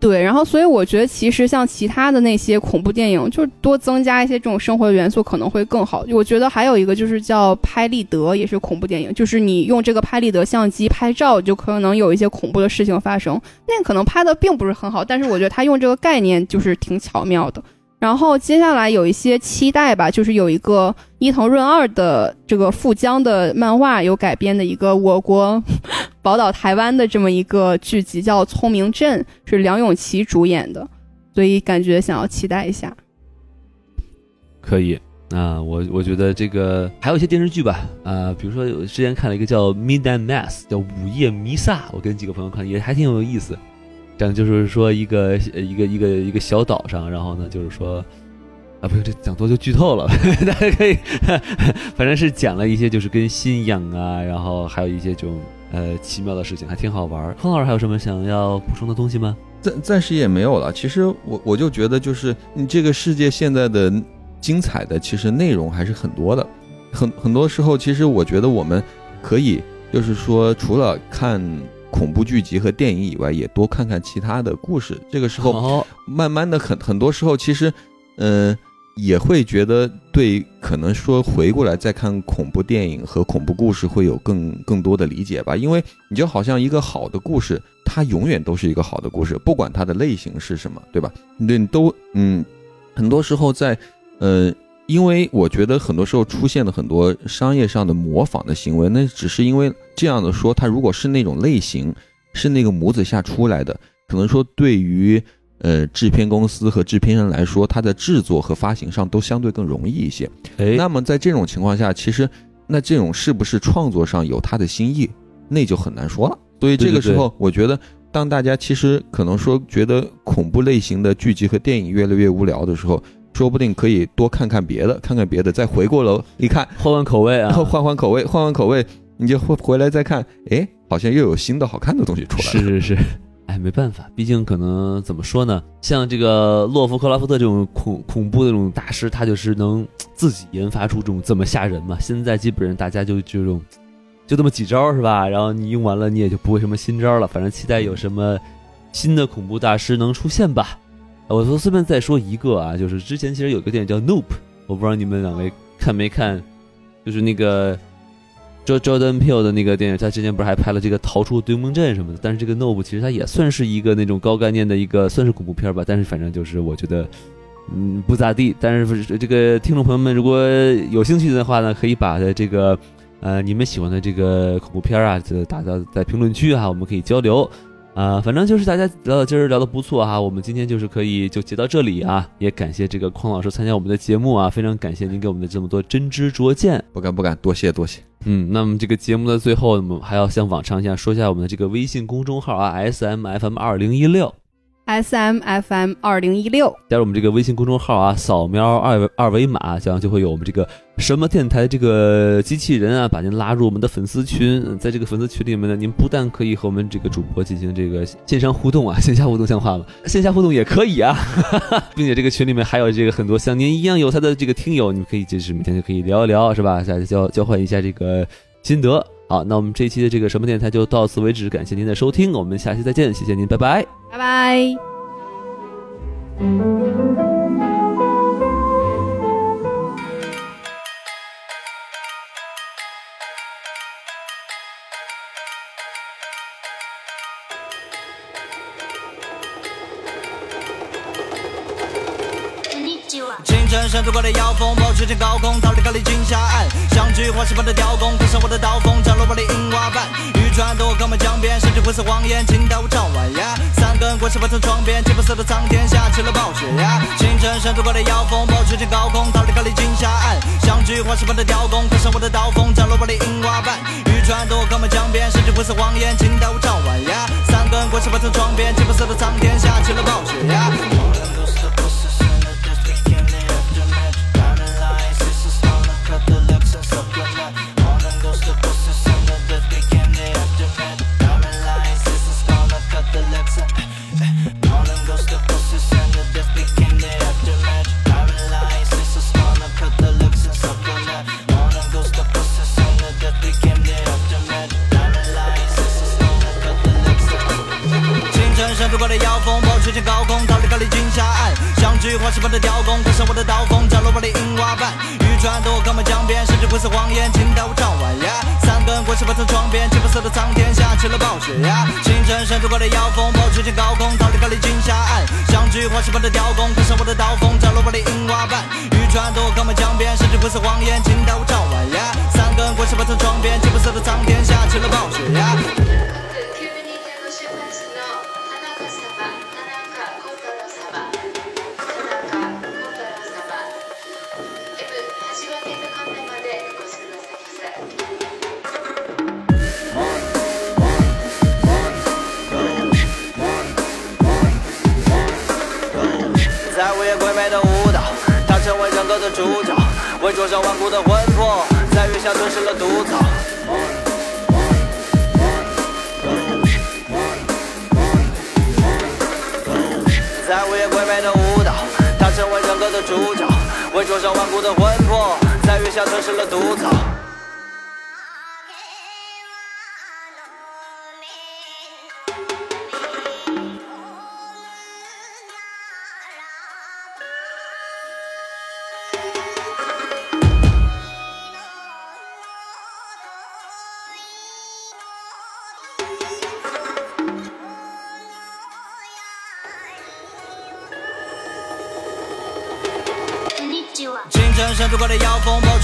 对，然后所以我觉得其实像其他的那些恐怖电影，就是多增加一些这种生活元素可能会更好。我觉得还有一个就是叫拍立得，也是恐怖电影，就是你用这个拍立得相机拍照，就可能有一些恐怖的事情发生。那可能拍的并不是很好，但是我觉得他用这个概念就是挺巧妙的。然后接下来有一些期待吧，就是有一个伊藤润二的这个富江的漫画有改编的一个我国宝岛台湾的这么一个剧集，叫《聪明镇》，是梁咏琪主演的，所以感觉想要期待一下。可以啊，我我觉得这个还有一些电视剧吧，啊，比如说之前看了一个叫《Midnight Mass》，叫《午夜弥撒》，我跟几个朋友看也还挺有意思。讲就是说一个一个一个一个小岛上，然后呢，就是说，啊，不用这讲多就剧透了，大家可以，反正是讲了一些就是跟信仰啊，然后还有一些这种呃奇妙的事情，还挺好玩。康老师还有什么想要补充的东西吗？暂暂时也没有了。其实我我就觉得就是你这个世界现在的精彩的其实内容还是很多的，很很多时候其实我觉得我们可以就是说除了看。恐怖剧集和电影以外，也多看看其他的故事。这个时候，慢慢的很很多时候，其实，嗯，也会觉得对，可能说回过来再看恐怖电影和恐怖故事，会有更更多的理解吧。因为你就好像一个好的故事，它永远都是一个好的故事，不管它的类型是什么，对吧？你，都嗯，很多时候在，呃。因为我觉得很多时候出现了很多商业上的模仿的行为，那只是因为这样的说，它如果是那种类型，是那个模子下出来的，可能说对于呃制片公司和制片人来说，它的制作和发行上都相对更容易一些。哎，那么在这种情况下，其实那这种是不是创作上有他的心意，那就很难说了。所以这个时候，我觉得当大家其实可能说觉得恐怖类型的剧集和电影越来越无聊的时候。说不定可以多看看别的，看看别的，再回过楼一看，换换口味啊，换换口味，换换口味，你就回回来再看，哎，好像又有新的好看的东西出来了。是是是，哎，没办法，毕竟可能怎么说呢？像这个洛夫克拉夫特这种恐恐怖的这种大师，他就是能自己研发出这种这么吓人嘛。现在基本上大家就这种，就这么几招是吧？然后你用完了，你也就不会什么新招了。反正期待有什么新的恐怖大师能出现吧。我说顺便再说一个啊，就是之前其实有个电影叫《Nope》，我不知道你们两位看没看就是那个 Jordan Peele 的那个电影，他之前不是还拍了这个《逃出对梦镇》什么的？但是这个 Nope 其实它也算是一个那种高概念的一个，算是恐怖片吧。但是反正就是我觉得，嗯，不咋地。但是这个听众朋友们如果有兴趣的话呢，可以把这个呃你们喜欢的这个恐怖片啊，就打到在评论区啊，我们可以交流。啊，反正就是大家聊到今儿聊的不错哈，我们今天就是可以就截到这里啊，也感谢这个匡老师参加我们的节目啊，非常感谢您给我们的这么多真知灼见，不敢不敢，多谢多谢。嗯，那么这个节目的最后，我们还要像往常一样说一下我们的这个微信公众号啊，S M F M 二零一六。S M F M 二零一六，加入我们这个微信公众号啊，扫描二维二维码，这样就会有我们这个什么电台这个机器人啊，把您拉入我们的粉丝群。在这个粉丝群里面呢，您不但可以和我们这个主播进行这个线上互动啊，线下互动像话吗？线下互动也可以啊，哈 哈并且这个群里面还有这个很多像您一样有才的这个听友，你们可以就是每天就可以聊一聊，是吧？大家交交换一下这个心得。好，那我们这一期的这个什么电台就到此为止，感谢您的收听，我们下期再见，谢谢您，拜拜，拜拜。清晨山头挂的妖风，暴吹进高空，逃离高丽金下岸。相聚花石般的雕工，刻上我的刀锋，斩落我的银瓦板。渔船渡靠满江边，深沉灰色谎言，惊到我张完牙。三根棍石把从窗边，金白色的苍天下起了暴雪呀。清晨山头挂的妖风，暴吹进高空，逃离高丽金下岸。相聚花石般的雕工，刻上我的刀锋，斩落我的银瓦板。渔船渡靠满江边，深沉灰色谎言，惊到我张完牙。三根棍石把从窗边，金白色的苍天下起了暴雪呀。空，逃离高丽金沙岸。相聚花石般的雕工，刻上我的刀锋，斩落我的银瓦板。渔船渡靠满江边，深沉灰色谎言，惊到我张完。三根棍石把从窗边，金白色的苍天下起了暴雪呀。清晨山渡过的妖风，暴吹进高空，逃离高丽金沙岸。相聚花石般的雕工，刻上我的刀锋，斩落我的银瓦板。渔船渡靠满江边，深沉灰色谎言，惊到我张完。三根棍石把从窗边，金白色的苍天下起了暴雪呀。成为整个的主角，为灼烧顽固的魂魄，在月下吞噬了毒草。在午夜鬼魅的舞蹈，他成为整个的主角，为灼烧顽固的魂魄，在月下吞噬了毒草。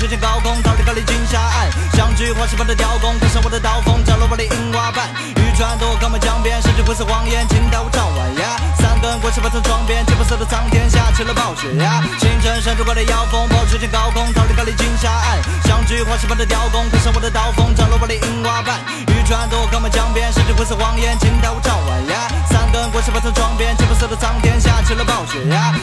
吹进高空，逃离高丽金沙岸。相聚花石般的雕工，刻上我的刀锋，斩落我的银瓦板。渔船渡靠满江边，深沉灰色谎言，惊到我张完牙。三根棍石把从窗边，金白色的苍天下起了暴雪呀。清晨山渡过的妖风，暴吹进高空，逃离高丽金下岸。相聚花石般的雕工，刻上我的刀锋，斩落我的银瓦板。渔船渡靠满江边，深沉灰色谎言，惊到我张完牙。三根棍石把从窗边，金白色的苍天下起了暴雪呀。